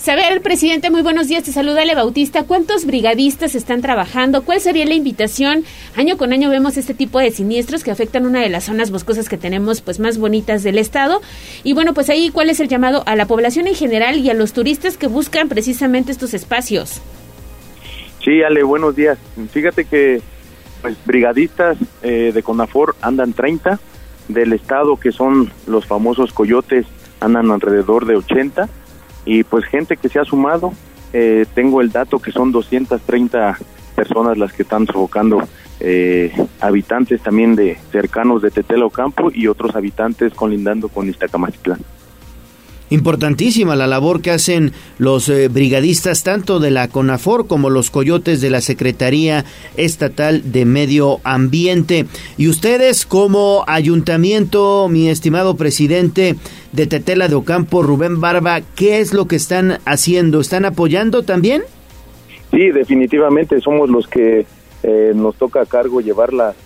Saber, presidente, muy buenos días. Te saluda Ale Bautista. ¿Cuántos brigadistas están trabajando? ¿Cuál sería la invitación? Año con año vemos este tipo de siniestros que afectan una de las zonas boscosas que tenemos pues más bonitas del estado. Y bueno, pues ahí, ¿cuál es el llamado a la población en general y a los turistas que buscan precisamente estos espacios? Sí, Ale, buenos días. Fíjate que pues brigadistas eh, de CONAFOR andan 30, del estado que son los famosos coyotes andan alrededor de 80 y pues gente que se ha sumado, eh, tengo el dato que son 230 personas las que están sofocando, eh, habitantes también de cercanos de Tetela Ocampo y otros habitantes colindando con Iztacamacitlán. Importantísima la labor que hacen los eh, brigadistas tanto de la CONAFOR como los coyotes de la Secretaría Estatal de Medio Ambiente. Y ustedes como ayuntamiento, mi estimado presidente de Tetela de Ocampo, Rubén Barba, ¿qué es lo que están haciendo? ¿Están apoyando también? Sí, definitivamente somos los que eh, nos toca a cargo llevar las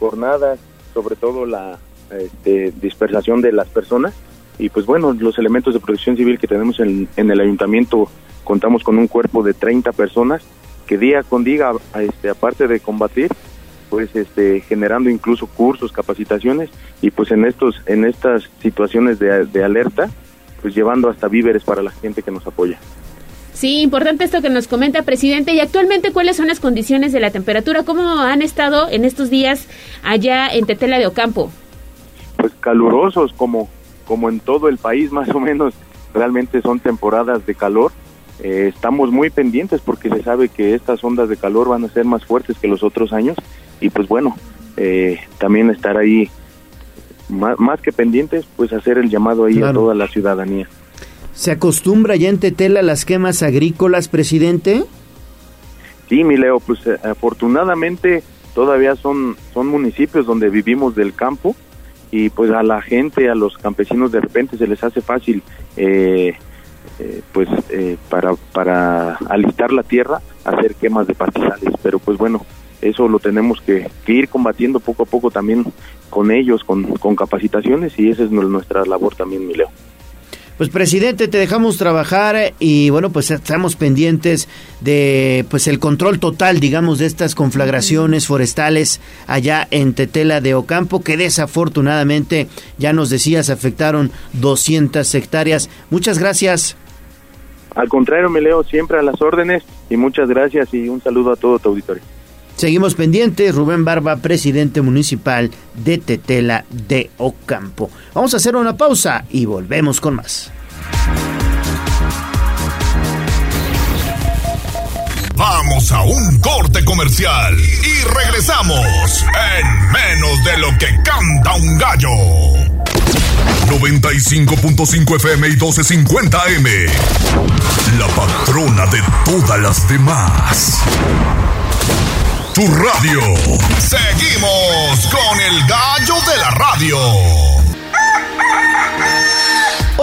jornadas, sobre todo la este, dispersación de las personas y pues bueno, los elementos de protección civil que tenemos en, el ayuntamiento, contamos con un cuerpo de 30 personas que día con día, este, aparte de combatir, pues este, generando incluso cursos, capacitaciones y pues en estos, en estas situaciones de, de alerta, pues llevando hasta víveres para la gente que nos apoya. Sí, importante esto que nos comenta, presidente. Y actualmente, ¿cuáles son las condiciones de la temperatura? ¿Cómo han estado en estos días allá en Tetela de Ocampo? Pues calurosos, como como en todo el país más o menos realmente son temporadas de calor. Eh, estamos muy pendientes porque se sabe que estas ondas de calor van a ser más fuertes que los otros años y pues bueno, eh, también estar ahí más, que pendientes, pues hacer el llamado ahí a toda la ciudadanía. ¿Se acostumbra ya en Tetela las quemas agrícolas, presidente? Sí, mi Leo, pues eh, afortunadamente todavía son, son municipios donde vivimos del campo, y pues a la gente, a los campesinos de repente se les hace fácil eh, eh, pues eh, para, para alistar la tierra hacer quemas de pastizales, pero pues bueno, eso lo tenemos que, ir combatiendo poco a poco también con ellos, con, con capacitaciones y esa es nuestra labor también, mi Leo. Pues presidente, te dejamos trabajar y bueno, pues estamos pendientes de pues el control total, digamos, de estas conflagraciones forestales allá en Tetela de Ocampo que desafortunadamente ya nos decías afectaron 200 hectáreas. Muchas gracias. Al contrario, me leo siempre a las órdenes y muchas gracias y un saludo a todo tu auditorio. Seguimos pendientes, Rubén Barba, presidente municipal de Tetela de Ocampo. Vamos a hacer una pausa y volvemos con más. Vamos a un corte comercial y regresamos en menos de lo que canta un gallo. 95.5 FM y 1250 M. La patrona de todas las demás radio. Seguimos con el gallo de la radio.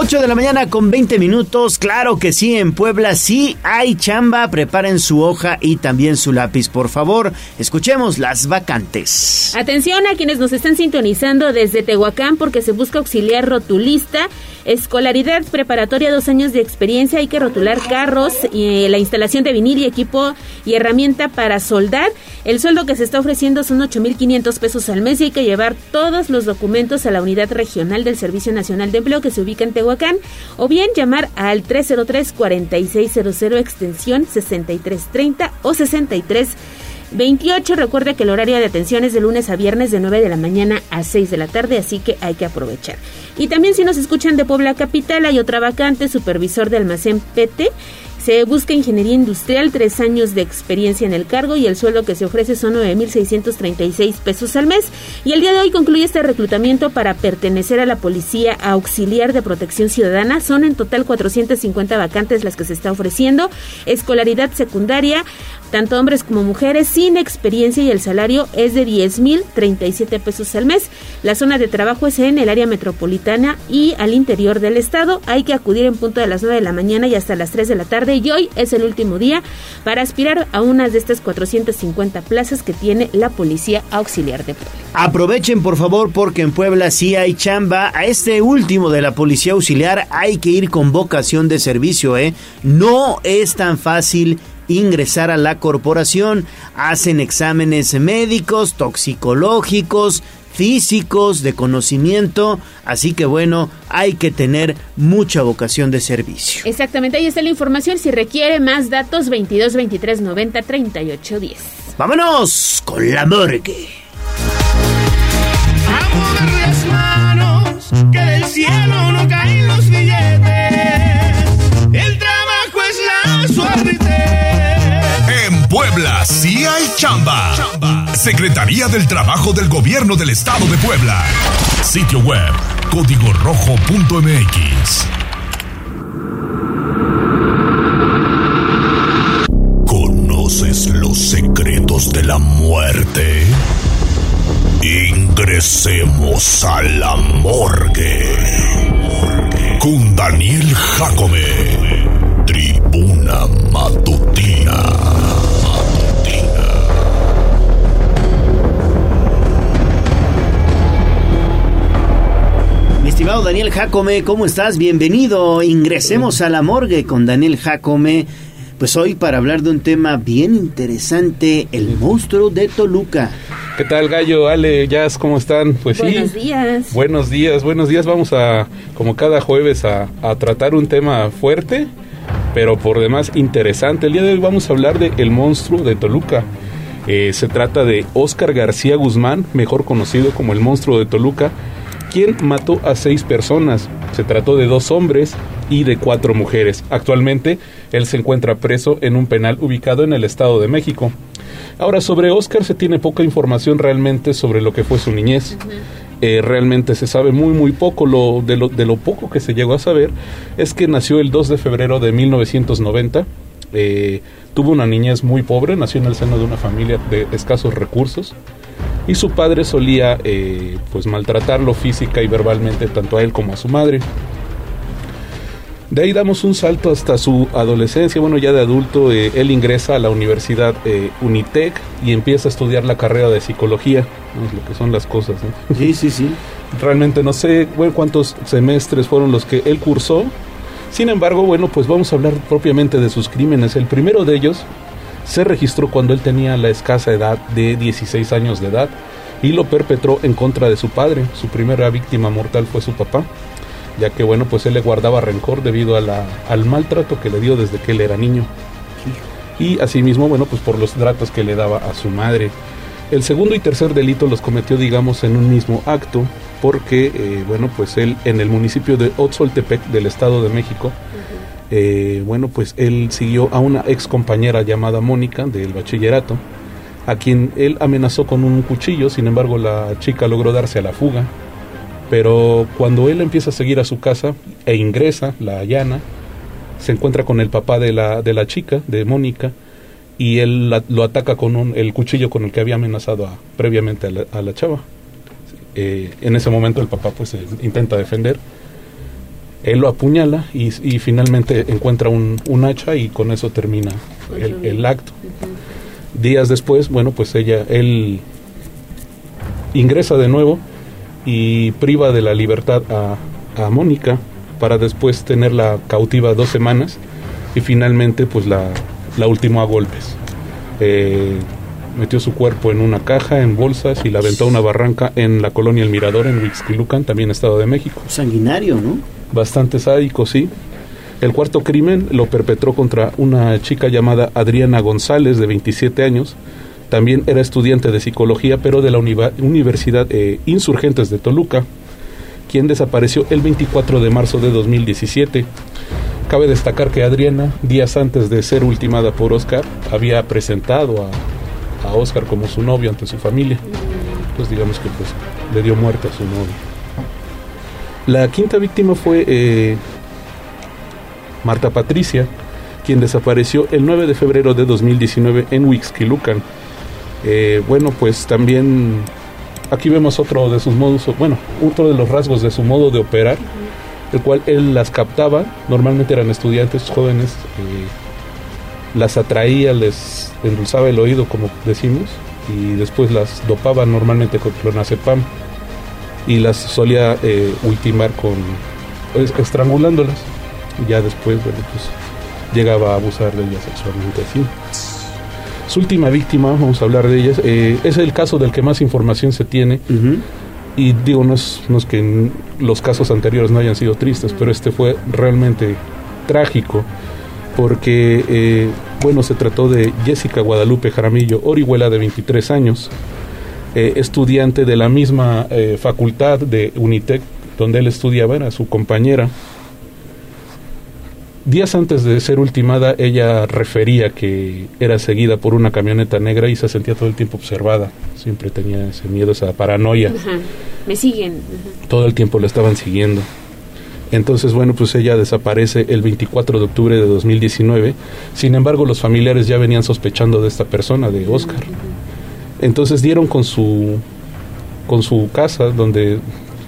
8 de la mañana con 20 minutos. Claro que sí, en Puebla sí hay chamba. Preparen su hoja y también su lápiz, por favor. Escuchemos las vacantes. Atención a quienes nos están sintonizando desde Tehuacán porque se busca auxiliar rotulista. Escolaridad preparatoria, dos años de experiencia. Hay que rotular carros, eh, la instalación de vinil y equipo y herramienta para soldar. El sueldo que se está ofreciendo son 8.500 pesos al mes y hay que llevar todos los documentos a la unidad regional del Servicio Nacional de Empleo que se ubica en Tehuacán o bien llamar al 303-4600 extensión 6330 o 6328. Recuerde que el horario de atención es de lunes a viernes de 9 de la mañana a 6 de la tarde, así que hay que aprovechar. Y también si nos escuchan de Puebla Capital, hay otra vacante, supervisor de almacén PT. Se busca ingeniería industrial, tres años de experiencia en el cargo y el sueldo que se ofrece son 9.636 pesos al mes. Y el día de hoy concluye este reclutamiento para pertenecer a la Policía Auxiliar de Protección Ciudadana. Son en total 450 vacantes las que se está ofreciendo. Escolaridad secundaria, tanto hombres como mujeres, sin experiencia y el salario es de 10.037 pesos al mes. La zona de trabajo es en el área metropolitana y al interior del estado. Hay que acudir en punto de las 9 de la mañana y hasta las 3 de la tarde y hoy es el último día para aspirar a una de estas 450 plazas que tiene la Policía Auxiliar de Puebla. Aprovechen por favor porque en Puebla sí hay chamba. A este último de la Policía Auxiliar hay que ir con vocación de servicio, ¿eh? No es tan fácil ingresar a la corporación. Hacen exámenes médicos, toxicológicos, físicos, de conocimiento, así que bueno, hay que tener mucha vocación de servicio. Exactamente, ahí está la información, si requiere más datos 22 23 90 38 10. Vámonos con la morgue. A las manos, que del cielo no caen los billetes. El trabajo es la suerte. Puebla sí hay chamba. Secretaría del Trabajo del Gobierno del Estado de Puebla. Sitio web código rojo.mx. ¿Conoces los secretos de la muerte? Ingresemos a la morgue. Con Daniel Jacome. Tribuna Matutina. Estimado Daniel Jacome, ¿cómo estás? Bienvenido. Ingresemos a la morgue con Daniel Jacome. Pues hoy para hablar de un tema bien interesante, el monstruo de Toluca. ¿Qué tal, Gallo? Ale, Jazz, ¿cómo están? Pues Buenos sí. días. Buenos días, buenos días. Vamos a, como cada jueves, a, a tratar un tema fuerte, pero por demás interesante. El día de hoy vamos a hablar de El monstruo de Toluca. Eh, se trata de Óscar García Guzmán, mejor conocido como el monstruo de Toluca, quien mató a seis personas. Se trató de dos hombres y de cuatro mujeres. Actualmente, él se encuentra preso en un penal ubicado en el Estado de México. Ahora, sobre Oscar se tiene poca información realmente sobre lo que fue su niñez. Eh, realmente se sabe muy, muy poco. Lo, de, lo, de lo poco que se llegó a saber es que nació el 2 de febrero de 1990. Eh, tuvo una niñez muy pobre, nació en el seno de una familia de escasos recursos y su padre solía eh, pues maltratarlo física y verbalmente tanto a él como a su madre. De ahí damos un salto hasta su adolescencia, bueno ya de adulto, eh, él ingresa a la universidad eh, Unitec y empieza a estudiar la carrera de psicología, ¿no? es lo que son las cosas. Sí, sí, sí. Realmente no sé bueno, cuántos semestres fueron los que él cursó, sin embargo, bueno, pues vamos a hablar propiamente de sus crímenes. El primero de ellos se registró cuando él tenía la escasa edad de 16 años de edad y lo perpetró en contra de su padre. Su primera víctima mortal fue su papá, ya que bueno, pues él le guardaba rencor debido al maltrato que le dio desde que él era niño. Y asimismo, bueno, pues por los tratos que le daba a su madre. El segundo y tercer delito los cometió, digamos, en un mismo acto, porque, eh, bueno, pues él en el municipio de Otzoltepec del Estado de México, eh, bueno, pues él siguió a una ex compañera llamada Mónica del bachillerato, a quien él amenazó con un cuchillo, sin embargo la chica logró darse a la fuga, pero cuando él empieza a seguir a su casa e ingresa, la allana, se encuentra con el papá de la, de la chica, de Mónica, y él lo ataca con el cuchillo con el que había amenazado previamente a la, chava. Eh, en ese momento el papá pues intenta defender, él lo apuñala y, y finalmente encuentra un, un hacha y con eso termina el, el acto. Días después, bueno, pues ella, él ingresa de nuevo y priva de la libertad a, a Mónica para después tenerla cautiva dos semanas y finalmente pues la, la ultimó a golpes. Eh, metió su cuerpo en una caja, en bolsas y la aventó a una barranca en la colonia El Mirador en Huixquilucan, también Estado de México. Sanguinario, ¿no? Bastante sádico, sí. El cuarto crimen lo perpetró contra una chica llamada Adriana González, de 27 años. También era estudiante de psicología, pero de la Universidad eh, Insurgentes de Toluca, quien desapareció el 24 de marzo de 2017. Cabe destacar que Adriana, días antes de ser ultimada por Oscar, había presentado a, a Oscar como su novio ante su familia. Pues digamos que pues, le dio muerte a su novio. La quinta víctima fue eh, Marta Patricia, quien desapareció el 9 de febrero de 2019 en Huixquilucan. Eh, bueno, pues también aquí vemos otro de sus modos, bueno, otro de los rasgos de su modo de operar, el cual él las captaba, normalmente eran estudiantes jóvenes, eh, las atraía, les endulzaba el oído, como decimos, y después las dopaba normalmente con clonazepam y las solía eh, ultimar con pues, estrangulándolas. Y ya después bueno pues llegaba a abusar de ellas sexualmente así. Su última víctima vamos a hablar de ellas eh, es el caso del que más información se tiene. Y digo no es, no es que los casos anteriores no hayan sido tristes pero este fue realmente trágico porque eh, bueno se trató de Jessica Guadalupe Jaramillo Orihuela de 23 años eh, estudiante de la misma eh, facultad de Unitec donde él estudiaba, era su compañera. Días antes de ser ultimada, ella refería que era seguida por una camioneta negra y se sentía todo el tiempo observada. Siempre tenía ese miedo, esa paranoia. Ajá. Me siguen. Ajá. Todo el tiempo la estaban siguiendo. Entonces, bueno, pues ella desaparece el 24 de octubre de 2019. Sin embargo, los familiares ya venían sospechando de esta persona, de Oscar. Entonces dieron con su con su casa donde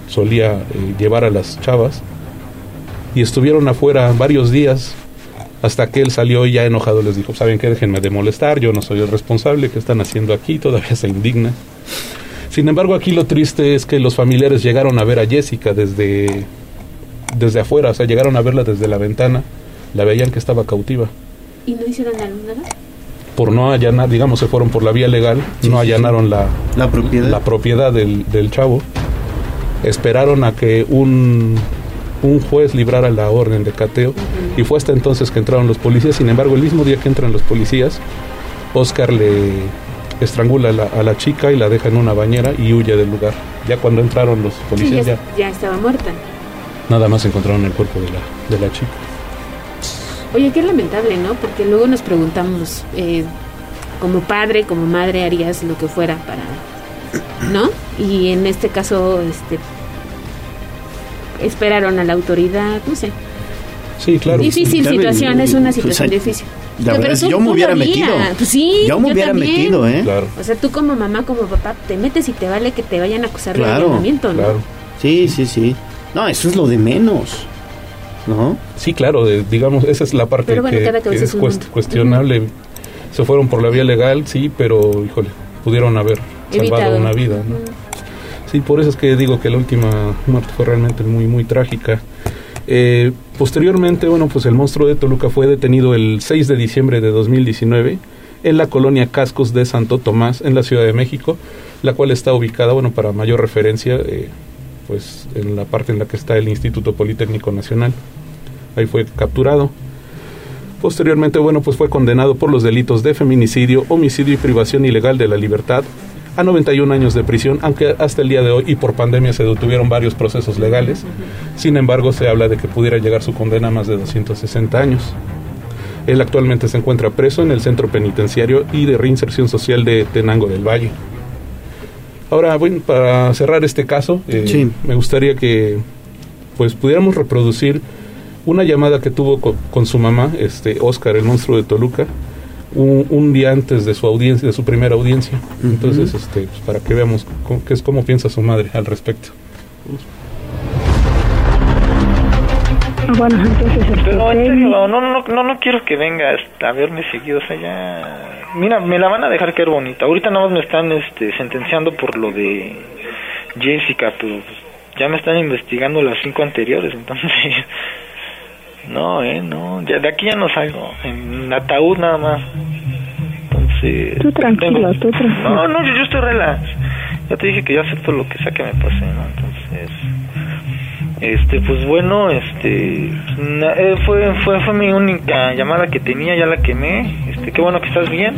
solía eh, llevar a las chavas y estuvieron afuera varios días hasta que él salió y ya enojado les dijo, ¿saben qué? Déjenme de molestar, yo no soy el responsable, ¿qué están haciendo aquí? Todavía se indigna. Sin embargo, aquí lo triste es que los familiares llegaron a ver a Jessica desde, desde afuera, o sea, llegaron a verla desde la ventana, la veían que estaba cautiva. ¿Y no hicieron nada? Por no allanar, digamos, se fueron por la vía legal, no allanaron la, la propiedad, la propiedad del, del chavo. Esperaron a que un, un juez librara la orden de cateo y fue hasta entonces que entraron los policías. Sin embargo, el mismo día que entran los policías, Oscar le estrangula a la, a la chica y la deja en una bañera y huye del lugar. Ya cuando entraron los Sí, policías, ya, ya, ya estaba muerta. nada más encontraron el cuerpo de la, de la chica. Oye, qué lamentable, ¿no? Porque luego nos preguntamos, eh, como padre, como madre, harías lo que fuera para, ¿no? Y en este caso, este, esperaron a la autoridad, no sé. Sí, claro. Difícil Claro, situación, y- es una pues, situación difícil. La verdad tú- yo me hubiera metido. Pues sí, Yo me hubiera también. metido, ¿eh? Claro. O sea, tú como mamá, como papá, te metes y te vale que te vayan a acusar de Claro, allanamiento, ¿no? Sí, sí, sí. No, eso es lo de menos. ¿No? Sí, claro, de- digamos, esa es la parte bueno, que, es cuestionable. Se fueron por la vía legal, sí, pero, híjole, pudieron haber salvado Evitado. una vida, ¿no? Sí, por eso es que digo que la última muerte fue realmente muy, muy trágica. Eh, posteriormente, bueno, pues el monstruo de Toluca fue detenido el 6 de diciembre de 2019 en la colonia Cascos de Santo Tomás, en la Ciudad de México, la cual está ubicada, bueno, para mayor referencia, eh, pues en la parte en la que está el Instituto Politécnico Nacional. Ahí fue capturado. Posteriormente, bueno, pues fue condenado por los delitos de feminicidio, homicidio y privación ilegal de la libertad a 91 años de prisión, aunque hasta el día de hoy y por pandemia se detuvieron varios procesos legales. Sin embargo, se habla de que pudiera llegar su condena a más de 260 años. Él actualmente se encuentra preso en el Centro Penitenciario y de Reinserción Social de Tenango del Valle. Ahora, bueno, para cerrar este caso, eh, Sí. me gustaría que pues pudiéramos reproducir una llamada que tuvo co- con, su mamá, este Oscar, el monstruo de Toluca, un, un día antes de su audiencia, de su primera audiencia. Entonces, este, pues, para que veamos cómo, qué es cómo piensa su madre al respecto. Bueno, entonces este, Pero en serio, no, no, no, no, no quiero que vengas a verme seguido, o sea, ya... Mira, me la van a dejar caer bonita. Ahorita nada más me están este, sentenciando por lo de Jessica, pero pues, ya me están investigando las cinco anteriores, entonces... No, eh, no, ya de aquí ya no salgo, en ataúd nada más. Entonces... Tú tranquilo, tengo- tú tranquilo. No, no, yo, yo estoy relax. Ya te dije que yo acepto lo que sea que me pase, ¿no? Entonces... Este, pues bueno, este, eh, fue, fue, fue mi única llamada que tenía, ya la quemé, este, qué bueno que estás bien,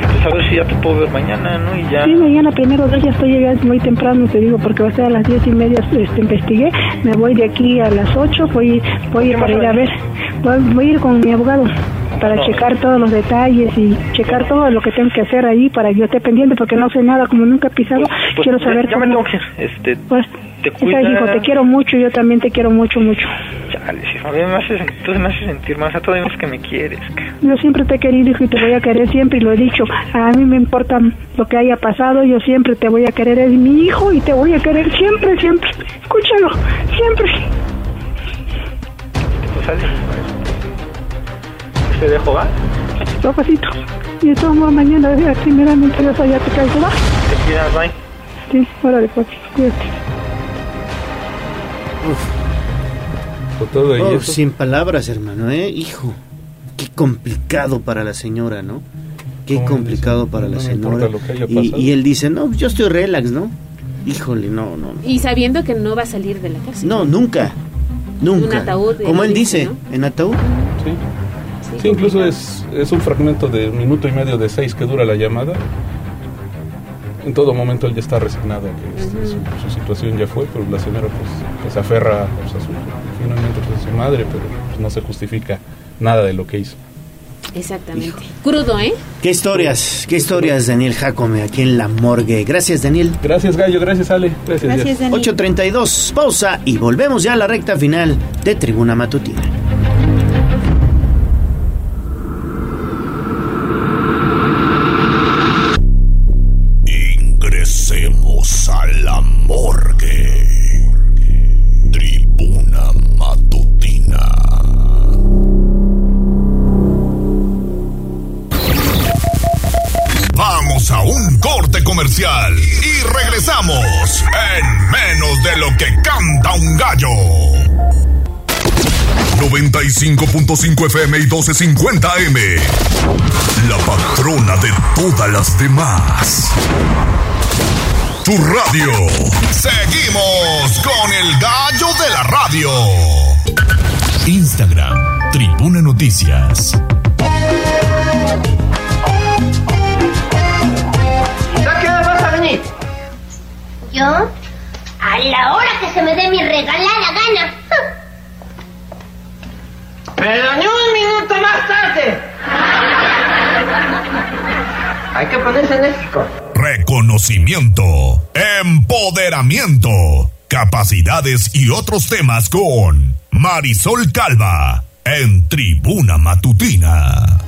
pues a ver si ya te puedo ver mañana, ¿no? Y ya, Sí, mañana primero ya estoy llegando muy temprano, te digo, porque va a ser a las diez y media, este, investigué, me voy de aquí a las ocho, voy, voy a ir para ir a ver, voy, voy a ir con mi abogado para No. checar todos los detalles y checar todo lo que tengo que hacer ahí para que yo esté pendiente, porque no sé nada, como nunca he pisado, pues, quiero saber ya, me cómo... tengo que ir, este, Pues, te sabes, hijo, te quiero mucho, yo también te quiero mucho, mucho. Chale, sí, a mí me haces, entonces me haces sentir más, a todavía más que me quieres, Yo siempre te he querido, hijo, y te voy a querer siempre, y lo he dicho. A mí me importa lo que haya pasado, yo siempre te voy a querer, es mi hijo, y te voy a querer siempre, siempre. Escúchalo, siempre. pues sale, te dejo, ¿va? Papacito. Y de todos modos, mañana, eh, primeramente, Dios allá te caigo, ¿va? Te cuidas, bye. Sí, órale, pues, cuídate. Con todo y Oh, eso. sin palabras, hermano, ¿eh? Hijo, qué complicado para la señora, ¿no? Qué ¿Cómo complicado dice? para No la señora. importa lo que haya Y, él dice, no, yo estoy relax, ¿no? Híjole, no, no. Y sabiendo que no va a salir de la cárcel. No, nunca. Nunca. Un ataúd, Como él dice, dice, en ataúd. Sí. Sí, incluso es, es un fragmento de un minuto y medio de seis que dura la llamada. En todo momento él ya está resignado a que este, su, su situación ya fue, pero la señora pues, pues, se aferra pues, a su, finalmente pues, a su madre, pero pues, no se justifica nada de lo que hizo. Exactamente. Crudo, ¿eh? ¿Qué historias? ¿Qué historias, Daniel Jacome, aquí en la morgue? Gracias, Daniel. Gracias, Gallo. Gracias, Ale. Gracias, Gracias, Dani. 8.32, pausa y volvemos ya a la recta final de Tribuna Matutina. Gallo. 95.5 FM y 1250 M. La patrona de todas las demás. Tu radio. Seguimos con el gallo de la radio. Instagram, Tribuna Noticias. ¿A qué vas a venir? ¿Yo? A la hora que se me dé mi regalada gana. Pero ni un minuto más tarde. Hay que ponerse enérgico. Reconocimiento, empoderamiento, capacidades y otros temas con Marisol Calva en Tribuna Matutina.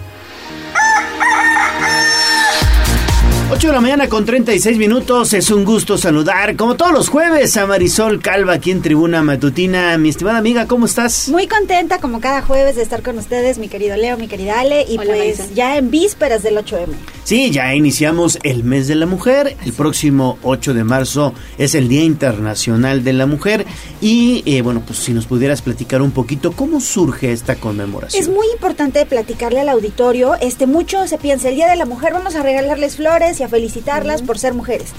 8 de la mañana con 36 minutos. Es un gusto saludar, como todos los jueves, a Marisol Calva aquí en Tribuna Matutina. Mi estimada amiga, ¿cómo estás? Muy contenta, como cada jueves, de estar con ustedes, mi querido Leo, mi querida Ale, y Hola, pues Marisol. ya en vísperas del 8M. Sí, ya iniciamos el mes de la mujer. El próximo 8 de marzo es el Día Internacional de la Mujer. Y eh, bueno, pues si nos pudieras platicar un poquito, ¿cómo surge esta conmemoración? Es muy importante platicarle al auditorio, este mucho se piensa, el Día de la Mujer vamos a regalarles flores y a felicitarlas por ser mujeres.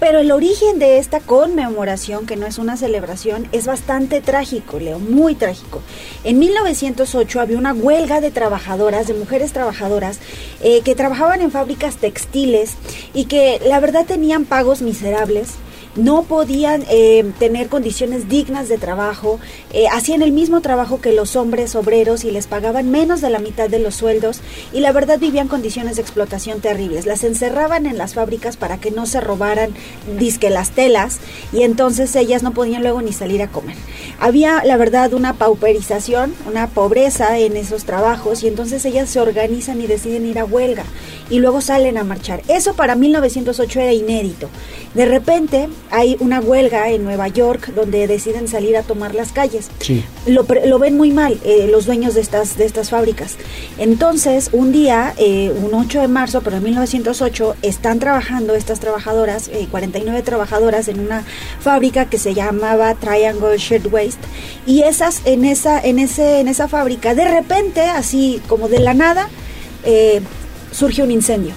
Pero el origen de esta conmemoración, que no es una celebración, es bastante trágico, Leo, muy trágico. En 1908 había una huelga de trabajadoras, de mujeres trabajadoras, eh, que trabajaban en fábricas textiles y que la verdad tenían pagos miserables no podían eh, tener condiciones dignas de trabajo, eh, hacían el mismo trabajo que los hombres obreros y les pagaban menos de la mitad de los sueldos y la verdad vivían condiciones de explotación terribles. Las encerraban en las fábricas para que no se robaran disque las telas y entonces ellas no podían luego ni salir a comer. Había la verdad una pauperización, una pobreza en esos trabajos y entonces ellas se organizan y deciden ir a huelga y luego salen a marchar. Eso para 1908 era inédito. De repente hay una huelga en Nueva York donde deciden salir a tomar las calles. Sí. Lo, lo ven muy mal eh, los dueños de estas, de estas fábricas. Entonces, un día, eh, un 8 de marzo, pero en 1908, están trabajando estas trabajadoras, eh, 49 trabajadoras en una fábrica que se llamaba Triangle Shirtwaist y esas en esa en ese en esa fábrica de repente así como de la nada eh, surge un incendio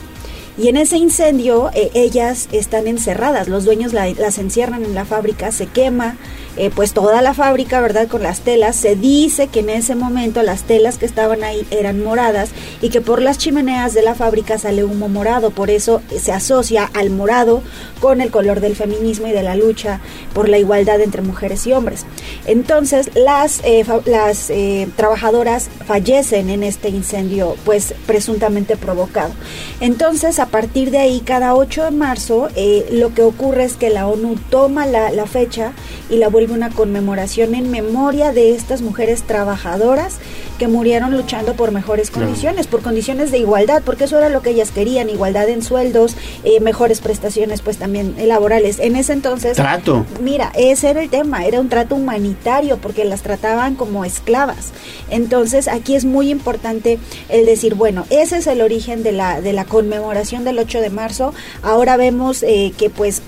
y en ese incendio eh, ellas están encerradas, los dueños la- las encierran en la fábrica, se quema eh, pues toda la fábrica, ¿verdad? Con las telas, se dice que en ese momento las telas que estaban ahí eran moradas y que por las chimeneas de la fábrica sale humo morado, por eso se asocia al morado con el color del feminismo y de la lucha por la igualdad entre mujeres y hombres. Entonces las, eh, las eh, trabajadoras fallecen en este incendio pues presuntamente provocado. Entonces a partir de ahí cada 8 de marzo lo que ocurre es que la ONU toma la, la fecha y la vuelve una conmemoración en memoria de estas mujeres trabajadoras que murieron luchando por mejores Claro. condiciones, por condiciones de igualdad, porque eso era lo que ellas querían, igualdad en sueldos, eh, mejores prestaciones pues también eh, laborales. En ese entonces... Trato. Mira, ese era el tema, era un trato humanitario porque las trataban como esclavas. Entonces aquí es muy importante el decir, bueno, ese es el origen de la, de la conmemoración del 8 de marzo. Ahora vemos eh, que pues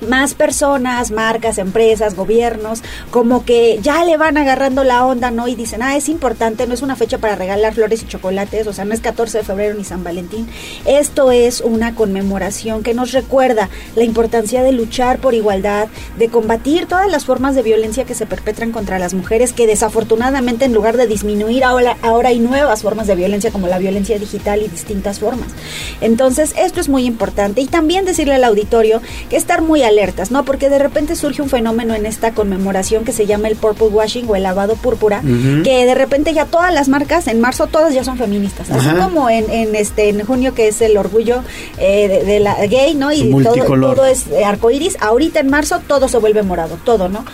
más personas, marcas, empresas, gobiernos, como que ya le van agarrando la onda, ¿no? Y dicen, ah, es importante, no es una fecha para regalar flores y chocolates, o sea, no es 14 de febrero ni San Valentín. Esto es una conmemoración que nos recuerda la importancia de luchar por igualdad, de combatir todas las formas de violencia que se perpetran contra las mujeres, que desafortunadamente en lugar de disminuir ahora, ahora hay nuevas formas de violencia como la violencia digital y distintas formas. Entonces, esto es muy importante. Y también decirle al auditorio que estar muy alertas, ¿no? Porque de repente surge un fenómeno en esta conmemoración que se llama el purple washing o el lavado púrpura, que de repente ya todas las marcas en marzo todas ya son feministas, así Ajá. como en, en este en junio que es el orgullo eh, de, de la gay, ¿no? Y todo, todo es arcoíris. Ahorita en marzo todo se vuelve morado, todo, ¿no?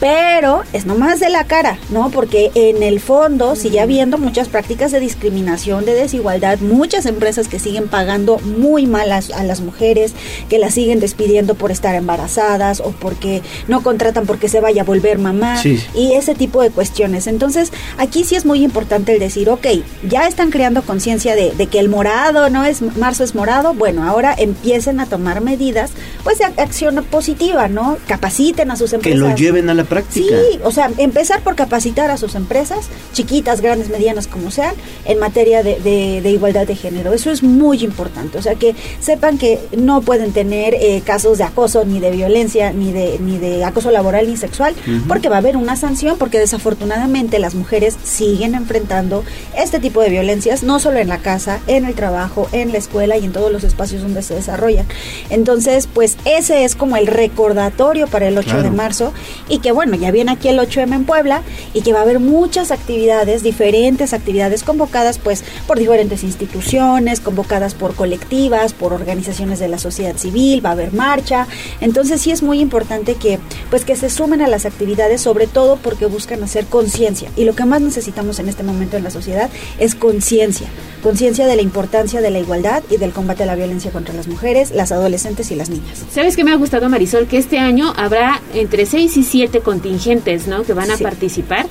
Pero es nomás de la cara, ¿no? Porque en el fondo sigue habiendo muchas prácticas de discriminación, de desigualdad, muchas empresas que siguen pagando muy mal a, a las mujeres, que las siguen despidiendo por estar embarazadas o porque no contratan porque se vaya a volver mamá Sí. y ese tipo de cuestiones. Entonces, aquí sí es muy importante el decir, ok, ya están creando conciencia de, de que el morado no es, marzo es morado, bueno, ahora empiecen a tomar medidas, pues de ac- acción positiva, ¿no? Capaciten a sus Que empresas. lo lleven a la práctica. Sí, o sea, empezar por capacitar a sus empresas, chiquitas, grandes, medianas, como sean, en materia de, de- de igualdad de género. Eso es muy importante. O sea, que sepan que no pueden tener eh, casos de acoso, ni de violencia, ni de, ni de acoso laboral, ni sexual, porque va a haber una sanción, porque desafortunadamente las mujeres siguen enfrentando este tipo de violencias, no solo en la casa, en el trabajo, en la escuela y en todos los espacios donde se desarrollan. Entonces, pues ese es como el recordatorio para el 8 de marzo y que bueno, ya viene aquí el 8M en Puebla y que va a haber muchas actividades, diferentes actividades convocadas pues por diferentes instituciones, convocadas por colectivas, por organizaciones de la sociedad civil, va a haber marcha. Entonces sí es muy importante que pues que se sumen a las actividades, sobre todo porque buscan hacer conciencia y lo que más necesitamos en este momento en la sociedad es conciencia, conciencia de la importancia de la igualdad y del combate a la violencia contra las mujeres, las adolescentes y las niñas. ¿Sabes qué me ha gustado, Marisol? Que este año habrá entre 6 y 7 contingentes, ¿no? Que van a Sí. participar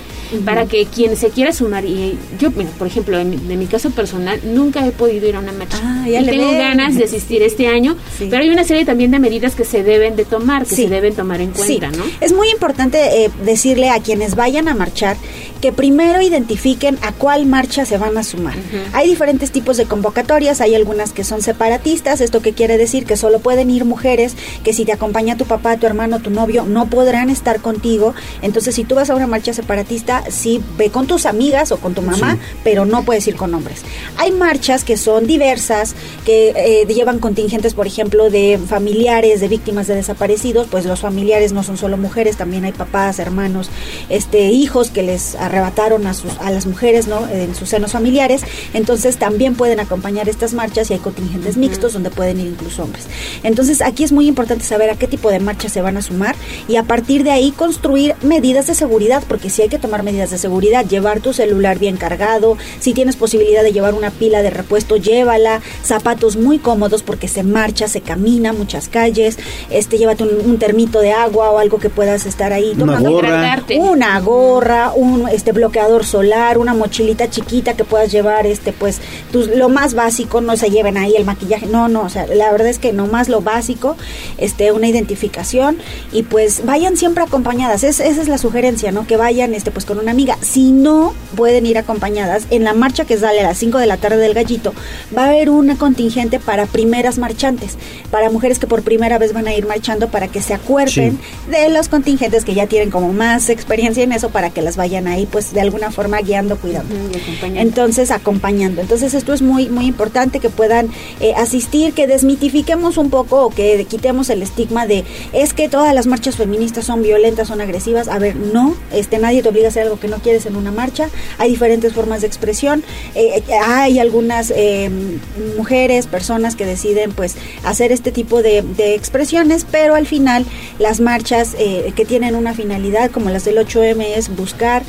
para que quien se quiera sumar. Y yo, mira, por ejemplo, en mi, de mi caso personal, nunca he podido ir a una marcha. Ah, ya y tengo ven. ganas de asistir este año, Sí. pero hay una serie también de medidas que se deben de tomar, que Sí. se deben tomar en cuenta, Sí, ¿no? Es muy importante eh, decirle a quienes vayan a marchar que primero identifiquen a cuál marcha se van a sumar. Hay diferentes tipos de convocatorias, hay algunas que son separatistas, esto que quiere decir que solo pueden ir mujeres, que si te acompaña tu papá, tu hermano, tu novio, no podrán estar contigo. Entonces, si tú vas a una marcha separatista, sí ve con tus amigas o con tu mamá, Sí. pero no puedes ir con hombres. Hay marchas que son diversas, que eh, llevan contingentes, por ejemplo, de familiares de víctimas de desaparecidos, pues los familiares no son solo mujeres, también hay papás, hermanos, este, hijos que les arrebataron a, sus, a las mujeres ¿no? en sus senos familiares, entonces también pueden acompañar estas marchas y hay contingentes mixtos donde pueden ir incluso hombres. Entonces aquí es muy importante saber a qué tipo de marchas se van a sumar y a partir de ahí construir medidas de seguridad, porque si hay que tomar medidas de seguridad, llevar tu celular bien cargado, si tienes posibilidad de llevar una pila de repuesto, llévala, zapatos muy cómodos porque se marcha, se camina muchas calles, este llévate un, un termito de agua o algo que puedas estar ahí Una tomando. gorra. Una gorra, un este bloqueador solar, una mochilita chiquita que puedas llevar, este pues tus- lo más básico, no se lleven ahí el maquillaje, no, no, o sea, la verdad es que nomás lo básico, este una identificación y pues vayan siempre acompañadas, es, esa es la sugerencia, ¿no? Que vayan este pues con una amiga, si no pueden ir acompañadas, en la marcha que sale a las 5 de la tarde del gallito, va a haber una contingente para primeras marchantes, para mujeres que por primera vez van a ir marchando para que se acuerden de los contingentes que ya tienen como más experiencia en eso para que las vayan ahí pues de alguna forma guiando, cuidando. Entonces acompañando. Entonces esto es muy muy importante que puedan eh, asistir, que desmitifiquemos un poco o que quitemos el estigma de es que todas las marchas feministas son violentas, son agresivas. A ver, no, este nadie te obliga a hacer algo que no quieres en una marcha. Hay diferentes formas de expresión. Eh, eh, hay algunas eh, mujeres, personas que deciden pues hacer este tipo de, de expresiones, pero al final las marchas eh, que tienen una finalidad como las del 8M es buscar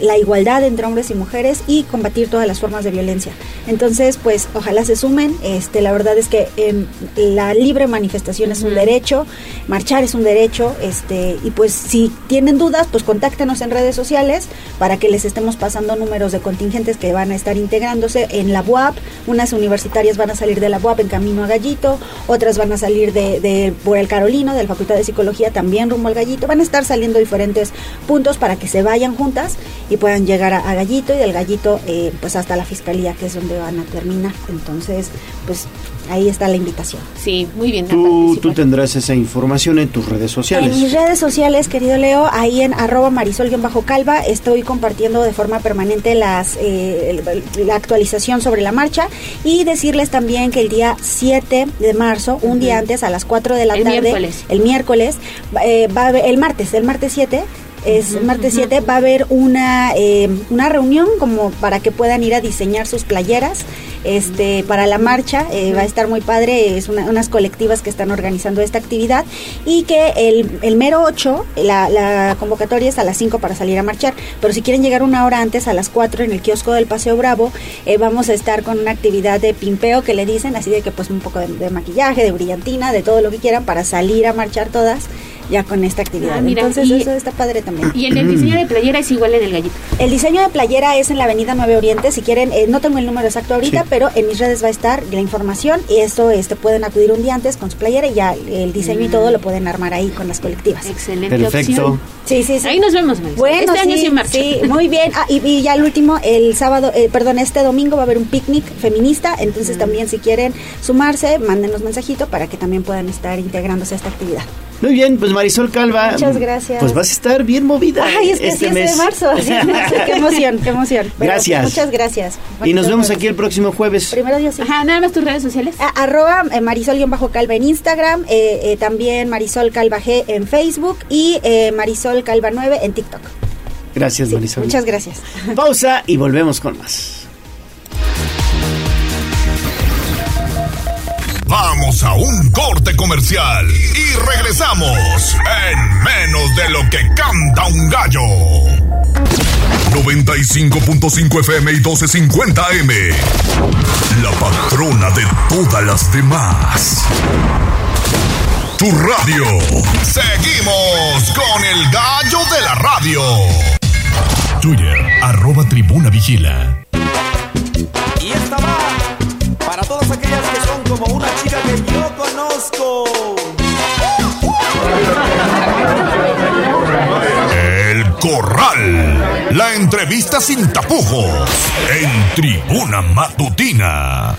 la igualdad entre hombres y mujeres y combatir todas las formas de violencia. Entonces, pues ojalá se sumen. Este, la verdad es que em, la libre manifestación es un derecho, marchar es un derecho, este, y pues si tienen dudas, pues contáctenos en redes sociales para que les estemos pasando números de contingentes que van a estar integrándose en la UAP. Unas universitarias van a salir de la UAP en camino a Gallito, otras van a salir de, por el Carolino, de la Facultad de Psicología también rumbo al Gallito. Van a estar saliendo diferentes puntos para que se vayan juntas y puedan llegar a, a Gallito y del Gallito eh, pues hasta la Fiscalía, que es donde van a terminar. Entonces, pues ahí está la invitación. Sí, muy bien. Tú, tú tendrás esa información en tus redes sociales. En mis redes sociales, querido Leo, ahí en arroba marisol-calva, estoy compartiendo de forma permanente las eh, la actualización sobre la marcha y decirles también que el día 7 de marzo, un día antes, a las 4 de la El tarde, miércoles. el miércoles, eh, va a haber- el martes, el martes 7, es martes 7, va a haber una, eh, una reunión como para que puedan ir a diseñar sus playeras este para la marcha. eh, va a estar muy padre, es una- unas colectivas que están organizando esta actividad y que el, el mero 8, la, la convocatoria es a las 5 para salir a marchar, pero si quieren llegar una hora antes, a las 4 en el kiosco del Paseo Bravo, eh, vamos a estar con una actividad de pimpeo que le dicen, así de que pues un poco de, de maquillaje, de brillantina, de todo lo que quieran para salir a marchar todas ya con esta actividad. Ah, mira, Entonces y- eso está padre también. Y en el diseño de playera es igual en el gallito. El diseño de playera es en la Avenida 9 Oriente. Si quieren, eh, no tengo el número exacto ahorita, Sí. pero en mis redes va a estar la información y esto este, pueden acudir un día antes con su playera y ya el diseño y todo lo pueden armar ahí con las colectivas. Excelente Perfecto. opción. Sí, sí, sí. Ahí nos vemos. Bueno, Este año sí, sí marcha. sí, muy bien. Ah, y, y ya el último, el sábado, eh, perdón, este domingo va a haber un picnic feminista. Entonces también si quieren sumarse, mándenos mensajito para que también puedan estar integrándose a esta actividad. Muy bien, pues Marisol Calva. Muchas gracias. Pues vas a estar bien movida. Ay, es que este sí es mes. de marzo. sí es de marzo. qué emoción, qué emoción. Pero Gracias. Muchas gracias. Y nos vemos jueves. aquí el próximo jueves. Primero Dios. sí. Ajá, nada más tus redes sociales. A- arroba eh, Marisol-Calva en Instagram, eh, eh, también Marisol Calva G en Facebook y eh, Marisol Calva 9 en TikTok. Gracias, Marisol. Muchas gracias. Pausa y volvemos con más. A un corte comercial y regresamos en menos de lo que canta un gallo. 95.5 FM y 1250 M. La patrona de todas las demás. Tu radio. Seguimos con el gallo de la radio. Twitter, arroba tribuna vigila. Y esta va como una chica que yo conozco. El Corral. La entrevista sin tapujos. En Tribuna Matutina.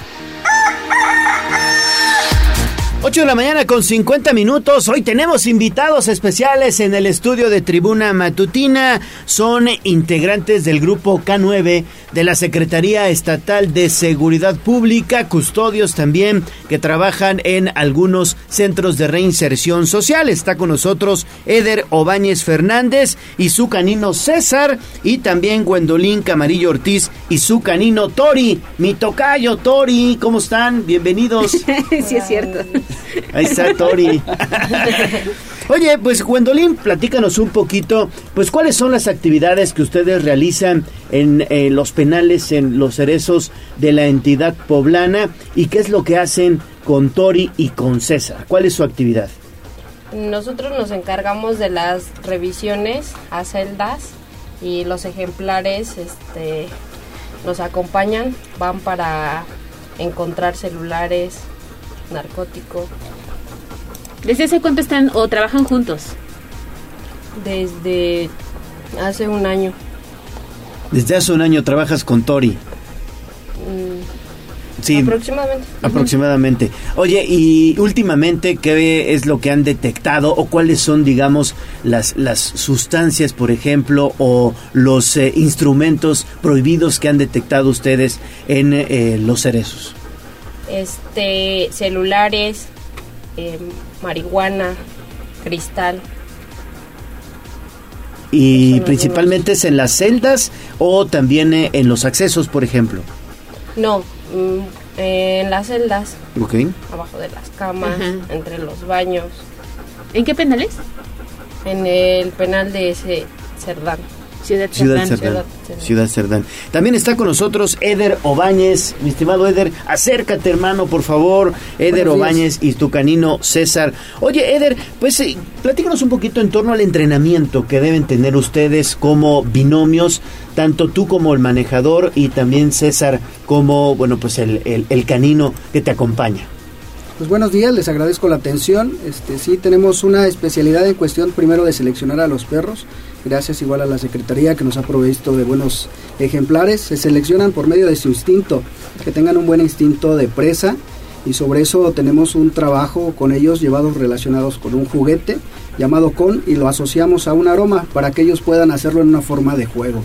8 de la mañana con 50 minutos. Hoy tenemos invitados especiales en el estudio de Tribuna Matutina. Son integrantes del grupo K9 de la Secretaría Estatal de Seguridad Pública, custodios también que trabajan en algunos centros de reinserción social. Está con nosotros Eder Obáñez Fernández y su canino César y también Gwendolyn Camarillo Ortiz y su canino Tori. Mi tocayo Tori, ¿cómo están? Bienvenidos. sí, es cierto. Ahí está Tori. Oye, pues Gwendolyn, platícanos un poquito, pues cuáles son las actividades que ustedes realizan en los penales, en los cerezos de la entidad poblana y qué es lo que hacen con Tori y con César. ¿Cuál es su actividad? Nosotros nos encargamos de las revisiones a celdas y los ejemplares este, nos acompañan, van para encontrar celulares, narcóticos. ¿Desde hace cuánto están o trabajan juntos? Desde hace un año. Desde hace un año trabajas con Tori. mm, Sí, Aproximadamente. aproximadamente. Oye, y últimamente, ¿qué es lo que han detectado o cuáles son, digamos, las, las sustancias, por ejemplo, o los eh, instrumentos prohibidos que han detectado ustedes en eh, los cerezos? Este, celulares, em, marihuana, cristal. Y principalmente es en las celdas o también eh, en los accesos, por ejemplo. No, mm, en las celdas, Ok. abajo de las camas, Ajá. entre los baños. ¿En qué penales? En el penal de ese Cerdán. Ciudad Ciudad Cerdán. Ciudad Cerdán. También está con nosotros Eder Obáñez. Mi estimado Eder, acércate, hermano, por favor. Eder. Obáñez y tu canino César. Oye, Eder, pues eh, platícanos un poquito en torno al entrenamiento que deben tener ustedes como binomios, tanto tú como el manejador y también César como, bueno, pues el, el- el canino que te acompaña. Pues buenos días, les agradezco la atención. Este, sí, tenemos una especialidad en cuestión primero de seleccionar a los perros, gracias igual a la Secretaría que nos ha provisto de buenos ejemplares. Se seleccionan por medio de su instinto, que tengan un buen instinto de presa y sobre eso tenemos un trabajo con ellos llevados relacionados con un juguete llamado con y lo asociamos a un aroma para que ellos puedan hacerlo en una forma de juego.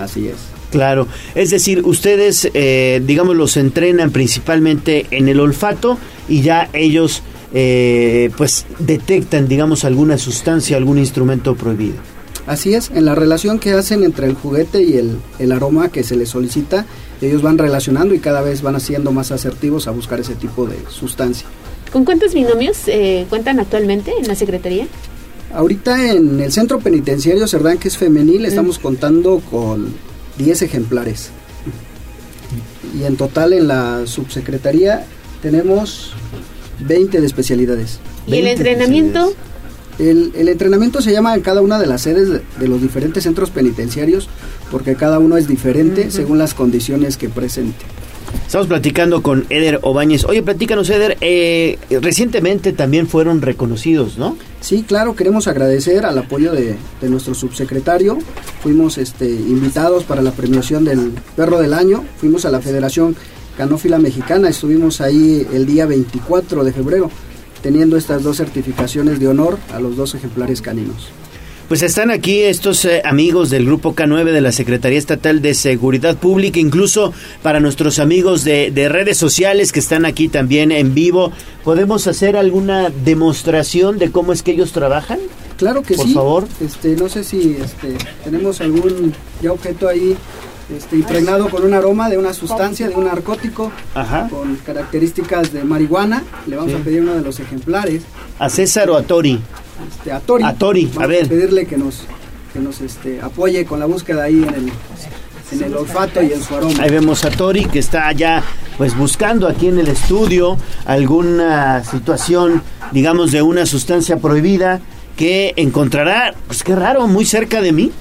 Así es. Claro, es decir, ustedes, eh, digamos, los entrenan principalmente en el olfato y ya ellos, eh, pues, detectan, digamos, alguna sustancia, algún instrumento prohibido. Así es, en la relación que hacen entre el juguete y el, el aroma que se les solicita, ellos van relacionando y cada vez van haciendo más asertivos a buscar ese tipo de sustancia. ¿Con cuántos binomios eh, cuentan actualmente en la Secretaría? Ahorita en el centro penitenciario Cerdán, que es femenil, estamos contando con 10 ejemplares. Y en total en la subsecretaría tenemos 20 de especialidades. ¿Y el 20 entrenamiento? El, el entrenamiento se llama en cada una de las sedes de, de los diferentes centros penitenciarios porque cada uno es diferente según las condiciones que presente. Estamos platicando con Eder Obañez. Oye, platícanos, Eder, eh, recientemente también fueron reconocidos, ¿no? Sí, claro, queremos agradecer al apoyo de, de nuestro subsecretario. Fuimos este, invitados para la premiación del Perro del Año. Fuimos a la Federación Canófila Mexicana. Estuvimos ahí el día 24 de febrero, teniendo estas dos certificaciones de honor a los dos ejemplares caninos. Pues están aquí estos eh, amigos del Grupo K9 de la Secretaría Estatal de Seguridad Pública, incluso para nuestros amigos de, de redes sociales que están aquí también en vivo. ¿Podemos hacer alguna demostración de cómo es que ellos trabajan? Claro que Por sí. favor. Este, no sé si este, tenemos algún ya objeto ahí este, impregnado con un aroma de una sustancia, de un narcótico, Ajá. con características de marihuana. Le vamos Sí. a pedir uno de los ejemplares. ¿A César o a Tori? Este, a Tori. A Tori, Vamos a ver. pedirle que nos, que nos este, apoye con la búsqueda ahí en el, en el olfato y en su aroma. Ahí vemos a Tori que está ya pues buscando aquí en el estudio alguna situación, digamos, de una sustancia prohibida que encontrará, pues qué raro, muy cerca de mí,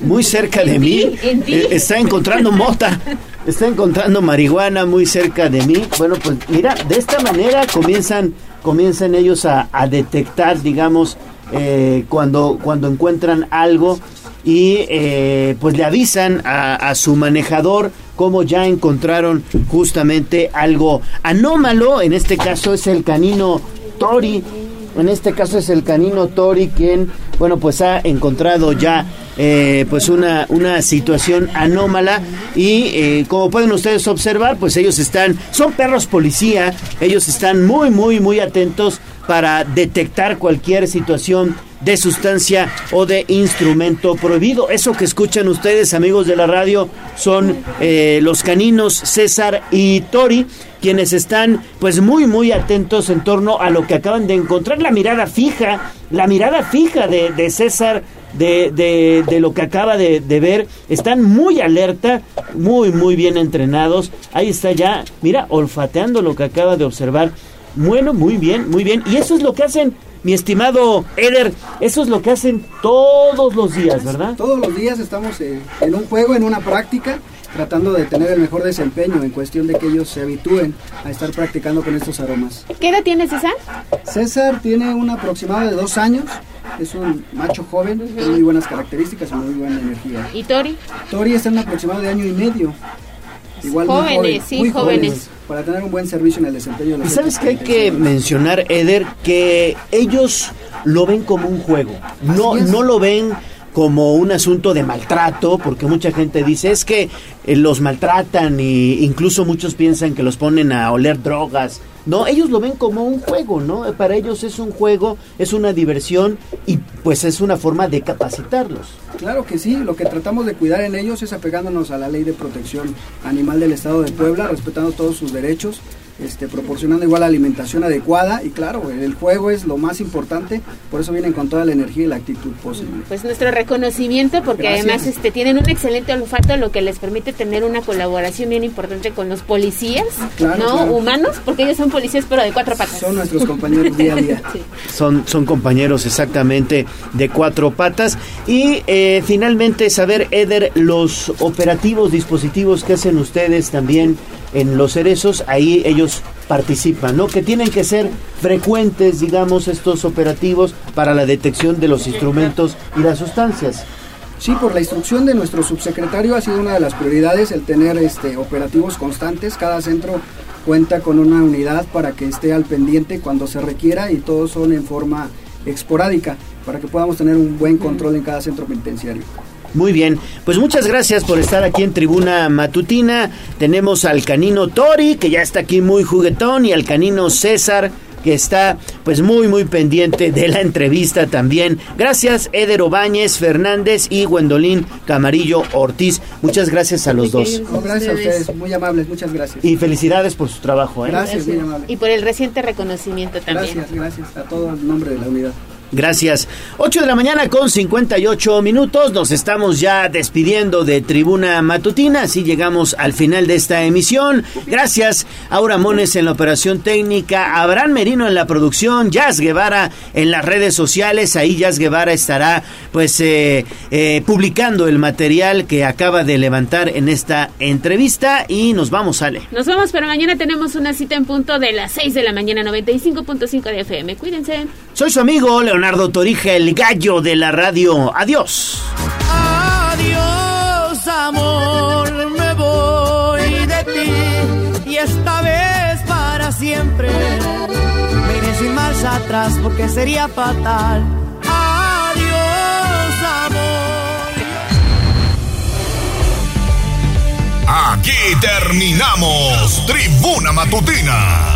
muy cerca de mí. Eh, está encontrando mota, está encontrando marihuana muy cerca de mí. Bueno, pues mira, de esta manera comienzan, comienzan ellos a, a detectar, digamos, eh, cuando, cuando encuentran algo y eh, pues le avisan a, a su manejador cómo ya encontraron justamente algo anómalo, en este caso es el canino Tori, en este caso es el canino Tori quien, bueno, pues ha encontrado ya eh, pues una, una situación anómala y eh, como pueden ustedes observar, pues ellos están, son perros policía, ellos están muy, muy, muy atentos para detectar cualquier situación de sustancia o de instrumento prohibido. Eso que escuchan ustedes, amigos de la radio, son eh, los caninos César y Tori, quienes están pues muy muy atentos en torno a lo que acaban de encontrar, la mirada fija, la mirada fija de, de César de, de, de lo que acaba de, de ver, están muy alerta, muy muy bien entrenados, ahí está ya, mira, olfateando lo que acaba de observar, bueno, muy bien, muy bien, y eso es lo que hacen mi estimado Eder, eso es lo que hacen todos los días, ¿verdad? Todos los días estamos eh, en un juego, en una práctica, tratando de tener el mejor desempeño en cuestión de que ellos se habitúen a estar practicando con estos aromas. ¿Qué edad tienes, César? César tiene un aproximado de dos años, es un macho joven, con muy buenas características y muy buena energía. ¿Y Tori? Tori está en un aproximado de año y medio. Igual muy Jóvenes, joven, sí, muy jóvenes. Para tener un buen servicio en el desempeño de los Y sabes que hay que mencionar, Eder, que ellos lo ven como un juego. No, no lo ven como un asunto de maltrato, porque mucha gente dice es que eh, los maltratan e incluso muchos piensan que los ponen a oler drogas. No, ellos lo ven como un juego, ¿no? Para ellos es un juego, es una diversión y pues es una forma de capacitarlos. Claro que sí, lo que tratamos de cuidar en ellos es apegándonos a la ley de protección animal del Estado de Puebla, respetando todos sus derechos, este, proporcionando igual alimentación adecuada y claro, el juego es lo más importante, por eso vienen con toda la energía y la actitud posible. Pues nuestro reconocimiento porque Gracias. además este tienen un excelente olfato lo que les permite tener una colaboración bien importante con los policías, Claro, no claro. humanos, porque ellos son policías pero de cuatro patas. Son nuestros compañeros día a día. Sí. Son, son compañeros exactamente de cuatro patas. Y eh, finalmente saber, Eder, los operativos, dispositivos que hacen ustedes también en los cerezos, ahí ellos participan, ¿no? Que tienen que ser frecuentes, digamos, estos operativos para la detección de los instrumentos y las sustancias. Sí, por la instrucción de nuestro subsecretario ha sido una de las prioridades el tener este, operativos constantes. Cada centro cuenta con una unidad para que esté al pendiente cuando se requiera y todos son en forma esporádica para que podamos tener un buen control en cada centro penitenciario. Muy bien, pues muchas gracias por estar aquí en Tribuna Matutina. Tenemos al canino Tori, que ya está aquí muy juguetón, y al canino César, que está pues muy muy pendiente de la entrevista también. Gracias Eder Obañez Fernández y Gwendolyn Camarillo Ortiz. Muchas gracias a los dos. No, gracias a ustedes, muy amables, muchas gracias. Y felicidades por su trabajo. ¿eh? Gracias, muy amable. Y por el reciente reconocimiento también. Gracias, gracias a todo el nombre de la unidad. Gracias. 8 de la mañana con 58 minutos. Nos estamos ya despidiendo de Tribuna Matutina. Así llegamos al final de esta emisión. Gracias. Aura Mones en la operación técnica. Abraham Merino en la producción. Jazz Guevara en las redes sociales. Ahí Jazz Guevara estará pues eh, eh, publicando el material que acaba de levantar en esta entrevista. Y nos vamos, Ale. Nos vamos, pero mañana tenemos una cita en punto de las 6 de la mañana, 95.5 de FM. Cuídense. Soy su amigo Leonardo Torija, el gallo de la radio. Adiós. Adiós, amor, me voy de ti y esta vez para siempre. Me iré sin marcha atrás porque sería fatal. Adiós, amor. Aquí terminamos Tribuna Matutina